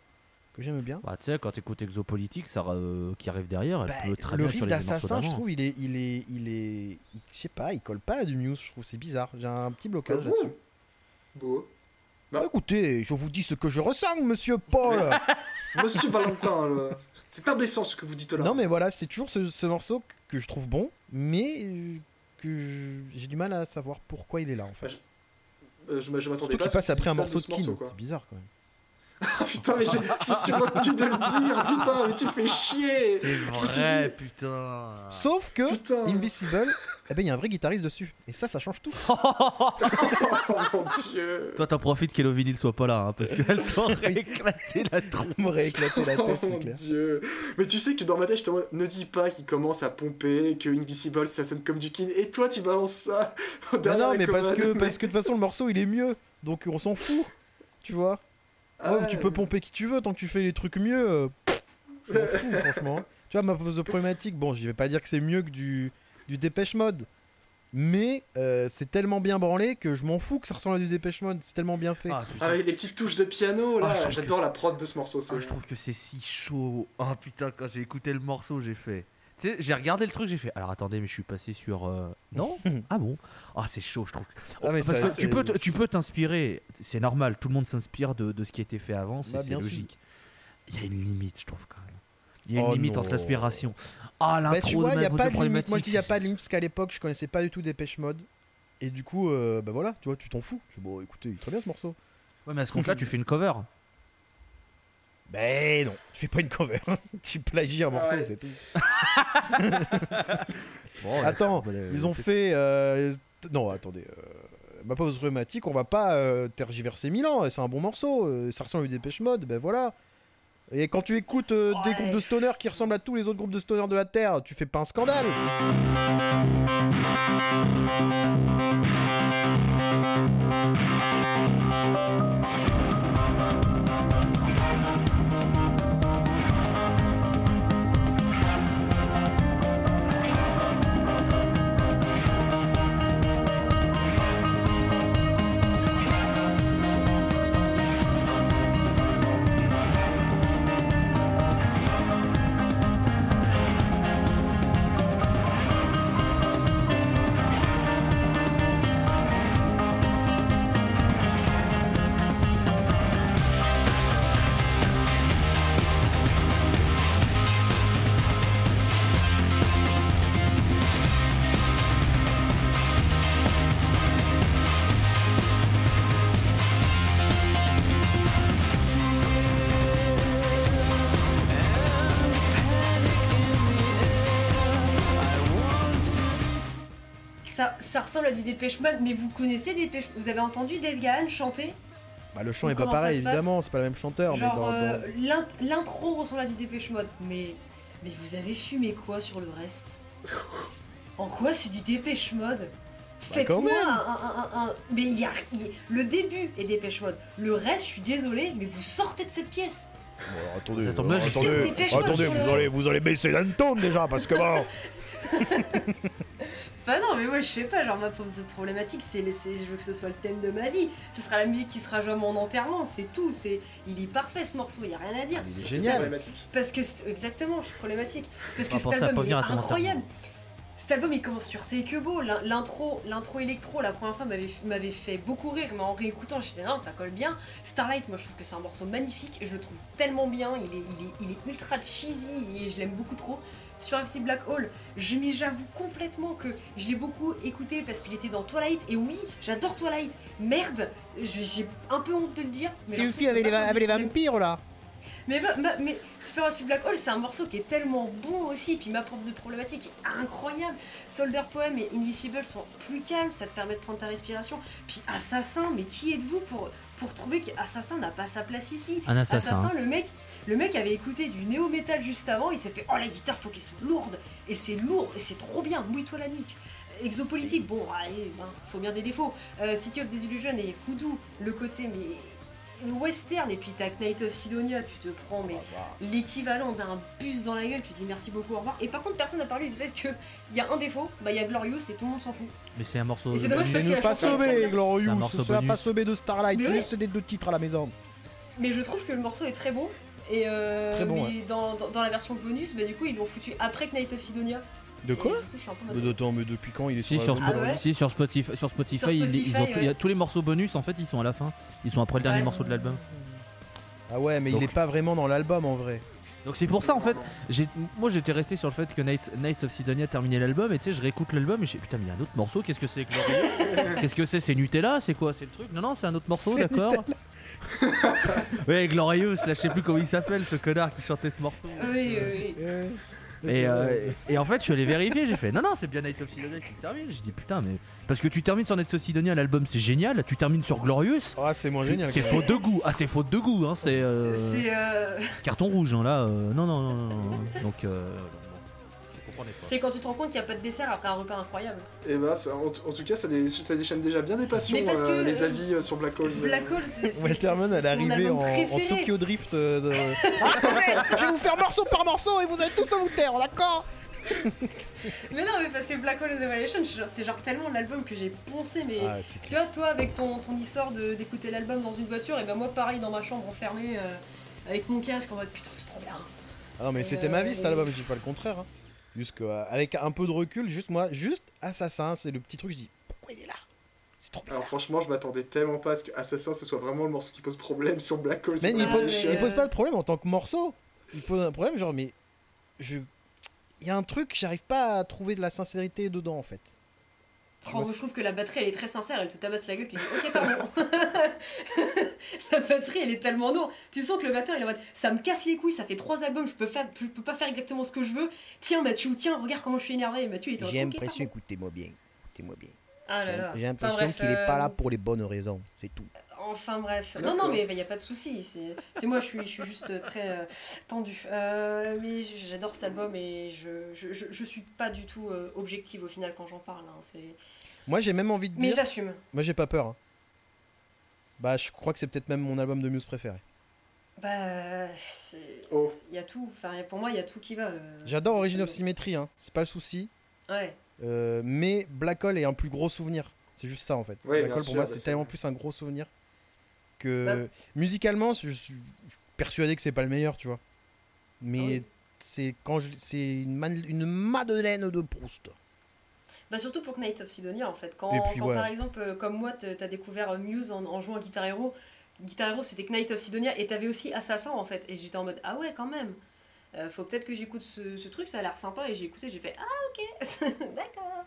que j'aime bien. Bah, tu sais, quand t'écoutes Exopolitique, ça, euh, qui arrive derrière, elle Bah, peut très le bien riff sur les morceaux d'Assassin, je trouve, il est, il est, il est, je sais pas, il colle pas à du Muse, je trouve, c'est bizarre. J'ai un petit Ah blocage bon là-dessus. Beau. Bah, écoutez, je vous dis ce que je ressens, monsieur Paul. Monsieur Valentin, c'est indécent ce que vous dites là. Non mais voilà, c'est toujours ce, ce morceau que je trouve bon, mais euh, que j'ai du mal à savoir pourquoi il est là en fait. Bah, Euh, je, m- je m'attendais Surtout pas qu'il passe après un morceau de ce morceau, Kin, quoi. c'est bizarre quand même. Putain, mais j'ai- je me suis retenu de le dire, putain, mais tu fais chier. C'est suis dit- putain. Sauf que Putain. Invisible, eh ben il y a un vrai guitariste dessus, et ça, ça change tout. Oh mon dieu. Toi, t'en profites qu'Hello Vinyl soit pas là, hein, parce qu'elle t'aurait éclaté la m'aurait éclaté la Oh tête, c'est clair. dieu. Mais tu sais que dans ma tête, en mode, ne dis pas qu'il commence à pomper, que Invisible ça sonne comme du kin, et toi tu balances ça Non, derrière non, la mais parce que, commode, parce que de toute façon le morceau il est mieux, donc on s'en fout, tu vois? Ah Ouais, tu peux pomper qui tu veux tant que tu fais les trucs mieux. euh, pff, je m'en fous franchement. Tu vois ma pose de problématique, bon je vais pas dire que c'est mieux que du, du Dépêche Mode. Mais euh, c'est tellement bien branlé que je m'en fous que ça ressemble à du Dépêche Mode, c'est tellement bien fait. Ah, putain, Avec les petites touches de piano, là, Ah, je trouve j'adore que la prod de ce morceau. c'est- Ah, je trouve que c'est si chaud. Oh putain, quand j'ai écouté le morceau, j'ai fait. Sais, j'ai regardé le truc, j'ai fait. Alors attendez, mais je suis passé sur. euh, Non? Ah bon? Ah, c'est chaud, je trouve. Ah, mais Parce ça- que c'est- tu peux, te- tu peux t'inspirer. C'est normal, tout le monde s'inspire de, de ce qui a été fait avant, c'est Bah, c'est bien sûr. logique. Il y a une limite, je trouve quand même. Il y a une Oh limite non. entre l'inspiration. Ah, l'intro Bah, tu vois, de il n'y a Mad pas de limite. Moi, je dis il n'y a pas de limite parce qu'à l'époque, je connaissais pas du tout Dépêche Mode. Et du coup, euh, bah voilà, tu vois, tu t'en fous. Je dis, bon, écoutez, il est très bien ce morceau. Ouais, mais à ce compte-là, tu fais une cover. Ben non, tu fais pas une cover. tu plagies un morceau, Ouais. c'est tout. Bon, Attends, ouais, Ils ont fait. euh, Non, attendez. euh, Ma pause rhumatique, on va pas euh, tergiverser mille ans. C'est un bon morceau. euh, Ça ressemble à du Dépêche Mode, ben voilà. Et quand tu écoutes euh, des groupes de stoner qui ressemblent à tous les autres groupes de stoner de la Terre, tu fais pas un scandale. Du Dépêche Mode, mais vous connaissez Dépêche Vous avez entendu Dave Gahan chanter? Bah, le chant est pas pareil, évidemment, c'est pas le même chanteur. mais dans, euh, l'intro ressemble à du Dépêche Mode, mais, mais vous avez fumé quoi sur le reste? En quoi c'est du Dépêche Mode? Bah, Faites-moi un, un- un- un- Mais il y a, il y a- le début est Dépêche Mode. Le reste, je suis désolé, mais vous sortez de cette pièce. Bon, alors, attendez, alors, attendez, attendez, vous allez, vous allez baisser d'un ton déjà parce que bon. Enfin non, mais moi je sais pas, genre ma problématique, c'est c'est- je veux que ce soit le thème de ma vie. Ce sera la musique qui sera jouée à mon enterrement, c'est tout. C'est, il est parfait ce morceau, y a rien à dire. Ah, Il est génial. Parce que exactement, je suis problématique. Parce que On va cet album il est incroyable. Cet album il commence sur Take a Bow, L'in- l'intro, l'intro électro la première fois m'avait m'avait fait beaucoup rire, mais en réécoutant j'étais non ça colle bien. Starlight moi je trouve que c'est un morceau magnifique, je le trouve tellement bien, il est, il est, il est ultra cheesy et je l'aime beaucoup trop. Sur FC Black Hole, j'avoue complètement que je l'ai beaucoup écouté parce qu'il était dans Twilight et oui j'adore Twilight. Merde, j'ai un peu honte de le dire. mais C'est film avec les, avec les vampires là. Mais, ma- ma- mais Supermassive Black Hole, c'est un morceau qui est tellement bon aussi, puis ma propre de problématique est incroyable. Soldier Poem et Invisible sont plus calmes, ça te permet de prendre ta respiration. Puis Assassin, mais qui êtes-vous pour, pour trouver qu'Assassin n'a pas sa place ici Un assassin. Assassin, le mec, le mec avait écouté du néo-metal juste avant, il s'est fait Oh la guitare, faut qu'elle soit lourde Et c'est lourd, et c'est trop bien, mouille-toi la nuque Exopolitique, bon, allez, ben, faut bien des défauts. Euh, City of Desillusion et Hoodoo, le côté, mais. Western, et puis t'as Knight of Sidonia, tu te prends, mais l'équivalent d'un bus dans la gueule, tu dis merci beaucoup, au revoir. Et par contre, personne n'a parlé du fait qu'il y a un défaut, bah il y a Glorious et tout le monde s'en fout. Mais c'est un morceau. Et c'est dommage parce B, bien. C'est un Glorious. morceau C'est face B de Starlight. Juste des deux titres à la maison. Mais je trouve que le morceau est très bon. Et euh, Très bon, mais dans, dans- dans la version bonus, bah du coup ils l'ont foutu après Knight of Sidonia. De quoi je suis en Mais Attends, mais depuis quand il est Si sur sur, Ah ouais si, sur Spotify, sur Spotify, Sur ils- Spotify, ils ont y a tous les morceaux bonus en fait ils sont à la fin. Ils sont après le dernier morceau de l'album. Ah ouais, mais il est pas vraiment dans l'album en vrai. Donc c'est pour ça en fait. j'ai- Moi j'étais resté sur le fait que Knights, Knights of Sidonia terminait l'album et tu sais je réécoute l'album et je dis putain mais il y a un autre morceau. Qu'est-ce que c'est Glorious Qu'est-ce que c'est C'est Nutella? C'est quoi? C'est le truc? Non non c'est un autre morceau d'accord. ouais Glorious là je sais plus comment il s'appelle ce connard qui chantait ce morceau. Oui, oui, oui. Et, euh, et en fait, je suis allé vérifier, j'ai fait non, non, c'est bien Nights of Sidonia qui termine. J'ai dit putain, mais. Parce que tu termines sur Nights of Sidonia, l'album c'est génial, tu termines sur Glorious. Ah, c'est moins génial. C'est faute de goût, ah c'est faute de goût, hein, c'est euh, C'est. euh, carton rouge, hein, là, euh, non, non, non, non, non. donc C'est quand tu te rends compte qu'il n'y a pas de dessert après un repas incroyable. Et bah, ça- en, tout cas, ça, dé- ça déchaîne déjà bien des passions, Mais parce euh, les euh, avis euh, sur Black Hole. Black Hole, c'est. c'est- elle est arrivée en. Tokyo Drift. de- Ah, je vais vous faire morceau par morceau et vous allez tous vous taire, d'accord? Mais non, mais parce que Black Hole of the Revelation, c'est genre- tellement l'album que j'ai poncé, mais. Ah, Tu vois, toi, avec ton, ton histoire d'écouter l'album dans une voiture, et ben moi, pareil, dans ma chambre enfermée, euh, avec mon casque, en mode putain, c'est trop bien. Ah non mais c'était ma vie cet album, je dis pas le contraire. hein. Juste que, euh, avec un peu de recul, juste moi, juste Assassin, c'est le petit truc, je dis pourquoi il est là? C'est trop bizarre. Alors franchement, je m'attendais tellement pas à ce que Assassin ce soit vraiment le morceau qui pose problème sur Black Hole. mais il pose, il pose pas de problème en tant que morceau. Il pose un problème genre mais je il y a un truc, j'arrive pas à trouver de la sincérité dedans en fait. Oh, je trouve que la batterie, elle est très sincère, elle te tabasse la gueule, tu dis ok, pardon. la batterie, elle est tellement lourde. Tu sens que le batteur, il est en mode ça me casse les couilles, ça fait trois albums, je peux, faire, je peux pas faire exactement ce que je veux. Tiens, Mathieu, tiens, regarde comment je suis énervé. Et Mathieu, il en J'ai l'impression, pardon. écoutez-moi bien, écoutez-moi bien. Ah J'ai- Enfin, l'impression bref, qu'il est pas euh, là pour les bonnes raisons, c'est tout. Enfin bref. Non, non, mais il n'y a pas de souci. C'est c'est moi, je suis, je suis juste très euh, tendue. Euh, mais j'adore cet album et je, je, je, je suis pas du tout euh, objective au final quand j'en parle. hein. Moi j'ai même envie de Mais dire, j'assume. moi j'ai pas peur. hein. Bah je crois que c'est peut-être même mon album de Muse préféré. Bah, c'est- Oh. il y a tout. Enfin, pour moi, il y a tout qui va. euh. J'adore Origin of Symmetry, hein. c'est pas le souci. Ouais. Euh, mais Black Hole est un plus gros souvenir. C'est juste ça en fait. Ouais, Black bien Hole sûr, pour moi c'est tellement plus un gros souvenir que Bah- musicalement je suis persuadé que c'est pas le meilleur, tu vois. Mais Ah oui. c'est quand je c'est une, man- une madeleine de Proust. Bah, surtout pour Knight of Sidonia en fait. Quand, Et puis, quand, ouais. par exemple, euh, comme moi, t'as découvert euh, Muse en, en jouant à Guitar Hero. Guitar Hero c'était Knight of Sidonia et t'avais aussi Assassin en fait. Et j'étais en mode ah ouais, quand même. Euh, faut peut-être que j'écoute ce, ce truc, ça a l'air sympa. Et j'ai écouté, j'ai fait ah ok, d'accord.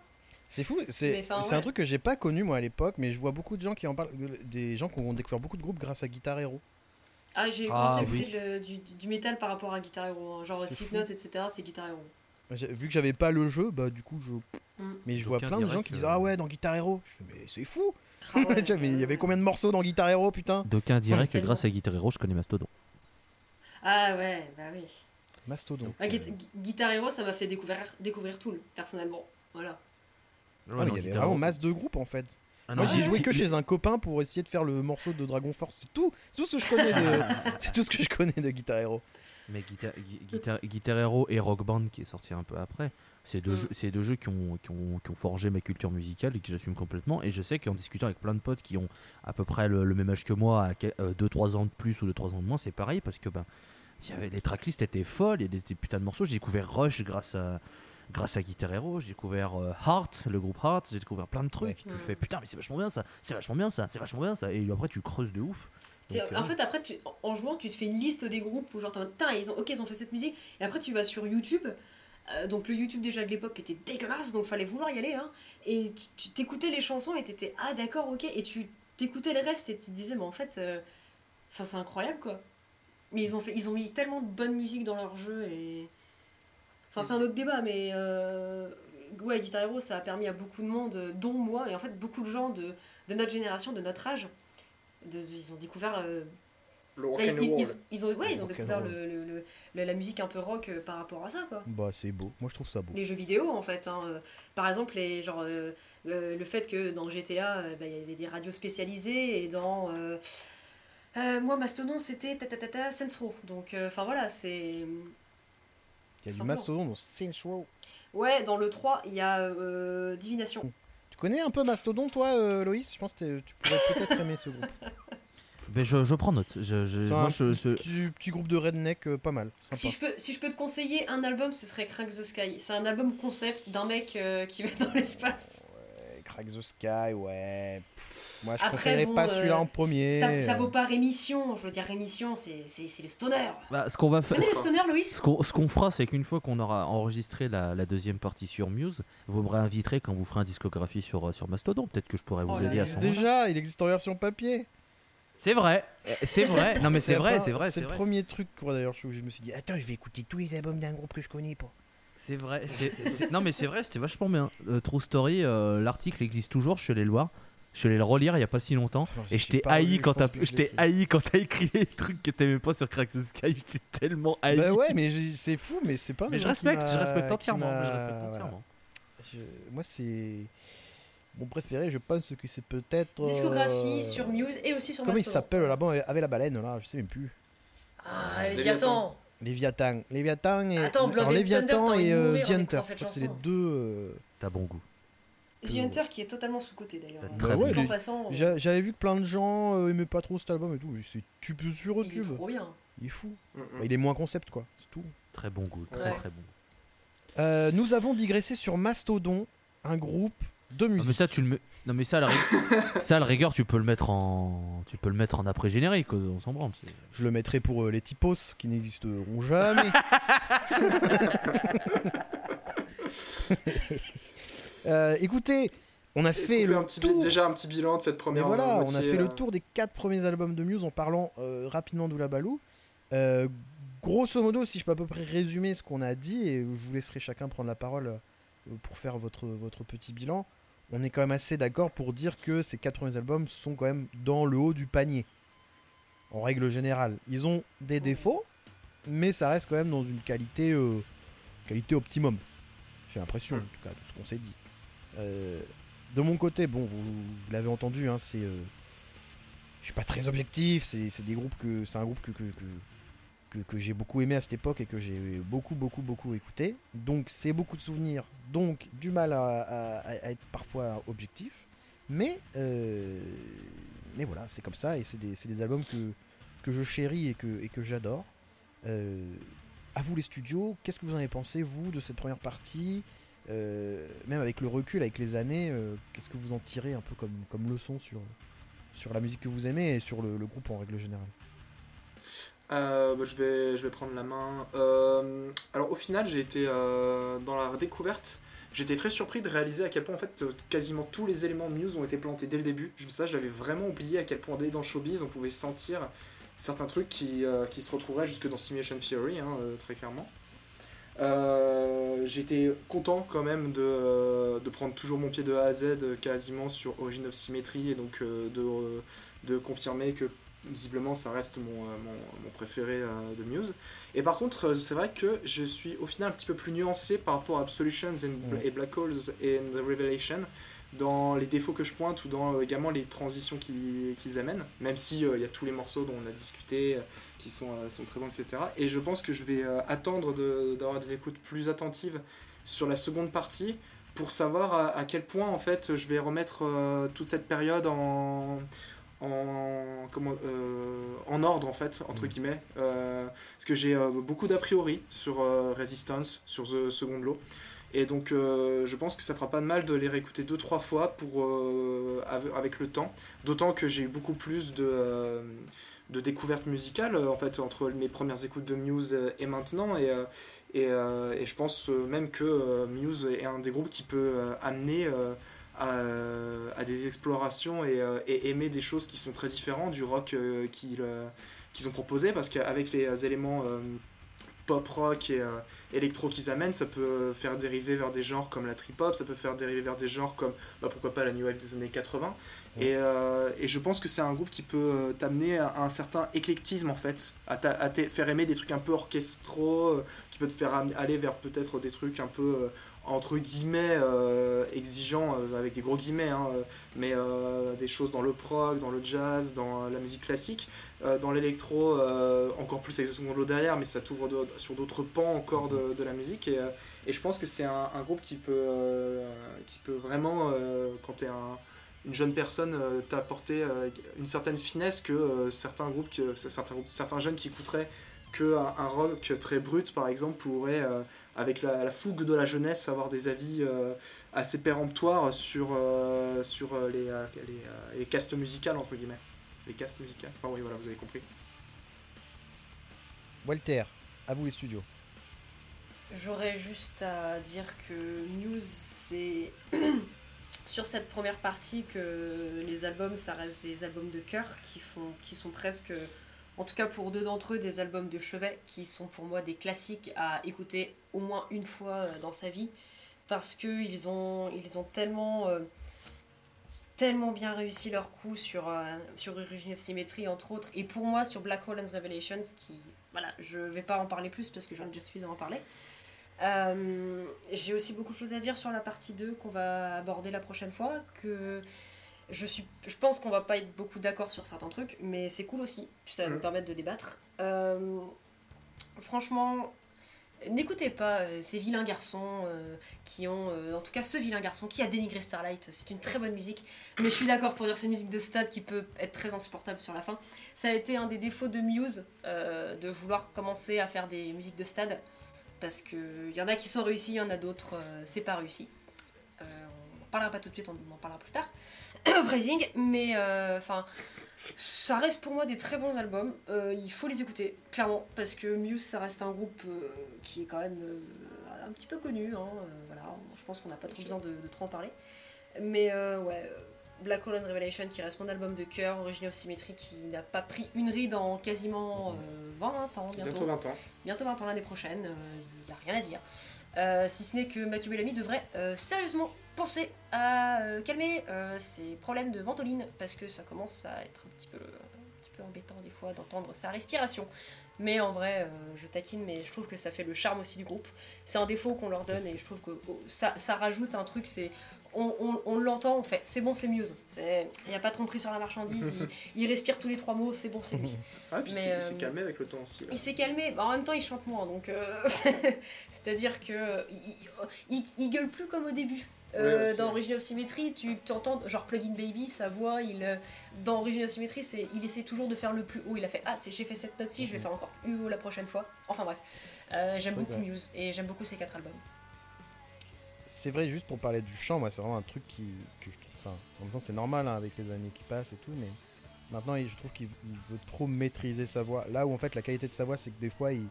C'est fou, c'est c'est un ouais. truc que j'ai pas connu moi à l'époque, mais je vois beaucoup de gens qui en parlent, des gens qui ont découvert beaucoup de groupes grâce à Guitar Hero. Ah, j'ai Ah, commencé à oui. écouter le- du, du métal par rapport à Guitar Hero. hein. Genre Slipknot, etc. C'est Guitar Hero. J'ai- Vu que j'avais pas le jeu, bah du coup je. Mm. Mais je vois plein de gens qui disent ah ouais dans Guitar Hero. Je fais mais c'est fou. Ah ouais, mais il y avait euh, combien de morceaux dans Guitar Hero putain? D'aucuns diraient que grâce à Guitar Hero, je connais Mastodon. Ah ouais, bah oui. Mastodon. Ah, Gui- Gui- Guitar Hero, ça m'a fait découvrir, découvrir Tool, personnellement. Voilà. Ah, mais il y avait vraiment masse de groupes en fait. Ah Moi ouais. joué que chez un copain pour essayer de faire le morceau de Dragon Force. C'est tout, c'est tout ce que je connais de, c'est tout ce que je connais de Guitar Hero. Mais Guitar, Gui- Guitar, Guitar Hero et Rock Band qui est sorti un peu après, c'est deux, Mm. jeux, deux jeux qui ont, qui, ont, qui ont forgé ma culture musicale et que j'assume complètement. Et je sais qu'en discutant avec plein de potes qui ont à peu près le, le même âge que moi, à 2-3 ans de plus ou 2-3 ans de moins, c'est pareil parce que ben, y avait, les tracklists étaient folles, il y a des, putains de morceaux. J'ai découvert Rush grâce à, grâce à Guitar Hero, j'ai découvert euh, Heart, le groupe Heart, j'ai découvert plein de trucs. Ouais. Tu fais putain, mais c'est vachement bien ça, c'est vachement bien ça, c'est vachement bien ça. Et après, tu creuses de ouf. Donc, euh, en fait, après, tu, en jouant, tu te fais une liste des groupes où genre, en Putain, ils ont, ok, ils ont fait cette musique. Et après, tu vas sur YouTube. Euh, donc, le YouTube déjà de l'époque était dégueulasse, donc fallait vouloir y aller. Hein, et tu- t'écoutais les chansons et t'étais, ah d'accord, ok. Et tu t'écoutais le reste et tu te disais, mais en fait, euh, c'est incroyable quoi. Mais ils ont, fait, ils ont mis tellement de bonne musique dans leur jeu et. Enfin, c'est un autre débat, mais. Euh... Ouais, Guitar Hero, ça a permis à beaucoup de monde, dont moi, et en fait, beaucoup de gens de, de notre génération, de notre âge, de, de- ils ont découvert euh, Le rock Là, and ils, ils- roll. ils- ils ont, ouais, ils ont découvert le, le- le- le- la musique un peu rock euh, par rapport à ça, quoi. Bah, c'est beau. Moi, je trouve ça beau. Les jeux vidéo, en fait. hein, euh, Par exemple, les, genre, euh, le fait que dans GTA, bah, il y avait des radios spécialisées et dans. euh, euh, moi, Mastodon, c'était ta ta ta ta Saints Row. Donc, euh, enfin voilà, c'est. Il y a du. Mastodon dans Saints Row. Ouais, dans le 3, il y a euh, Divination. Tu connais un peu Mastodon, toi, euh, Loïs? Je pense que tu pourrais peut-être aimer ce groupe. ben, je, je prends note. Je, je- moi, ce- petit, petit groupe de redneck euh, pas mal. Sympa. Si je, peux, si je peux te conseiller un album, ce serait Crack the Sky. C'est un album concept d'un mec euh, qui va dans l'espace. Ouais, Crack the Sky, ouais. Pff, moi, je Après, conseillerais bon, pas euh, celui-là en premier. Ça, ça vaut pas Rémission. Je veux dire, Rémission, c'est c'est- c'est le stoner. bah, ce qu'on va Vous faire. connaissez le stoner, Loïs? Ce qu'on, ce qu'on fera, c'est qu'une fois qu'on aura enregistré la, la deuxième partie sur Muse, vous me réinviterez quand vous ferez une discographie sur, euh, sur Mastodon. Peut-être que je pourrais vous Oh aider à moment-là. déjà, il existe en version papier. C'est vrai, euh, c'est vrai. Non mais c'est vrai, c'est vrai, C'est le vrai. premier truc, quoi, d'ailleurs, je, je me suis dit, attends, je vais écouter tous les albums d'un groupe que je connais pas. C'est vrai. Non mais c'est vrai, c'était vachement bien. Euh, True Story, euh, l'article existe toujours. Je suis allé le voir. Je suis allé le relire il y a pas si longtemps. Non, Et je t'ai haï quand t'as, écrit les trucs que t'aimais pas sur Crack the Sky. J'étais tellement haï. Bah ouais, mais c'est fou, mais c'est pas. mais je respecte, je respecte entièrement. je respecte voilà. entièrement. Je- Moi, c'est. Mon préféré, je pense que c'est peut-être. euh, Discographie sur Muse et aussi sur Comment il Mastodon. s'appelle là-bas avec la baleine, là Je sais même plus. Ah, Léviathan. Léviathan. Léviathan. Léviathan et. Attends, Blood alors, and Léviathan Thunder, et euh, mourir The Hunter. c'est les deux. euh, T'as bon goût. The Hunter qui est totalement sous-côté d'ailleurs. Bah ouais, les- euh, j'a- J'avais vu que plein de gens euh, aimaient pas trop cet album et tout. mais C'est tu peux sur il est YouTube. trop bien. Il est fou. Mm, mm. Bah, il est moins concept, quoi. C'est tout. Très bon goût, très Ouais. très bon. Euh, nous avons digressé sur Mastodon, un groupe de Non, mais musique. ça tu le mets. Non mais ça à la, rig- ça à la rigueur tu peux le mettre en tu peux le mettre en après générique on s'en branle. Je le mettrai pour euh, les typos qui n'existeront jamais. Euh, écoutez, on a fait le un petit bi- tour. déjà un petit bilan de cette première voilà, on a fait le euh, tour des quatre premiers albums de Muse en parlant euh, rapidement d'Oulabalou. Euh, grosso modo, si je peux à peu près résumer ce qu'on a dit, et je vous laisserai chacun prendre la parole pour faire votre, votre petit bilan, on est quand même assez d'accord pour dire que ces quatre premiers albums sont quand même dans le haut du panier. En règle générale. Ils ont des défauts, mais ça reste quand même dans une qualité, qualité optimum. J'ai l'impression, en tout cas, de ce qu'on s'est dit. Euh, de mon côté, bon, vous, l'avez entendu, hein, c'est, euh, je suis pas très objectif. C'est, des groupes que, c'est un groupe que que, que, que- que j'ai beaucoup aimé à cette époque et que j'ai beaucoup, beaucoup, beaucoup écouté. Donc c'est beaucoup de souvenirs, donc du mal à, être parfois objectif. Mais, euh, mais voilà, c'est comme ça et c'est des, des albums que, que je chéris et que, et que j'adore. À vous les studios, qu'est-ce que vous en avez pensé, vous, de cette première partie? Euh, Même avec le recul, avec les années, euh, qu'est-ce que vous en tirez un peu comme, comme leçon sur, sur la musique que vous aimez et sur le, groupe en règle générale? Euh, bah, je, vais, je vais prendre la main. Alors au final, j'ai été dans la découverte. J'étais très surpris de réaliser à quel point en fait quasiment tous les éléments de Muse ont été plantés dès le début. Je- Ça, j'avais vraiment oublié à quel point dès dans Showbiz, on pouvait sentir certains trucs qui, qui se retrouveraient jusque dans Simulation Theory, hein, très clairement. Euh, J'étais content quand même de, euh, de prendre toujours mon pied de A à Z euh, quasiment sur Origin of Symmetry et donc euh, de, euh, de confirmer que visiblement ça reste mon, euh, mon, mon préféré euh, de Muse. Et par contre, euh, c'est vrai que je suis au final un petit peu plus nuancé par rapport à Absolutions and- Ouais. et Black Holes et The Revelation. dans les défauts que je pointe ou dans euh, également les transitions qui- qu'ils amènent, même si euh, il y a tous les morceaux dont on a discuté, euh, qui sont, euh, sont très bons, etc. Et je pense que je vais euh, attendre de- d'avoir des écoutes plus attentives sur la seconde partie pour savoir à, à quel point en fait je vais remettre euh, toute cette période en en, comment, euh, en ordre en fait entre Mhm. guillemets Euh, parce que j'ai euh, beaucoup d'a priori sur euh, Resistance sur The Second Law et donc euh, je pense que ça fera pas de mal de les réécouter deux trois fois pour euh, ave- avec le temps d'autant que j'ai eu beaucoup plus de euh, de découvertes musicales euh, en fait entre mes premières écoutes de Muse euh, et maintenant. Et euh, et, je pense même que Muse est un des groupes qui peut amener à, des explorations et, aimer des choses qui sont très différentes du rock qu'ils ont proposé. Parce qu'avec les éléments pop rock et euh, électro qu'ils amènent ça peut faire dériver vers des genres comme la trip hop ça peut faire dériver vers des genres comme bah, pourquoi pas la new wave des années 80 et, euh, et je pense que c'est un groupe qui peut euh, t'amener à un certain éclectisme en fait à, ta- à te faire aimer des trucs un peu orchestraux qui peut te faire aller vers peut-être des trucs un peu entre guillemets euh, exigeants euh, avec des gros guillemets hein, euh, mais euh, des choses dans le prog dans le jazz dans la musique classique. Dans l'électro encore plus avec second lot derrière mais ça t'ouvre de- sur d'autres pans encore de, de la musique. Et, et je pense que c'est un, groupe qui peut qui peut vraiment quand t'es un une jeune personne t'apporter une certaine finesse que certains groupes que certains, certains jeunes qui écouteraient que un, rock très brut par exemple pourrait avec la, la fougue de la jeunesse avoir des avis euh, assez péremptoires sur, euh, sur euh, les, euh, les, euh, les castes musicales entre guillemets. Les castes musicales. Enfin oui voilà vous avez compris. Walter, à vous les studios. J'aurais juste à dire que Muse, c'est sur cette première partie que les albums, ça reste des albums de cœur qui, font, qui sont presque, en tout cas pour deux d'entre eux, des albums de chevet qui sont pour moi des classiques à écouter au moins une fois euh, dans sa vie parce qu'ils ont, ils ont tellement, euh, tellement bien réussi leur coup sur, euh, sur Origin of Symmetry entre autres et pour moi sur Black Hole and Revelations qui, voilà, je vais pas en parler plus parce que j'en ai déjà suffisamment parlé. Euh, J'ai aussi beaucoup de choses à dire sur la partie 2 qu'on va aborder la prochaine fois. Que je, suis, je pense qu'on va pas être beaucoup d'accord sur certains trucs, mais c'est cool aussi. Ça va nous Mhm. permettre de débattre. Euh, franchement, n'écoutez pas euh, ces vilains garçons euh, qui ont. en tout cas, ce vilain garçon qui a dénigré Starlight. C'est une très bonne musique, mais je suis d'accord pour dire que c'est une musique de stade qui peut être très insupportable sur la fin. Ça a été un des défauts de Muse de vouloir commencer à faire des musiques de stade parce qu'il y en a qui sont réussis, il y en a d'autres, c'est pas réussi. On n'en parlera pas tout de suite, on en parlera plus tard. au mais euh, enfin, ça reste pour moi des très bons albums. Euh, il faut les écouter, clairement, parce que Muse, ça reste un groupe euh, qui est quand même un petit peu connu. hein, voilà, je pense qu'on n'a pas trop besoin de, de trop en parler. Mais ouais, Black Hole and Revelation qui reste mon album de cœur, Origin of Symmetry qui n'a pas pris une ride en quasiment euh, 20 ans bientôt bientôt 20 ans bientôt 20 ans l'année prochaine, il n'y a rien à dire. Euh, si ce n'est que Mathieu Bellamy devrait sérieusement penser à euh, calmer euh, ses problèmes de ventoline, parce que ça commence à être un petit peu, un petit peu embêtant des fois d'entendre sa respiration. Mais en vrai, euh, je taquine, mais je trouve que ça fait le charme aussi du groupe. C'est un défaut qu'on leur donne et je trouve que oh, ça, ça rajoute un truc, c'est... On, on- on l'entend, on fait, c'est bon, c'est Muse. Il n'y a pas de tromperie sur la marchandise, il, il respire tous les trois mots, c'est bon, c'est lui. ah, puis Mais, c'est euh, c'est calmé avec le temps aussi là. Il s'est calmé, bah, en même temps il chante moins, donc c'est-à-dire que il, il- il gueule plus comme au début. Euh, dans ouais. Origin of Symmetry, tu entends genre Plugin Baby, sa voix, il, euh, dans Origin of Symmetry, c'est, il essaie toujours de faire le plus haut. Il a fait Ah, j'ai fait cette note-ci, je vais faire encore plus haut la prochaine fois. Enfin bref, Euh, j'aime beaucoup vrai. Muse et j'aime beaucoup ces quatre albums. C'est vrai, juste pour parler du chant, moi, c'est vraiment un truc qui, que je trouve. Enfin, en même temps, c'est normal hein, avec les années qui passent et tout, mais maintenant, je trouve qu'il il veut trop maîtriser sa voix. Là où, en fait, la qualité de sa voix, c'est que des fois, il,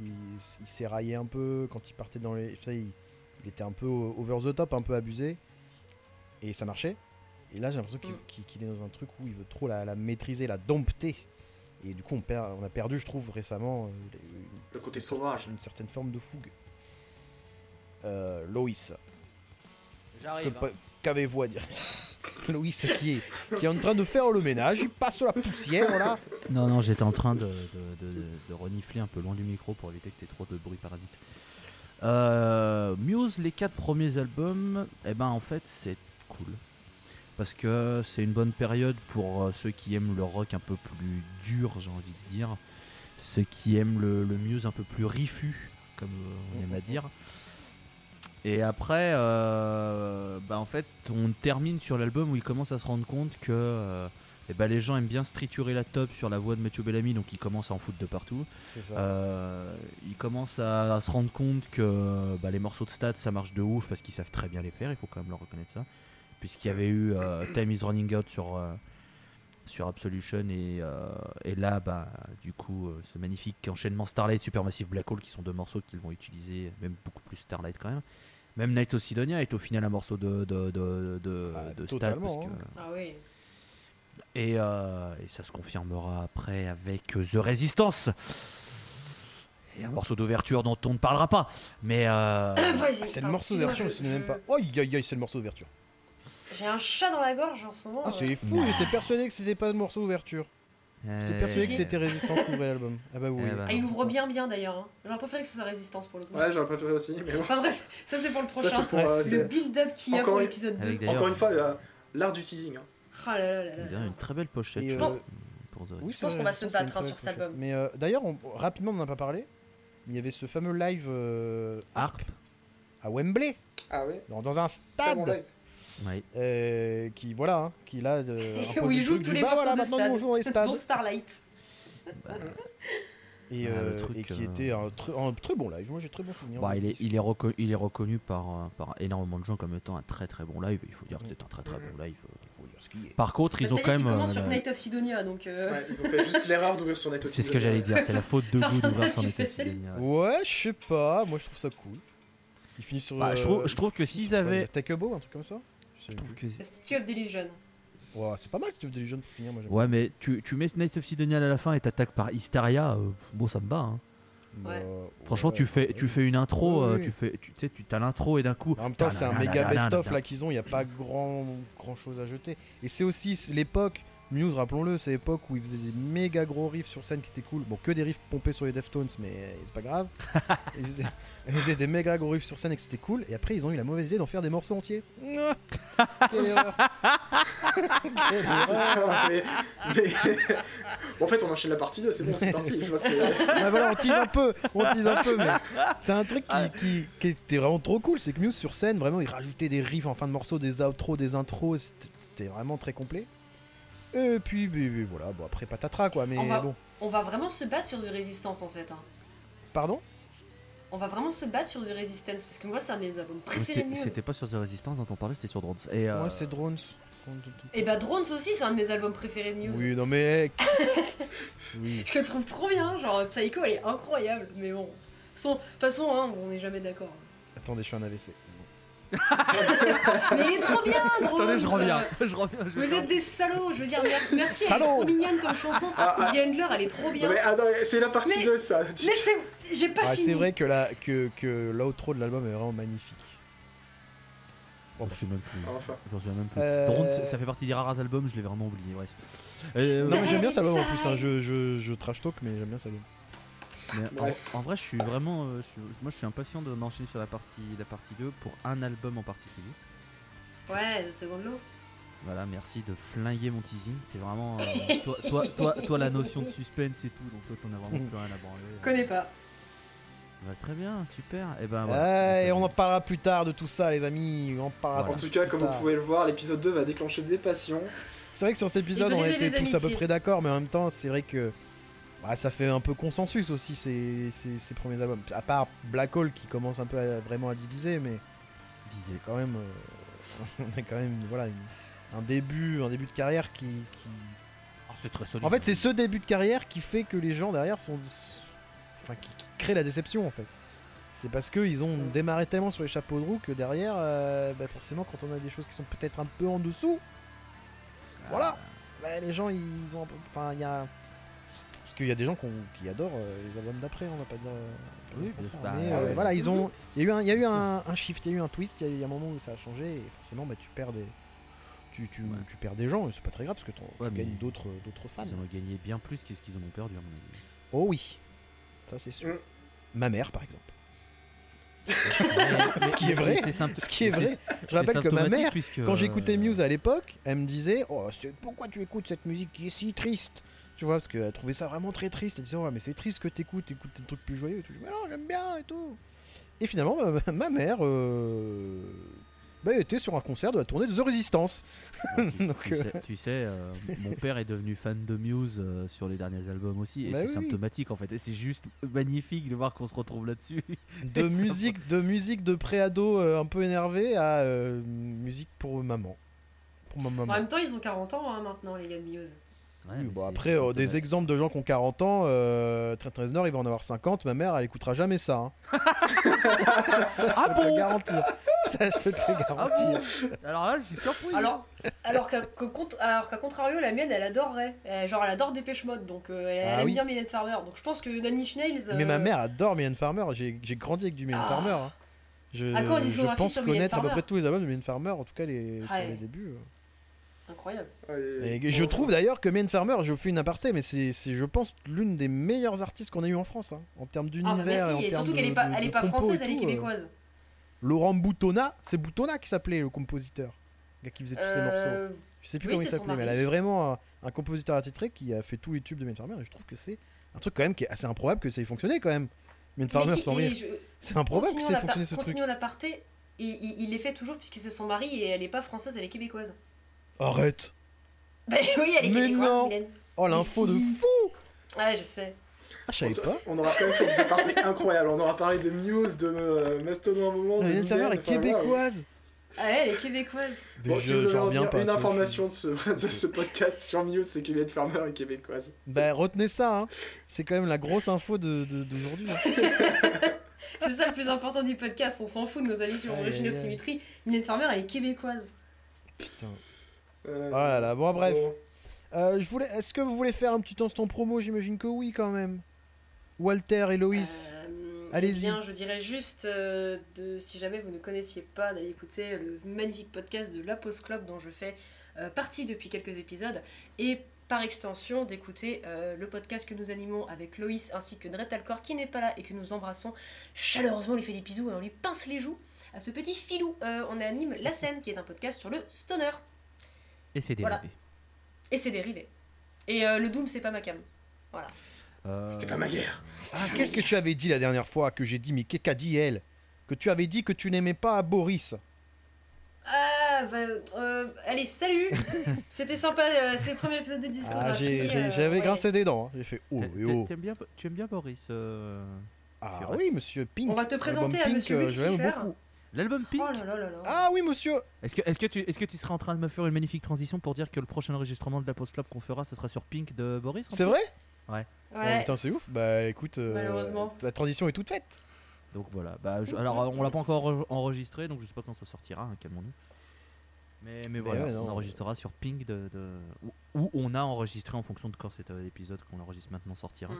il, il s'est raillé un peu quand il partait dans les. ça, il, il était un peu over the top, un peu abusé, et ça marchait. Et là, j'ai l'impression qu'il Mm. est dans un truc où il veut trop la, la maîtriser, la dompter. Et du coup, on, perd, on a perdu, je trouve, récemment, euh, une- le côté sauvage une certaine forme de fougue. Euh, Loïs, J'arrive. pa- qu'avez-vous à dire? Loïs qui est, qui est en train de faire le ménage, il passe la poussière là. Non, non, j'étais en train de, de, de- de renifler un peu loin du micro pour éviter que tu aies trop de bruit parasite. Euh, Muse, les quatre premiers albums, eh ben en fait c'est cool. Parce que c'est une bonne période pour euh, ceux qui aiment le rock un peu plus dur, j'ai envie de dire. Ceux qui aiment le, Muse un peu plus rifu, comme euh, on aime à dire. Et après, bah en fait, on termine sur l'album où il commence à se rendre compte que euh, eh ben, les gens aiment bien se triturer la top sur la voix de Mathieu Bellamy, donc il commence à en foutre de partout. Ça. Euh, il commence à, à se rendre compte que bah, les morceaux de stats ça marche de ouf parce qu'ils savent très bien les faire, il faut quand même leur reconnaître ça. Puisqu'il y avait eu euh, Time is Running Out sur, euh, sur Absolution et, euh, et là, bah, du coup, ce magnifique enchaînement Starlight, Supermassive Black Hole qui sont deux morceaux qu'ils vont utiliser, même beaucoup plus Starlight quand même. Même Night of Sidonia est au final un morceau de, de, de, de, Ah, de stats. totalement, parce que- hein. Ah oui. Et, euh, et ça se confirmera après avec euh, The Resistance. Et un morceau d'ouverture dont on ne parlera pas. Mais euh, Ah, c'est le morceau d'ouverture, je ne même pas. Aïe aïe aïe, c'est le morceau d'ouverture. J'ai un chat dans la gorge en ce moment. Ah, euh. c'est fou, j'étais persuadé que c'était pas le morceau d'ouverture. J'étais euh, persuadé que si. c'était Résistance qui ouvrait l'album. Ah bah oui. Eh ben. Ah, il ouvre bien bien d'ailleurs. Hein. J'aurais préféré que ce soit Résistance pour le coup. Ouais, j'aurais préféré aussi, mais bon. Enfin bref, ça c'est pour le Ça, prochain. c'est pour. euh, Ouais, le build-up qu'il y a pour l'épisode 2. Avec d'ailleurs- Encore une fois, euh, l'art du teasing. hein. Ah là là là là. D'ailleurs, une très belle pochette. Et, je euh, trouve, pour The Oui, c'est pense qu'on va se battre, sur cet album. Mais euh, d'ailleurs, on- rapidement, on n'en a pas parlé. Il y avait ce fameux live euh, Harp. à Wembley, Ah oui dans, dans un stade. Ouais. euh, qui voilà, hein, qui là, Où il le joue truc tous les bah, voilà, de maintenant stade. les stades. Dont Starlight. Et, Ah, le euh, truc, et qui euh, était un, tr- un très bon live. Moi, j'ai très bon souvenir. Bah, il, est, ce il, est reco- il est reconnu par, par énormément de gens comme étant un très très bon live. Il faut dire que c'est un très très bon live. Par contre, ils ont quand même. euh, sur la- Night of Sidonia donc. euh, Ouais, ils ont fait juste l'erreur d'ouvrir sur Net C'est ce que j'allais dire, c'est la faute de goût d'ouvrir fais état celle- Sidonia. Ouais, je sais pas. Moi, je trouve ça cool. Il finit sur. Bah, je, euh, trouve, je trouve que s'ils sur avaient. Take a bow, un truc comme ça. Je trouve que. Of Delusion. Ouais, c'est pas mal si tu veux des jeunes pour finir. Moi, j'aime Ouais, mais tu, tu mets Night of Sidonia à la fin et t'attaques par Hysteria, euh, bon, ça me va. hein. Ouais. Bah, Franchement, ouais, tu fais, ouais. tu fais une intro, Oui, euh, oui. tu fais, tu tu sais, tu as l'intro et d'un coup. En même temps, c'est un méga best-of là qu'ils ont, il n'y a pas grand, grand chose à jeter. Et c'est aussi l'époque, Muse, rappelons-le, c'est l'époque où ils faisaient des méga gros riffs sur scène qui étaient cool. Bon, que des riffs pompés sur les Deftones, mais c'est pas grave. ils, faisaient, ils faisaient des méga gros riffs sur scène et que c'était cool. Et après, ils ont eu la mauvaise idée d'en faire des morceaux entiers. Quelle erreur Quelle erreur Putain, mais, mais- Bon, en fait, on enchaîne la partie 2, c'est bon, c'est parti. Je vois, voilà, on tease un peu, on tease un peu, mais c'est un truc qui, qui- qui était vraiment trop cool. C'est que Muse sur scène, vraiment, ils rajoutaient des riffs en fin de morceau, des outros, des intros. C'était vraiment très complet. Et puis, voilà, bon, après patatras quoi, mais On va- bon. On va vraiment se battre sur The Resistance en fait. hein. Pardon? On va vraiment se battre sur The Resistance parce que moi c'est un de mes albums préférés de C'était pas sur The Resistance dont on parlait, c'était sur Drones. Et, euh, Ouais, c'est Drones. Et bah Drones aussi c'est un de mes albums préférés de Muse. Oui, non, mais. oui. Je le trouve trop bien, genre Psycho elle est incroyable, mais bon. De toute façon, de toute façon, hein, on n'est jamais d'accord. Attendez, je fais un AVC. Mais il est trop bien, Drones Attendez, je reviens. Je reviens. je Vous êtes des salauds, je veux dire, mer- merci, elle est Salaud trop mignonne comme chanson. Ah, ah. The Handler, elle est trop bien. Mais attends, c'est la partie Mais- 2, ça. Mais c'est. J'ai pas Ah, fini. c'est vrai que la- que, que l'outro de l'album est vraiment magnifique. Oh, je sais même plus. Enfin. Je souviens même plus. Euh, ça- ça fait partie des rares albums, je l'ai vraiment oublié. Bref. Euh, Non, mais j'aime bien cet album en plus. hein, Je, je, je trash talk, mais j'aime bien cet album. Mais en, vrai, je suis vraiment. euh, je suis- moi, je suis impatient de- d'enchaîner sur la partie, la partie 2 pour un album en particulier. Ouais, The Second Law. Voilà, merci de flinguer mon teasing. C'est vraiment. euh, toi, toi, toi, toi, la notion de suspense et tout, donc toi, t'en as vraiment plus rien à branler. Connais pas. Bah, très bien, super. Et ben Ouais, voilà. et on en parlera plus tard de tout ça, les amis. On en parlera Voilà. En tout cas, comme vous pouvez le voir, l'épisode 2 va déclencher des passions. C'est vrai que sur cet épisode, on était tous à peu près d'accord, mais en même temps, c'est vrai que bah, ça fait un peu consensus aussi ces, ces, ces premiers albums. À part Black Hole qui commence un peu à- vraiment à diviser, mais Visé. quand même, euh, on a quand même voilà une- un début, un début de carrière qui, qui- Ah, c'est très solide. En fait, c'est ce début de carrière qui fait que les gens derrière sont, enfin, qui, qui crée la déception en fait. C'est parce qu'ils ont démarré tellement sur les chapeaux de roue que derrière, euh, bah, forcément, quand on a des choses qui sont peut-être un peu en dessous, voilà. bah, les gens ils ont un peu- enfin il y a parce qu'il y a des gens qui adorent euh, les albums d'après on va pas dire euh, Oui, mais Bah, euh, ouais. voilà ils ont il y a eu un il y a eu un, un shift il y a eu un twist il y a y un moment où ça a changé et forcément bah tu perds des tu, tu, Ouais. tu perds des gens et c'est pas très grave parce que Ouais, tu gagnes d'autres d'autres fans Ils en ont gagné bien plus qu'est-ce qu'ils en ont perdu à mon avis. oh oui ça c'est sûr Mm. ma mère par exemple Ce qui est vrai. Ce qui est vrai. Je rappelle que ma mère, puisque, quand j'écoutais Muse à l'époque, elle me disait oh, c'est- Pourquoi tu écoutes cette musique qui est si triste? Tu vois, parce qu'elle trouvait ça vraiment très triste. Elle disait Ouais, mais c'est triste que t'écoutes, écoutes des trucs plus joyeux. Et tout. Je dis, mais non, j'aime bien et tout. Et finalement, ma, ma mère euh, bah, était sur un concert de la tournée de The Resistance. Tu, Donc, tu euh, sais, tu sais, euh, mon père est devenu fan de Muse euh, sur les derniers albums aussi, et Bah c'est oui, symptomatique en fait. Et c'est juste magnifique de voir qu'on se retrouve là-dessus. de Ça musique de musique de préado euh, un peu énervé à euh, musique pour maman. Pour ma En maman. même temps, ils ont 40 ans hein, maintenant, les gars de Muse. Ouais, Oui, mais bon, c'est- après, euh, des exemples de gens qui ont 40 ans, euh, Trent Reznor, il va en avoir 50. Ma mère, elle écoutera jamais ça. hein. ça, Ah je peux te le bon? garantir. Ça, je peux te le garantir. Alors là, je suis surpris. Alors, alors qu'à contrario, la mienne, elle adorerait. Elle- genre, elle adore Dépêche Mode, donc euh, elle, Ah elle aime oui. bien Mylène Farmer. Donc je pense que Nanny Schnales. Mais ma euh, mère adore Mylène Farmer. J'ai j'ai grandi avec du Mylène Ah. Farmer. hein. Je, Ah, quoi, je pense connaître à peu près tous les albums de Mylène Farmer, en tout cas les, Ah sur les débuts. Incroyable. Et je trouve d'ailleurs que Mylène Farmer, je fais une aparté, mais c'est, c'est, je pense, l'une des meilleures artistes qu'on a eu en France, hein, en termes Ah, bah d'univers. merci. en Et termes surtout qu'elle de- est pas, de- elle est pas française, et elle est tout, euh. québécoise. Laurent Boutonna, c'est Boutonna qui s'appelait le compositeur, le gars qui faisait tous morceaux. Euh, Je sais plus oui, comment il s'appelait, mais elle avait vraiment un, un compositeur attitré qui a fait tous les tubes de Mylène Farmer, et je trouve que c'est un truc quand même qui est assez improbable que ça ait fonctionné quand même. Mylène Farmer sans et rire. je- C'est improbable que ça ait fonctionné ce truc. continuons l'aparté. Et il, il les fait toujours puisque c'est son mari et elle est pas française, elle est québécoise. Arrête Bah oui, elle est Mais québécoise. non. Mylène. Oh l'info de fou Ouais, je sais. Ah, je savais On, pas. on aura quand même fait des apartés incroyables. On aura parlé de Muse, de euh, Mastodon à un moment. de Mylène Farmer est enfin, voilà. québécoise Ah ouais, elle est québécoise. Bon, si je- vous devez j'en retenir reviens pas. une information de ce, de ce podcast sur Muse, c'est que Mylène Farmer est québécoise. Bah retenez ça, hein. c'est quand même la grosse info de, de- d'aujourd'hui. hein. C'est ça le plus important du podcast. On s'en fout de nos avis sur Aïe, Origin aïe, of aïe. Symmetry. Mylène Farmer, elle est québécoise. Putain. Euh, Oh là là, bon bref. bon. Euh, je voulais... Est-ce que vous voulez faire un petit instant promo? J'imagine que oui quand même. Walter et Loïs. Euh, Allez-y. eh bien, je dirais juste, euh, de, si jamais vous ne connaissiez pas, d'aller écouter le magnifique podcast de La Pause Club dont je fais euh, partie depuis quelques épisodes. Et par extension, d'écouter euh, le podcast que nous animons avec Loïs ainsi que Dretalcor qui n'est pas là et que nous embrassons chaleureusement. On lui fait des bisous et on lui pince les joues à ce petit filou. Euh, on anime La Scène qui est un podcast sur le stoner Et c'est Voilà. dérivé. et ses dérivés. Et euh, le Doom, c'est pas ma cam. Euh, C'était pas ma guerre. Ah, qu'est-ce que tu avais dit la dernière fois que j'ai dit Mais qu'est-ce qu'a dit elle Que tu avais dit que tu n'aimais pas Boris. Ah, bah, euh, allez, salut C'était sympa, euh, c'est le premier épisode de Discographie. Ah, euh, j'avais ouais. grincé des dents. hein. J'ai fait Oh, et oh. T'aimes bien, tu aimes bien Boris euh, Ah oui, monsieur Pink. On va te présenter à Pink, monsieur je l'aime Lucifer. beaucoup. L'album Pink Oh là là là là. Ah oui, monsieur Est-ce que, est que, tu, est que tu serais en train de me faire une magnifique transition pour dire que le prochain enregistrement de la Post Club qu'on fera, ce sera sur Pink de Boris C'est vrai? Oh, ouais. putain, c'est ouf. Bah écoute, euh, Malheureusement. la transition est toute faite. Donc voilà. Bah, je- alors, on l'a pas encore enre- enregistré, donc je sais pas quand ça sortira, hein, calmons-nous. Mais, mais voilà, ouais, on enregistrera sur Pink de, de- où, où on a enregistré en fonction de quand cet euh, épisode qu'on enregistre maintenant sortira. Mm.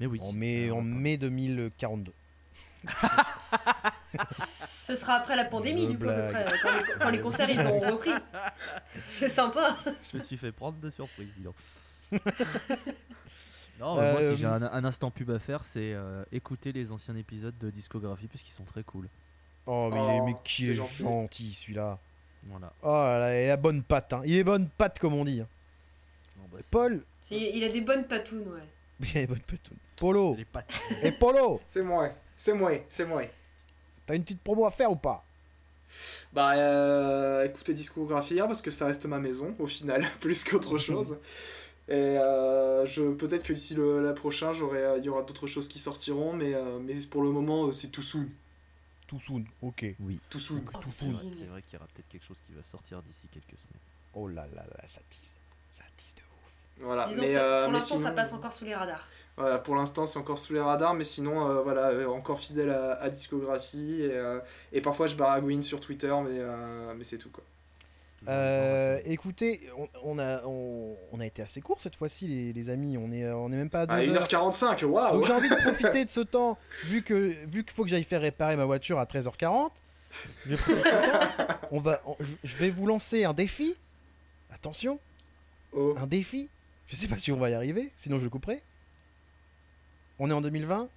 Mais oui. En mai, euh, en mai 2042. Ce sera après la pandémie, Je du coup, quand les, quand les concerts ils auront repris. C'est sympa. Je me suis fait prendre de surprise, dis donc. Non, moi, Euh, si j'ai un, un instant pub à faire, c'est euh, écouter les anciens épisodes de discographie puisqu'ils sont très cool. Oh, mais, Oh, qui est gentil. gentil celui-là. Voilà. Oh là là, il a bonne patte. Hein. Il est bonne patte, comme on dit. hein. Bah, Paul, Il a des bonnes patounes, ouais. il a des bonnes patounes. Polo, Les pattes. et Polo, C'est moi, c'est moi, c'est moi. T'as une petite promo à faire ou pas? Bah, euh, écoutez discographie, hein, parce que ça reste ma maison, au final, plus qu'autre chose. Et euh, je, peut-être que d'ici le la prochain, j'aurai, euh, il y aura d'autres choses qui sortiront, mais, euh, mais pour le moment, c'est tout soon. Tout soon, ok. Oui. Tout soon. Oh, Tout teasing. soon. C'est vrai qu'il y aura peut-être quelque chose qui va sortir d'ici quelques semaines. Oh là là là, ça tease. Ça tease de ouf. Voilà, Disons mais, que ça- euh, pour l'instant, ça passe encore sous les radars. Voilà, pour l'instant, c'est encore sous les radars, mais sinon, euh, voilà, euh, encore fidèle à, à discographie. Et, euh, et parfois, je baragouine sur Twitter, mais, euh, mais c'est tout, quoi. Écoutez, on, on a, on, on a été assez court cette fois-ci, les, les amis. On est, on est même pas à 2 À heures. 1h45, waouh Donc j'ai envie de profiter de ce temps, vu que vu qu'il faut que j'aille faire réparer ma voiture à 13h40. Je. On va, on- je vais vous lancer un défi. Attention, Oh. un défi. Je sais pas si on va y arriver, sinon je le couperai. On est en 2020.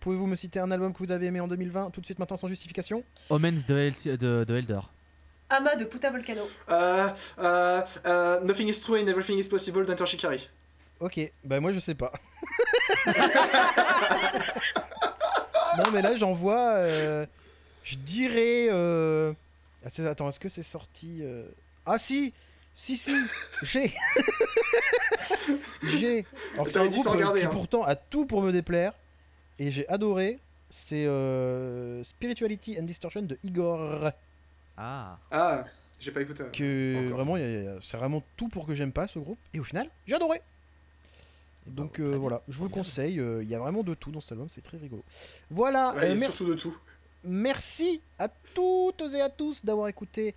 pouvez-vous me citer un album que vous avez aimé en 2020 tout de suite maintenant sans justification? Omens de, El- de, de Elder. Ama de Puta Volcano. Euh, euh, euh, Nothing is true and everything is possible d'Hunter Shikari. Ok, bah moi je sais pas. non mais là j'en vois, euh, je dirais... euh, Attends, est-ce que c'est sorti... euh, Ah si Si si J'ai J'ai Alors que c'est T'avais un groupe regarder, qui hein. pourtant a tout pour me déplaire, et j'ai adoré, c'est euh, Spirituality and Distortion de Igor. Ah. Ah, j'ai pas écouté. que Encore. vraiment, c'est vraiment tout pour que j'aime pas ce groupe. Et au final, j'ai adoré. Donc euh, voilà, je vous le conseille. euh, Il y a vraiment de tout dans cet album, c'est très rigolo. Voilà, Ouais, euh, et mer- surtout de tout. merci à toutes et à tous d'avoir écouté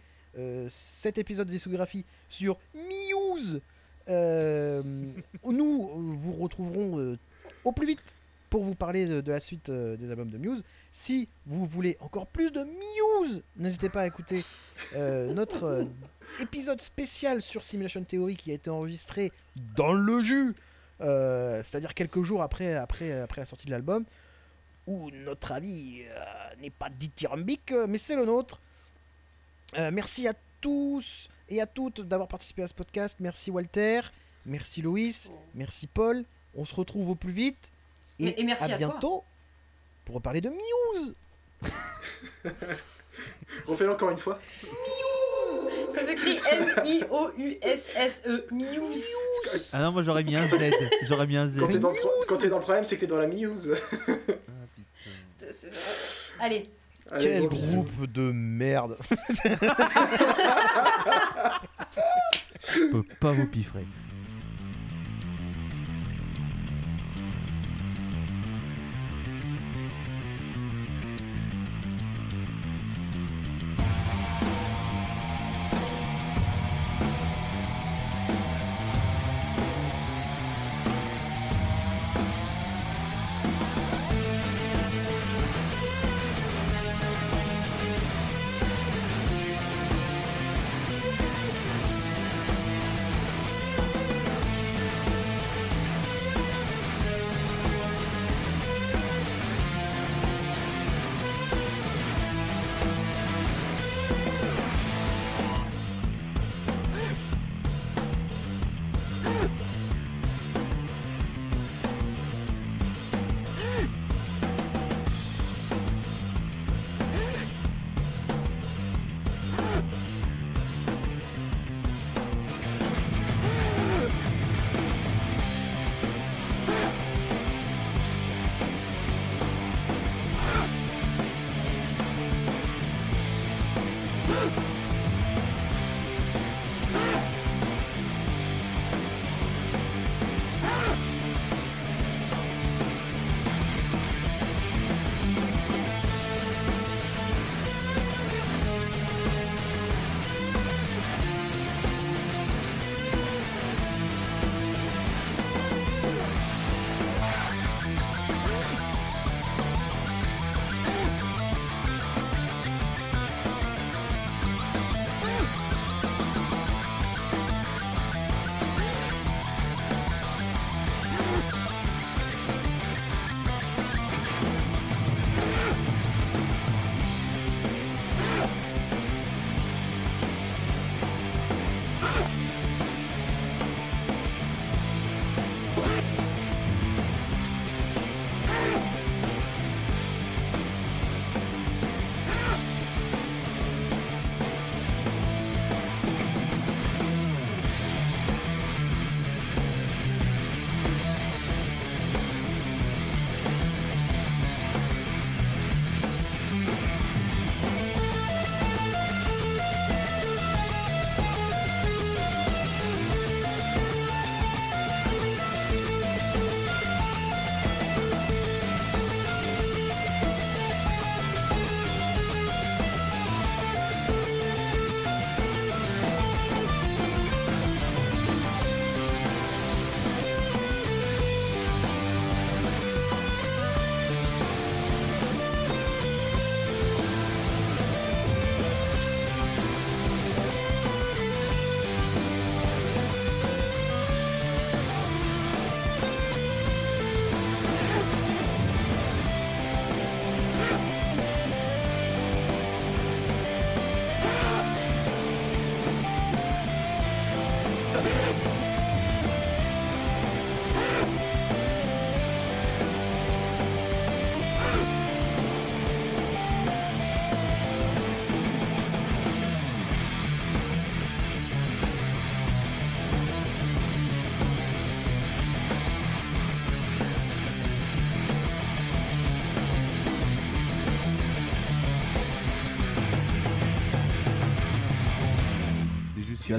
cet épisode de discographie sur Muse. Euh, nous euh, vous retrouverons euh, au plus vite pour vous parler de, la suite des albums de Muse. Si vous voulez encore plus de Muse, n'hésitez pas à écouter notre épisode spécial sur Simulation Theory qui a été enregistré dans le jus, c'est-à-dire quelques jours après, après, après la sortie de l'album, où notre avis n'est pas dithyrambique, mais c'est le nôtre. Merci à tous et à toutes d'avoir participé à ce podcast. Merci Walter, merci Loïs, merci Paul. On se retrouve au plus vite. Et, merci à toi. bientôt pour reparler de Muse. Refais-le encore une fois. Ça s'écrit M-I-O-U-S-S-E. Muse. Ah non, moi j'aurais mis un Z. J'aurais mis un Z. Quand t'es dans, le pro- quand t'es dans le problème, c'est que t'es dans la muse. C'est- c'est- Allez, Allez, Quel gros bisous. groupe de merde. Je peux pas vous piffrer.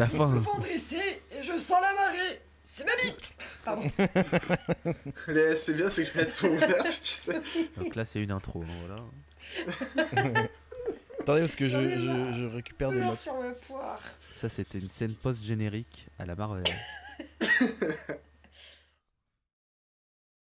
Jusqu'à la fin. dressé et je sens la marée. C'est ma bite Pardon. Les c'est bien, c'est que les fenêtres sont ouvertes, tu sais. Donc là, c'est une intro. hein, voilà. Attendez, parce que je, je- je récupère des notes. sur ma poire. Ça, c'était une scène post-générique à la Marvel.